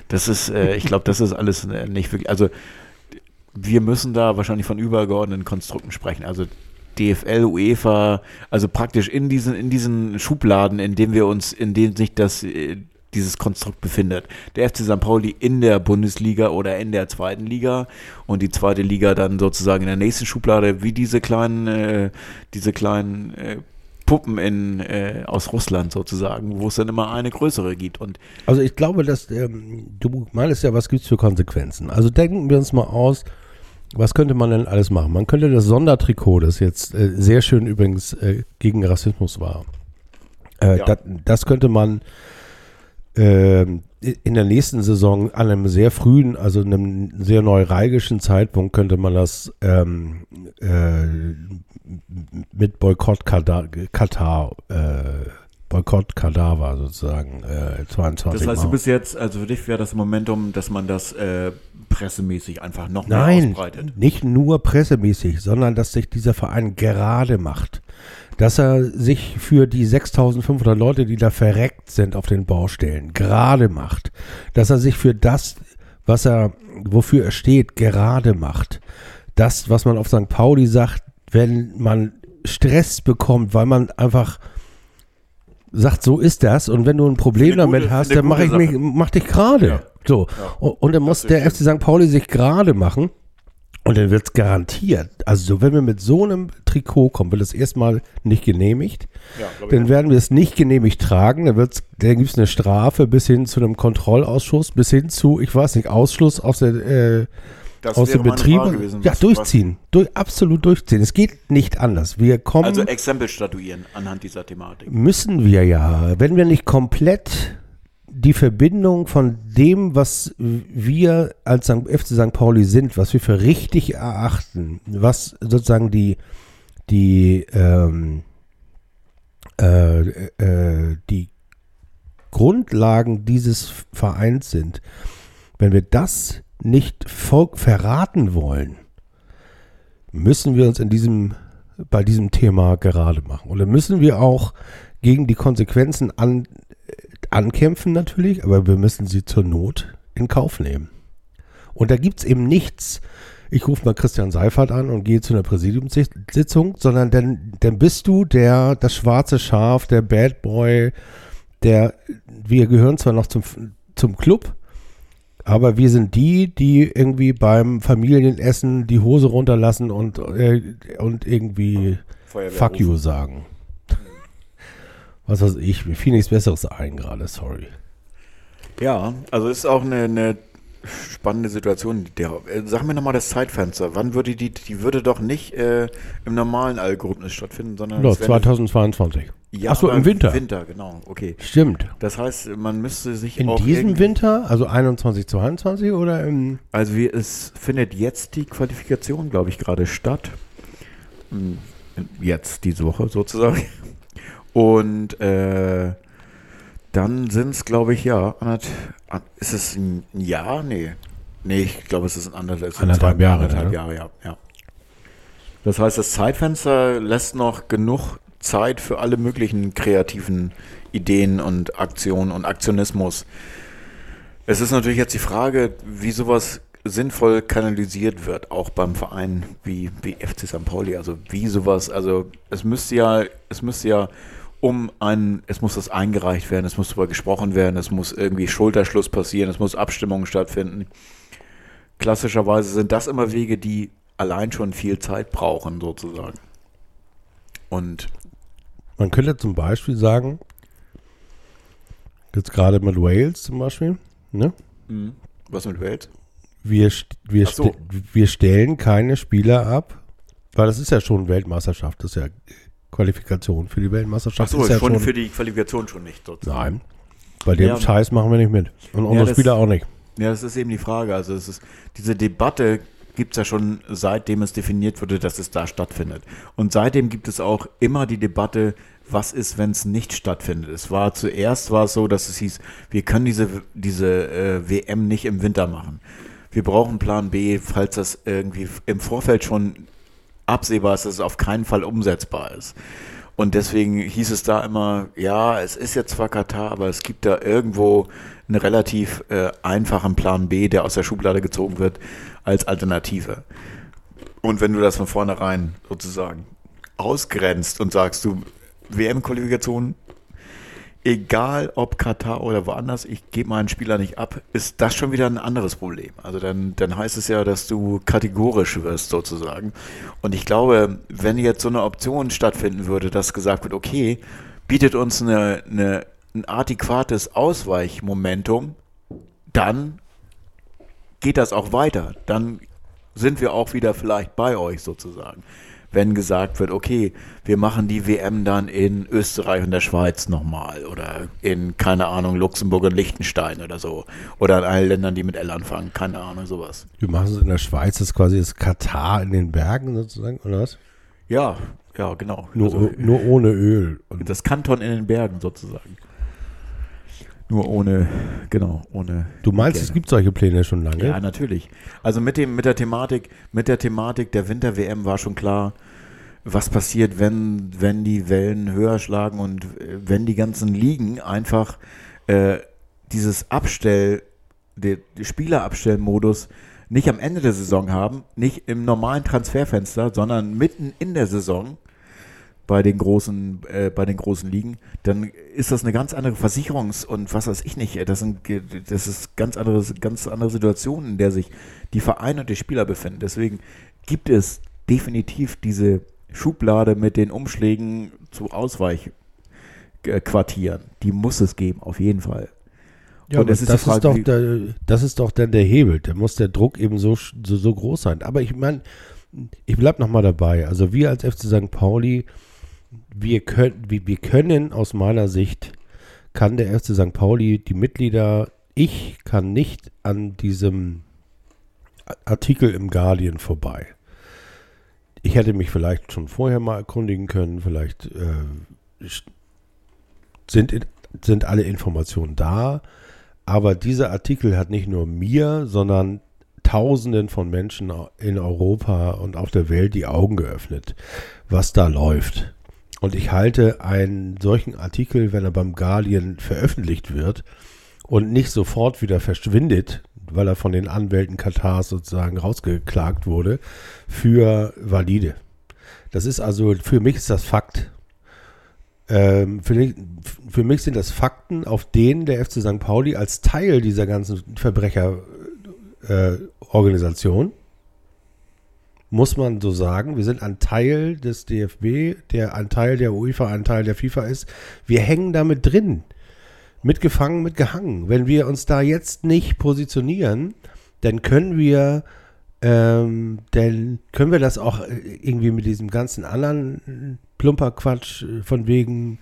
das ist, äh, ich glaube, das ist alles äh, nicht wirklich. Also wir müssen da wahrscheinlich von übergeordneten Konstrukten sprechen. Also DFL, UEFA, also praktisch in diesen, in diesen Schubladen, in denen wir uns, in denen sich das, äh, dieses Konstrukt befindet. Der FC St. Pauli in der Bundesliga oder in der zweiten Liga und die zweite Liga dann sozusagen in der nächsten Schublade, wie diese kleinen, äh, diese kleinen äh, Puppen in, äh, aus Russland sozusagen, wo es dann immer eine größere gibt. Und also ich glaube, dass ähm, du meinst ja, was gibt es für Konsequenzen? Also denken wir uns mal aus, was könnte man denn alles machen? Man könnte das Sondertrikot, das jetzt äh, sehr schön übrigens äh, gegen Rassismus war, äh, ja. das, das, könnte man in der nächsten Saison an einem sehr frühen, also einem sehr neuralgischen Zeitpunkt könnte man das ähm, äh, mit Boykott Katar, Katar äh, Boykott Kadaver sozusagen äh, 22 Das heißt, du bist jetzt, also für dich wäre das Momentum, dass man das äh, pressemäßig einfach noch mehr Nein, ausbreitet. nicht nur pressemäßig, sondern dass sich dieser Verein gerade macht. Dass er sich für die 6500 Leute, die da verreckt sind auf den Baustellen, gerade macht. Dass er sich für das, was er, wofür er steht, gerade macht. Das, was man auf St. Pauli sagt, wenn man Stress bekommt, weil man einfach sagt, so ist das. Und wenn du ein Problem damit gute, hast, dann mach ich mich, mach dich gerade. Ja. So. Ja. Und dann muss der FC St. Pauli sich gerade machen. Und dann wird es garantiert. Also, wenn wir mit so einem Trikot kommen, wird es erstmal nicht genehmigt. Ja, dann werden wir es nicht genehmigt tragen. Dann, dann gibt es eine Strafe bis hin zu einem Kontrollausschuss, bis hin zu, ich weiß nicht, Ausschluss aus der äh, aus dem Betrieb. Gewesen, ja, durchziehen. Durch, absolut durchziehen. Es geht nicht anders. Wir kommen. Also Exempel statuieren anhand dieser Thematik. Müssen wir ja. Wenn wir nicht komplett die Verbindung von dem, was wir als. FC St. Pauli sind, was wir für richtig erachten, was sozusagen die, die, ähm, äh, äh, die Grundlagen dieses Vereins sind, wenn wir das nicht verraten wollen, müssen wir uns in diesem, bei diesem Thema gerade machen. Oder müssen wir auch gegen die Konsequenzen an, ankämpfen natürlich, aber wir müssen sie zur Not in Kauf nehmen. Und da gibt es eben nichts, ich rufe mal Christian Seifert an und gehe zu einer Präsidiumssitzung, sondern dann, dann bist du der, das schwarze Schaf, der Bad Boy, der, wir gehören zwar noch zum, zum Club, aber wir sind die, die irgendwie beim Familienessen die Hose runterlassen und, äh, und irgendwie Fuck you sagen. Was weiß ich, mir fiel nichts Besseres ein gerade, sorry. Ja, also ist auch eine, eine spannende Situation. Der, äh, sag mir nochmal das Zeitfenster. Wann würde die, die würde doch nicht äh, im normalen Algorithmus stattfinden, sondern eine- 2022. ja, Ach so, aber im Winter. Winter, genau. Okay. Stimmt. Das heißt, man müsste sich In auch diesem Winter, also 21, 22 oder im. Also wie, es findet jetzt die Qualifikation, glaube ich, gerade statt. Hm, Jetzt, diese Woche sozusagen. Und äh, dann sind es, glaube ich, ja, ist es ein Jahr? Nee. Nee, ich glaube, es ist ein anderthalb, Anderthalb zwei- Jahre, Anderthalb ne? Jahre, ja, ja. Das heißt, das Zeitfenster lässt noch genug Zeit für alle möglichen kreativen Ideen und Aktionen und Aktionismus. Es ist natürlich jetzt die Frage, wie sowas sinnvoll kanalisiert wird, auch beim Verein wie, wie FC St. Pauli. Also wie sowas, also es müsste ja, es müsste ja um ein, es muss das eingereicht werden, es muss darüber gesprochen werden, es muss irgendwie Schulterschluss passieren, es muss Abstimmungen stattfinden. Klassischerweise sind das immer Wege, die allein schon viel Zeit brauchen, sozusagen. Und Man könnte zum Beispiel sagen, jetzt gerade mit Wales zum Beispiel, ne? was mit Welt? Wir, wir, so. st- wir stellen keine Spieler ab, weil das ist ja schon Weltmeisterschaft, das ist ja Qualifikation für die Weltmeisterschaft. Achso, ja schon schon für die Qualifikation schon nicht, sozusagen. Nein. Bei dem Ja. Scheiß machen wir nicht mit. Und unsere das- Spieler auch nicht. Ja, das ist eben die Frage. Also es ist, diese Debatte gibt es ja schon seitdem es definiert wurde, dass es da stattfindet. Und seitdem gibt es auch immer die Debatte, was ist, wenn es nicht stattfindet. Es war zuerst war es so, dass es hieß, wir können diese, diese äh, WM nicht im Winter machen. Wir brauchen Plan B, falls das irgendwie im Vorfeld schon absehbar ist, dass es auf keinen Fall umsetzbar ist. Und deswegen hieß es da immer, ja, es ist jetzt zwar Katar, aber es gibt da irgendwo einen relativ äh, einfachen Plan B, der aus der Schublade gezogen wird als Alternative. Und wenn du das von vornherein sozusagen ausgrenzt und sagst, du, WM-Qualifikation, egal ob Katar oder woanders, ich gebe meinen Spieler nicht ab, ist das schon wieder ein anderes Problem. Also dann, dann heißt es ja, dass du kategorisch wirst sozusagen. Und ich glaube, wenn jetzt so eine Option stattfinden würde, dass gesagt wird, okay, bietet uns eine, eine, ein adäquates Ausweichmomentum, dann geht das auch weiter. Dann sind wir auch wieder vielleicht bei euch sozusagen. Wenn gesagt wird, okay, wir machen die WM dann in Österreich und der Schweiz nochmal oder in, keine Ahnung, Luxemburg und Liechtenstein oder so. Oder in allen Ländern, die mit L anfangen, keine Ahnung, sowas. Wir machen es in der Schweiz, das ist quasi das Katar in den Bergen sozusagen, oder was? Ja, ja, genau. Nur, Also, nur ohne Öl. Und das Kanton in den Bergen sozusagen. Nur ohne, genau, ohne. du meinst, es gibt solche Pläne schon lange? Ja, natürlich. Also mit dem, mit der Thematik, mit der Thematik der Winter-WM war schon klar, was passiert, wenn, wenn die Wellen höher schlagen und äh, wenn die ganzen Ligen einfach äh, dieses Abstell, der, der Spielerabstellmodus nicht am Ende der Saison haben, nicht im normalen Transferfenster, sondern mitten in der Saison bei den großen, äh, bei den großen Ligen, dann ist das eine ganz andere Versicherungs- und was weiß ich nicht. äh, Das, sind, das ist ganz andere, ganz andere Situation, in der sich die Vereine und die Spieler befinden. Deswegen gibt es definitiv diese Schublade mit den Umschlägen zu Ausweichquartieren. Die muss es geben, auf jeden Fall. Ja, es ist das, Frage, ist doch der, das ist doch dann der Hebel. Da muss der Druck eben so, so, so groß sein. Aber ich meine, ich bleib noch mal dabei. Also wir als FC St. Pauli, wir können, wir, können aus meiner Sicht kann der FC St. Pauli, die Mitglieder, ich kann nicht an diesem Artikel im Guardian vorbei. Ich hätte mich vielleicht schon vorher mal erkundigen können, vielleicht äh, sind, sind alle Informationen da, aber dieser Artikel hat nicht nur mir, sondern Tausenden von Menschen in Europa und auf der Welt die Augen geöffnet, was da läuft. Und ich halte einen solchen Artikel, wenn er beim Guardian veröffentlicht wird und nicht sofort wieder verschwindet, weil er von den Anwälten Katars sozusagen rausgeklagt wurde, für valide. Das ist also, für mich ist das Fakt. Ähm, für, für, mich sind das Fakten, auf denen der FC St. Pauli als Teil dieser ganzen Verbrecherorganisation, äh, muss man so sagen, wir sind ein Teil des DFB, der ein Teil der UEFA, ein Teil der FIFA ist. Wir hängen damit drin. Mitgefangen, mitgehangen. Wenn wir uns da jetzt nicht positionieren, dann können wir ähm, dann können wir das auch irgendwie mit diesem ganzen anderen Plumperquatsch von wegen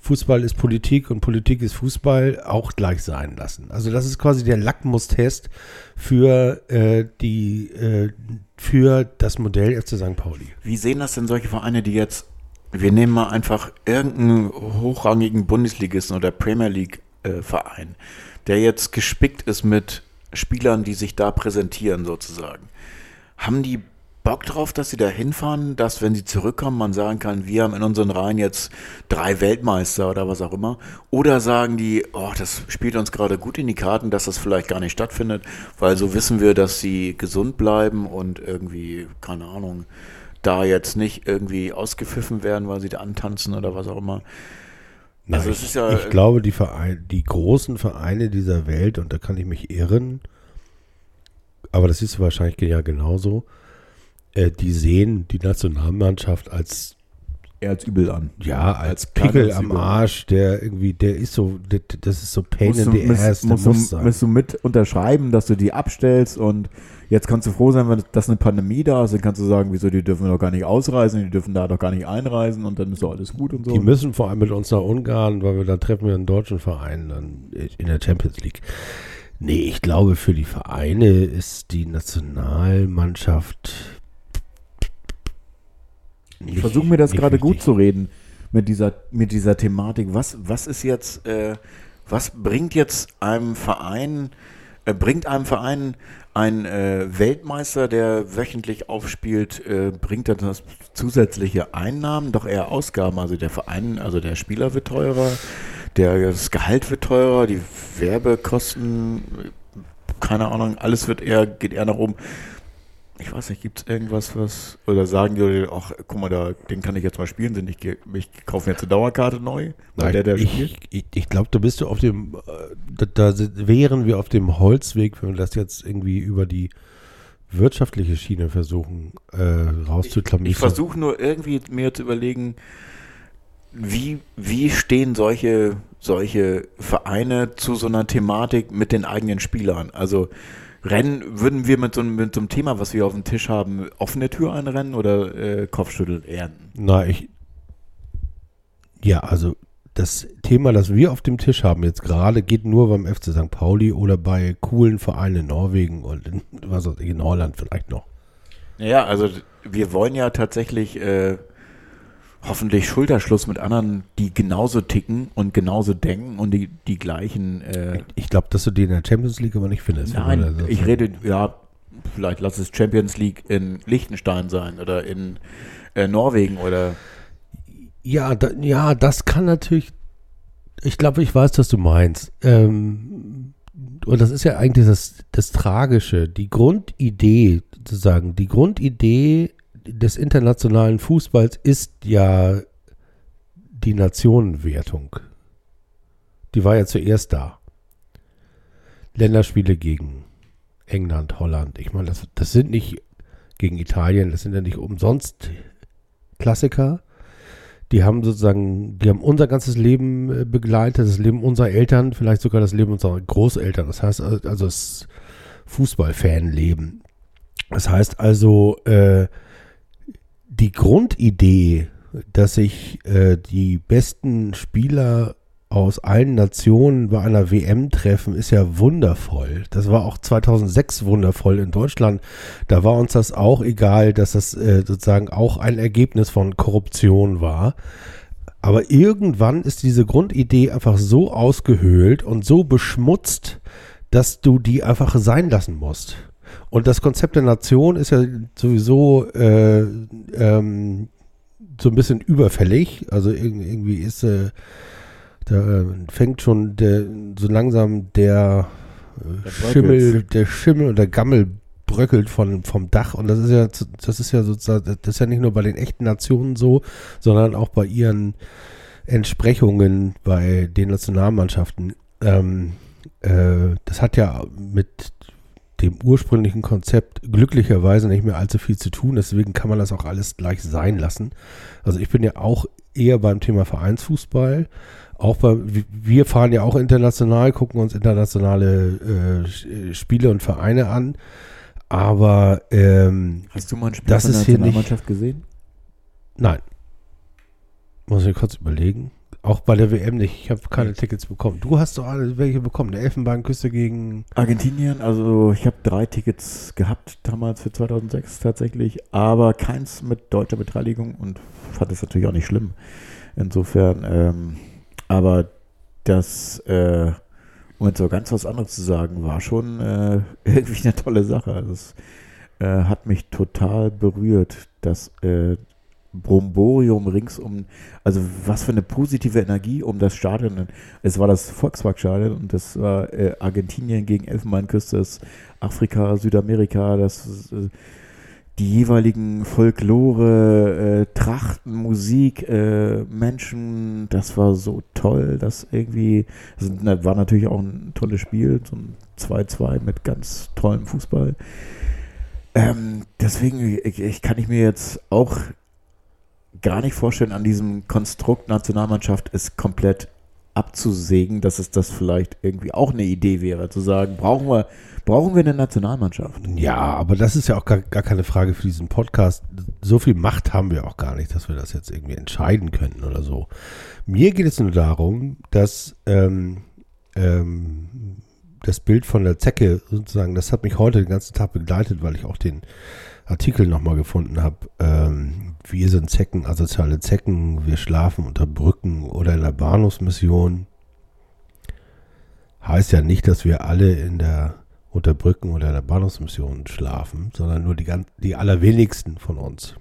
Fußball ist Politik und Politik ist Fußball auch gleich sein lassen. Also das ist quasi der Lackmustest für äh, die äh, für das Modell FC St. Pauli. Wie sehen das denn solche Vereine, die jetzt wir nehmen mal einfach irgendeinen hochrangigen Bundesligisten oder Premier League äh, Verein, der jetzt gespickt ist mit Spielern, die sich da präsentieren sozusagen. Haben die Bock drauf, dass sie da hinfahren, dass wenn sie zurückkommen, man sagen kann, wir haben in unseren Reihen jetzt drei Weltmeister oder was auch immer? Oder sagen die, oh, das spielt uns gerade gut in die Karten, dass das vielleicht gar nicht stattfindet, weil so wissen wir, dass sie gesund bleiben und irgendwie, keine Ahnung, da jetzt nicht irgendwie ausgepfiffen werden, weil sie da antanzen oder was auch immer. Nein, also ich, ja, ich glaube, die, Vereine, die großen Vereine dieser Welt, und da kann ich mich irren, aber das ist wahrscheinlich ja genauso, äh, die sehen die Nationalmannschaft als eher als übel an. Ja, als, als Pickel am Arsch, der irgendwie, der ist so, das ist so Pain musst in the ass, musst, muss sein. Musst du mit unterschreiben, dass du die abstellst und jetzt kannst du froh sein, wenn das eine Pandemie da ist, dann kannst du sagen, wieso, die dürfen doch gar nicht ausreisen, die dürfen da doch gar nicht einreisen und dann ist doch alles gut und so. Die müssen vor allem mit uns nach Ungarn, weil wir da treffen wir einen deutschen Verein dann in der Champions League. Nee, ich glaube, für die Vereine ist die Nationalmannschaft ich versuche mir das gerade gut zu reden mit dieser, mit dieser Thematik. Was, was ist jetzt, äh, was bringt jetzt einem Verein, äh, bringt einem Verein ein äh, Weltmeister, der wöchentlich aufspielt, äh, bringt das zusätzliche Einnahmen, doch eher Ausgaben. Also der Verein, also der Spieler wird teurer, der, das Gehalt wird teurer, die Werbekosten, keine Ahnung, alles wird eher, geht eher nach oben ich weiß nicht, gibt es irgendwas, was, oder sagen die, ach, guck mal, da, den kann ich jetzt mal spielen, denn ich, ich kaufe mir jetzt eine Dauerkarte neu, weil Nein, der, der ich, spielt? Ich, ich glaube, da bist du auf dem, äh, da, da, wären wir auf dem Holzweg, wenn wir das jetzt irgendwie über die wirtschaftliche Schiene versuchen äh, rauszuklammern. Ich, ich versuche nur irgendwie mir zu überlegen, wie, wie stehen solche, solche Vereine zu so einer Thematik mit den eigenen Spielern? Also, Rennen, würden wir mit so, mit so einem Thema, was wir auf dem Tisch haben, offene Tür einrennen oder äh, Kopfschütteln eher? Na, ich. Ja, also das Thema, das wir auf dem Tisch haben jetzt gerade, geht nur beim FC St. Pauli oder bei coolen Vereinen in Norwegen und in, was weiß ich, in Holland vielleicht noch. Ja, also wir wollen ja tatsächlich äh, hoffentlich Schulterschluss mit anderen, die genauso ticken und genauso denken und die, die gleichen. Äh ich glaube, dass du die in der Champions League aber nicht findest. Nein, ich rede, ja, vielleicht lass es Champions League in Liechtenstein sein oder in äh, Norwegen oder. Ja, da, ja, das kann natürlich. Ich glaube, ich weiß, was du meinst. Ähm, und das ist ja eigentlich das, das Tragische. Die Grundidee, sozusagen, die Grundidee des internationalen Fußballs ist ja die Nationenwertung. Die war ja zuerst da. Länderspiele gegen England, Holland. Ich meine, das, das sind nicht gegen Italien, das sind ja nicht umsonst Klassiker. Die haben sozusagen, die haben unser ganzes Leben äh, begleitet, das Leben unserer Eltern, vielleicht sogar das Leben unserer Großeltern. Das heißt also das Fußballfanleben. Das heißt also, äh, die Grundidee, dass sich äh, die besten Spieler aus allen Nationen bei einer WM treffen, ist ja wundervoll. Das war auch 2006 wundervoll in Deutschland. Da war uns das auch egal, dass das äh, sozusagen auch ein Ergebnis von Korruption war. Aber irgendwann ist diese Grundidee einfach so ausgehöhlt und so beschmutzt, dass du die einfach sein lassen musst. Und das Konzept der Nation ist ja sowieso äh, ähm, so ein bisschen überfällig. Also irgendwie ist äh, da äh, fängt schon der, so langsam der, äh, Der Schimmel, bröckelt's. der Schimmel und der Gammel bröckelt von, vom Dach. Und das ist ja, das ist ja sozusagen, das ist ja nicht nur bei den echten Nationen so, sondern auch bei ihren Entsprechungen bei den Nationalmannschaften. Ähm, äh, das hat ja mit dem ursprünglichen Konzept glücklicherweise nicht mehr allzu viel zu tun. Deswegen kann man das auch alles gleich sein lassen. Also ich bin ja auch eher beim Thema Vereinsfußball. Auch bei, wir fahren ja auch international, gucken uns internationale äh, Sch- Spiele und Vereine an. Aber ähm, Hast du mal ein Spiel Das von der Nationalmannschaft gesehen? nein. Muss ich kurz überlegen. Auch bei der WM nicht. Ich habe keine Tickets bekommen. Du hast doch alle welche bekommen. Der Elfenbeinküste gegen. Argentinien, also ich habe drei Tickets gehabt damals für 2006 tatsächlich, aber keins mit deutscher Beteiligung und fand es natürlich auch nicht schlimm. Insofern, ähm, aber das, äh, um jetzt so ganz was anderes zu sagen, war schon äh, irgendwie eine tolle Sache. Also es äh, hat mich total berührt, dass äh, Bromborium ringsum, also was für eine positive Energie um das Stadion. Es war das Volkswagen-Stadion und das war äh, Argentinien gegen Elfenbeinküste, das Afrika, Südamerika, das äh, die jeweiligen Folklore, äh, Trachten, Musik, äh, Menschen, das war so toll, dass irgendwie, das war natürlich auch ein tolles Spiel, so ein 2-2 mit ganz tollem Fußball. Ähm, deswegen ich, ich kann ich mir jetzt auch gar nicht vorstellen, an diesem Konstrukt Nationalmannschaft es komplett abzusägen, dass es das vielleicht irgendwie auch eine Idee wäre, zu sagen, brauchen wir, brauchen wir eine Nationalmannschaft? Ja, aber das ist ja auch gar, gar keine Frage für diesen Podcast. So viel Macht haben wir auch gar nicht, dass wir das jetzt irgendwie entscheiden könnten oder so. Mir geht es nur darum, dass ähm, ähm, das Bild von der Zecke sozusagen, das hat mich heute den ganzen Tag begleitet, weil ich auch den Artikel nochmal gefunden habe. Ähm, wir sind Zecken, asoziale Zecken, wir schlafen unter Brücken oder in der Bahnhofsmission. Heißt ja nicht, dass wir alle in der unter Brücken oder in der Bahnhofsmission schlafen, sondern nur die, ganz, die allerwenigsten von uns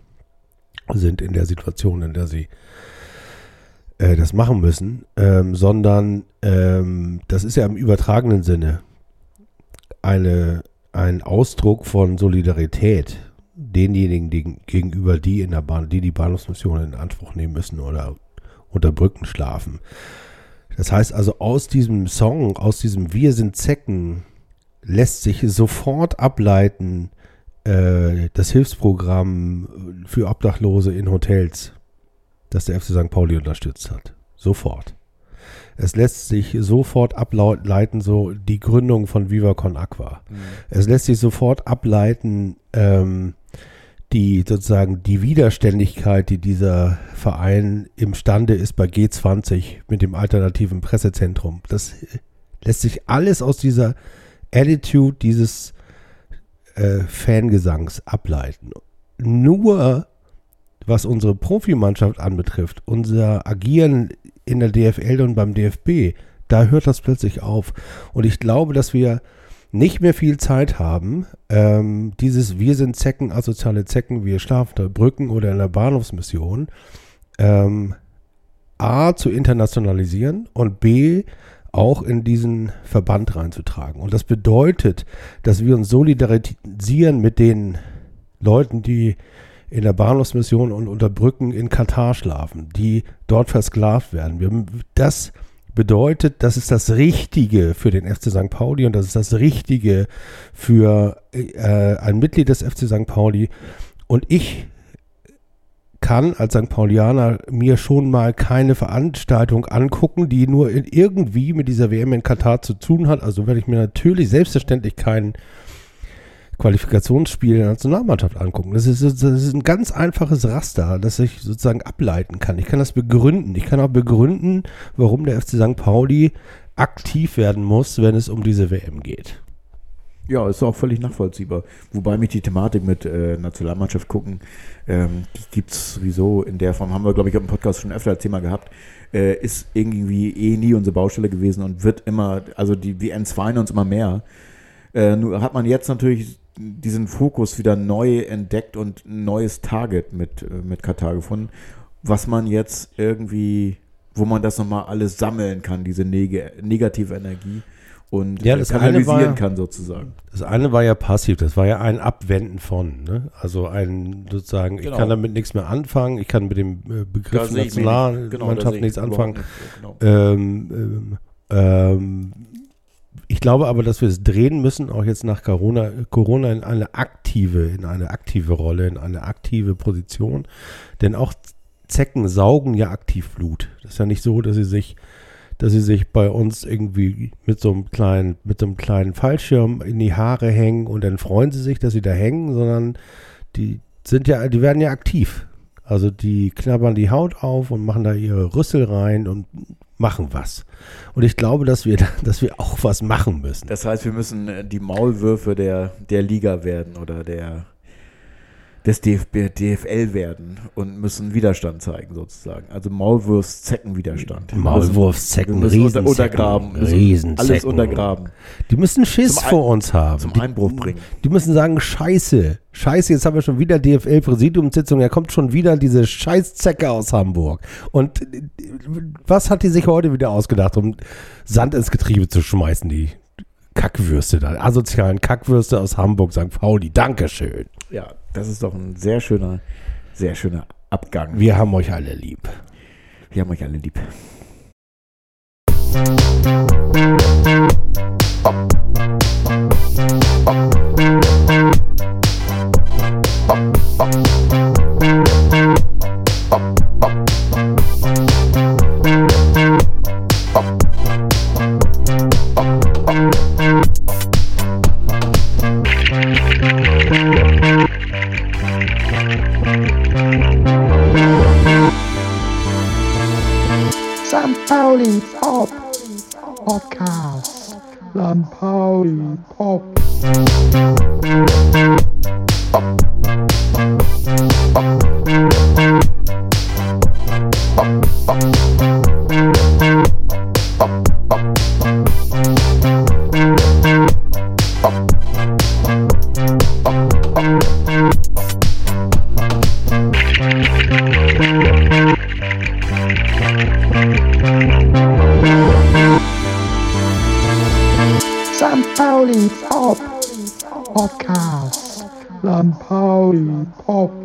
sind in der Situation, in der sie äh, das machen müssen, ähm, sondern ähm, das ist ja im übertragenen Sinne eine, ein Ausdruck von Solidarität denjenigen die, gegenüber, die in der Bahn, die die Bahnhofsmission in Anspruch nehmen müssen oder unter Brücken schlafen. Das heißt also, aus diesem Song, aus diesem Wir sind Zecken, lässt sich sofort ableiten, äh, das Hilfsprogramm für Obdachlose in Hotels, das der FC St. Pauli unterstützt hat. Sofort. Es lässt sich sofort ableiten, so die Gründung von Viva Con Aqua. Es lässt sich sofort ableiten, ähm, die sozusagen die Widerständigkeit, die dieser Verein imstande ist bei G20 mit dem alternativen Pressezentrum. Das lässt sich alles aus dieser Attitude dieses äh, Fangesangs ableiten. Nur was unsere Profimannschaft anbetrifft, unser Agieren in der DFL und beim DFB, da hört das plötzlich auf. Und ich glaube, dass wir nicht mehr viel Zeit haben, ähm, dieses Wir sind Zecken, asoziale Zecken, wir schlafen unter Brücken oder in der Bahnhofsmission, ähm, A, zu internationalisieren und B, auch in diesen Verband reinzutragen. Und das bedeutet, dass wir uns solidarisieren mit den Leuten, die in der Bahnhofsmission und unter Brücken in Katar schlafen, die dort versklavt werden. Wir, das bedeutet, das ist das Richtige für den FC St. Pauli und das ist das Richtige für äh, ein Mitglied des FC St. Pauli. Und ich kann als St. Paulianer mir schon mal keine Veranstaltung angucken, die nur irgendwie mit dieser WM in Katar zu tun hat. Also werde ich mir natürlich selbstverständlich keinen Qualifikationsspiel der Nationalmannschaft angucken. Das ist, das ist ein ganz einfaches Raster, das ich sozusagen ableiten kann. Ich kann das begründen. Ich kann auch begründen, warum der FC St. Pauli aktiv werden muss, wenn es um diese WM geht. Ja, ist auch völlig nachvollziehbar. Wobei mich die Thematik mit äh, Nationalmannschaft gucken, ähm, die gibt es sowieso in der Form, haben wir, glaube ich, im Podcast schon öfter als Thema gehabt, äh, ist irgendwie eh nie unsere Baustelle gewesen und wird immer, also die, die entzweien uns immer mehr. Äh, nur hat man jetzt natürlich diesen Fokus wieder neu entdeckt und ein neues Target mit, äh, mit Katar gefunden, was man jetzt irgendwie, wo man das nochmal alles sammeln kann, diese neg negative Energie und Ja, äh, das kanalisieren eine war- kann sozusagen. Das eine war ja passiv, das war ja ein Abwenden von, ne? Also ein sozusagen, ich Genau. kann damit nichts mehr anfangen, ich kann mit dem äh, Begriff ich Nationalmannschaft genau, ich nichts anfangen. nicht, genau. Ähm, ähm, ähm, ich glaube aber, dass wir es drehen müssen, auch jetzt nach Corona, Corona in eine aktive, in eine aktive Rolle, in eine aktive Position. Denn auch Zecken saugen ja aktiv Blut. Das ist ja nicht so, dass sie sich, dass sie sich bei uns irgendwie mit so einem kleinen, mit so einem kleinen Fallschirm in die Haare hängen und dann freuen sie sich, dass sie da hängen, sondern die sind ja, die werden ja aktiv. Also die knabbern die Haut auf und machen da ihre Rüssel rein und machen was. Und ich glaube, dass wir, dass wir auch was machen müssen. Das heißt, wir müssen äh, die Maulwürfe der, der Liga werden oder der des DFB, DFL werden und müssen Widerstand zeigen sozusagen. Also Maulwurfs-Zeckenwiderstand. Maulwurfszecken, Riesenzecken, untergraben, Riesenzecken. alles untergraben, Die müssen Schiss Ein- vor uns haben. zum die, Einbruch bringen. Die müssen sagen, scheiße, scheiße, jetzt haben wir schon wieder DFL-Präsidiumssitzung, da kommt schon wieder diese Scheißzecke aus Hamburg. Und was hat die sich heute wieder ausgedacht, um Sand ins Getriebe zu schmeißen, die Kackwürste da, asozialen Kackwürste aus Hamburg, St. Pauli, Dankeschön. Ja, das ist doch ein sehr schöner, sehr schöner Abgang. Wir haben euch alle lieb. Wir haben euch alle lieb. St. Podcast. St. Pauli Pop. St.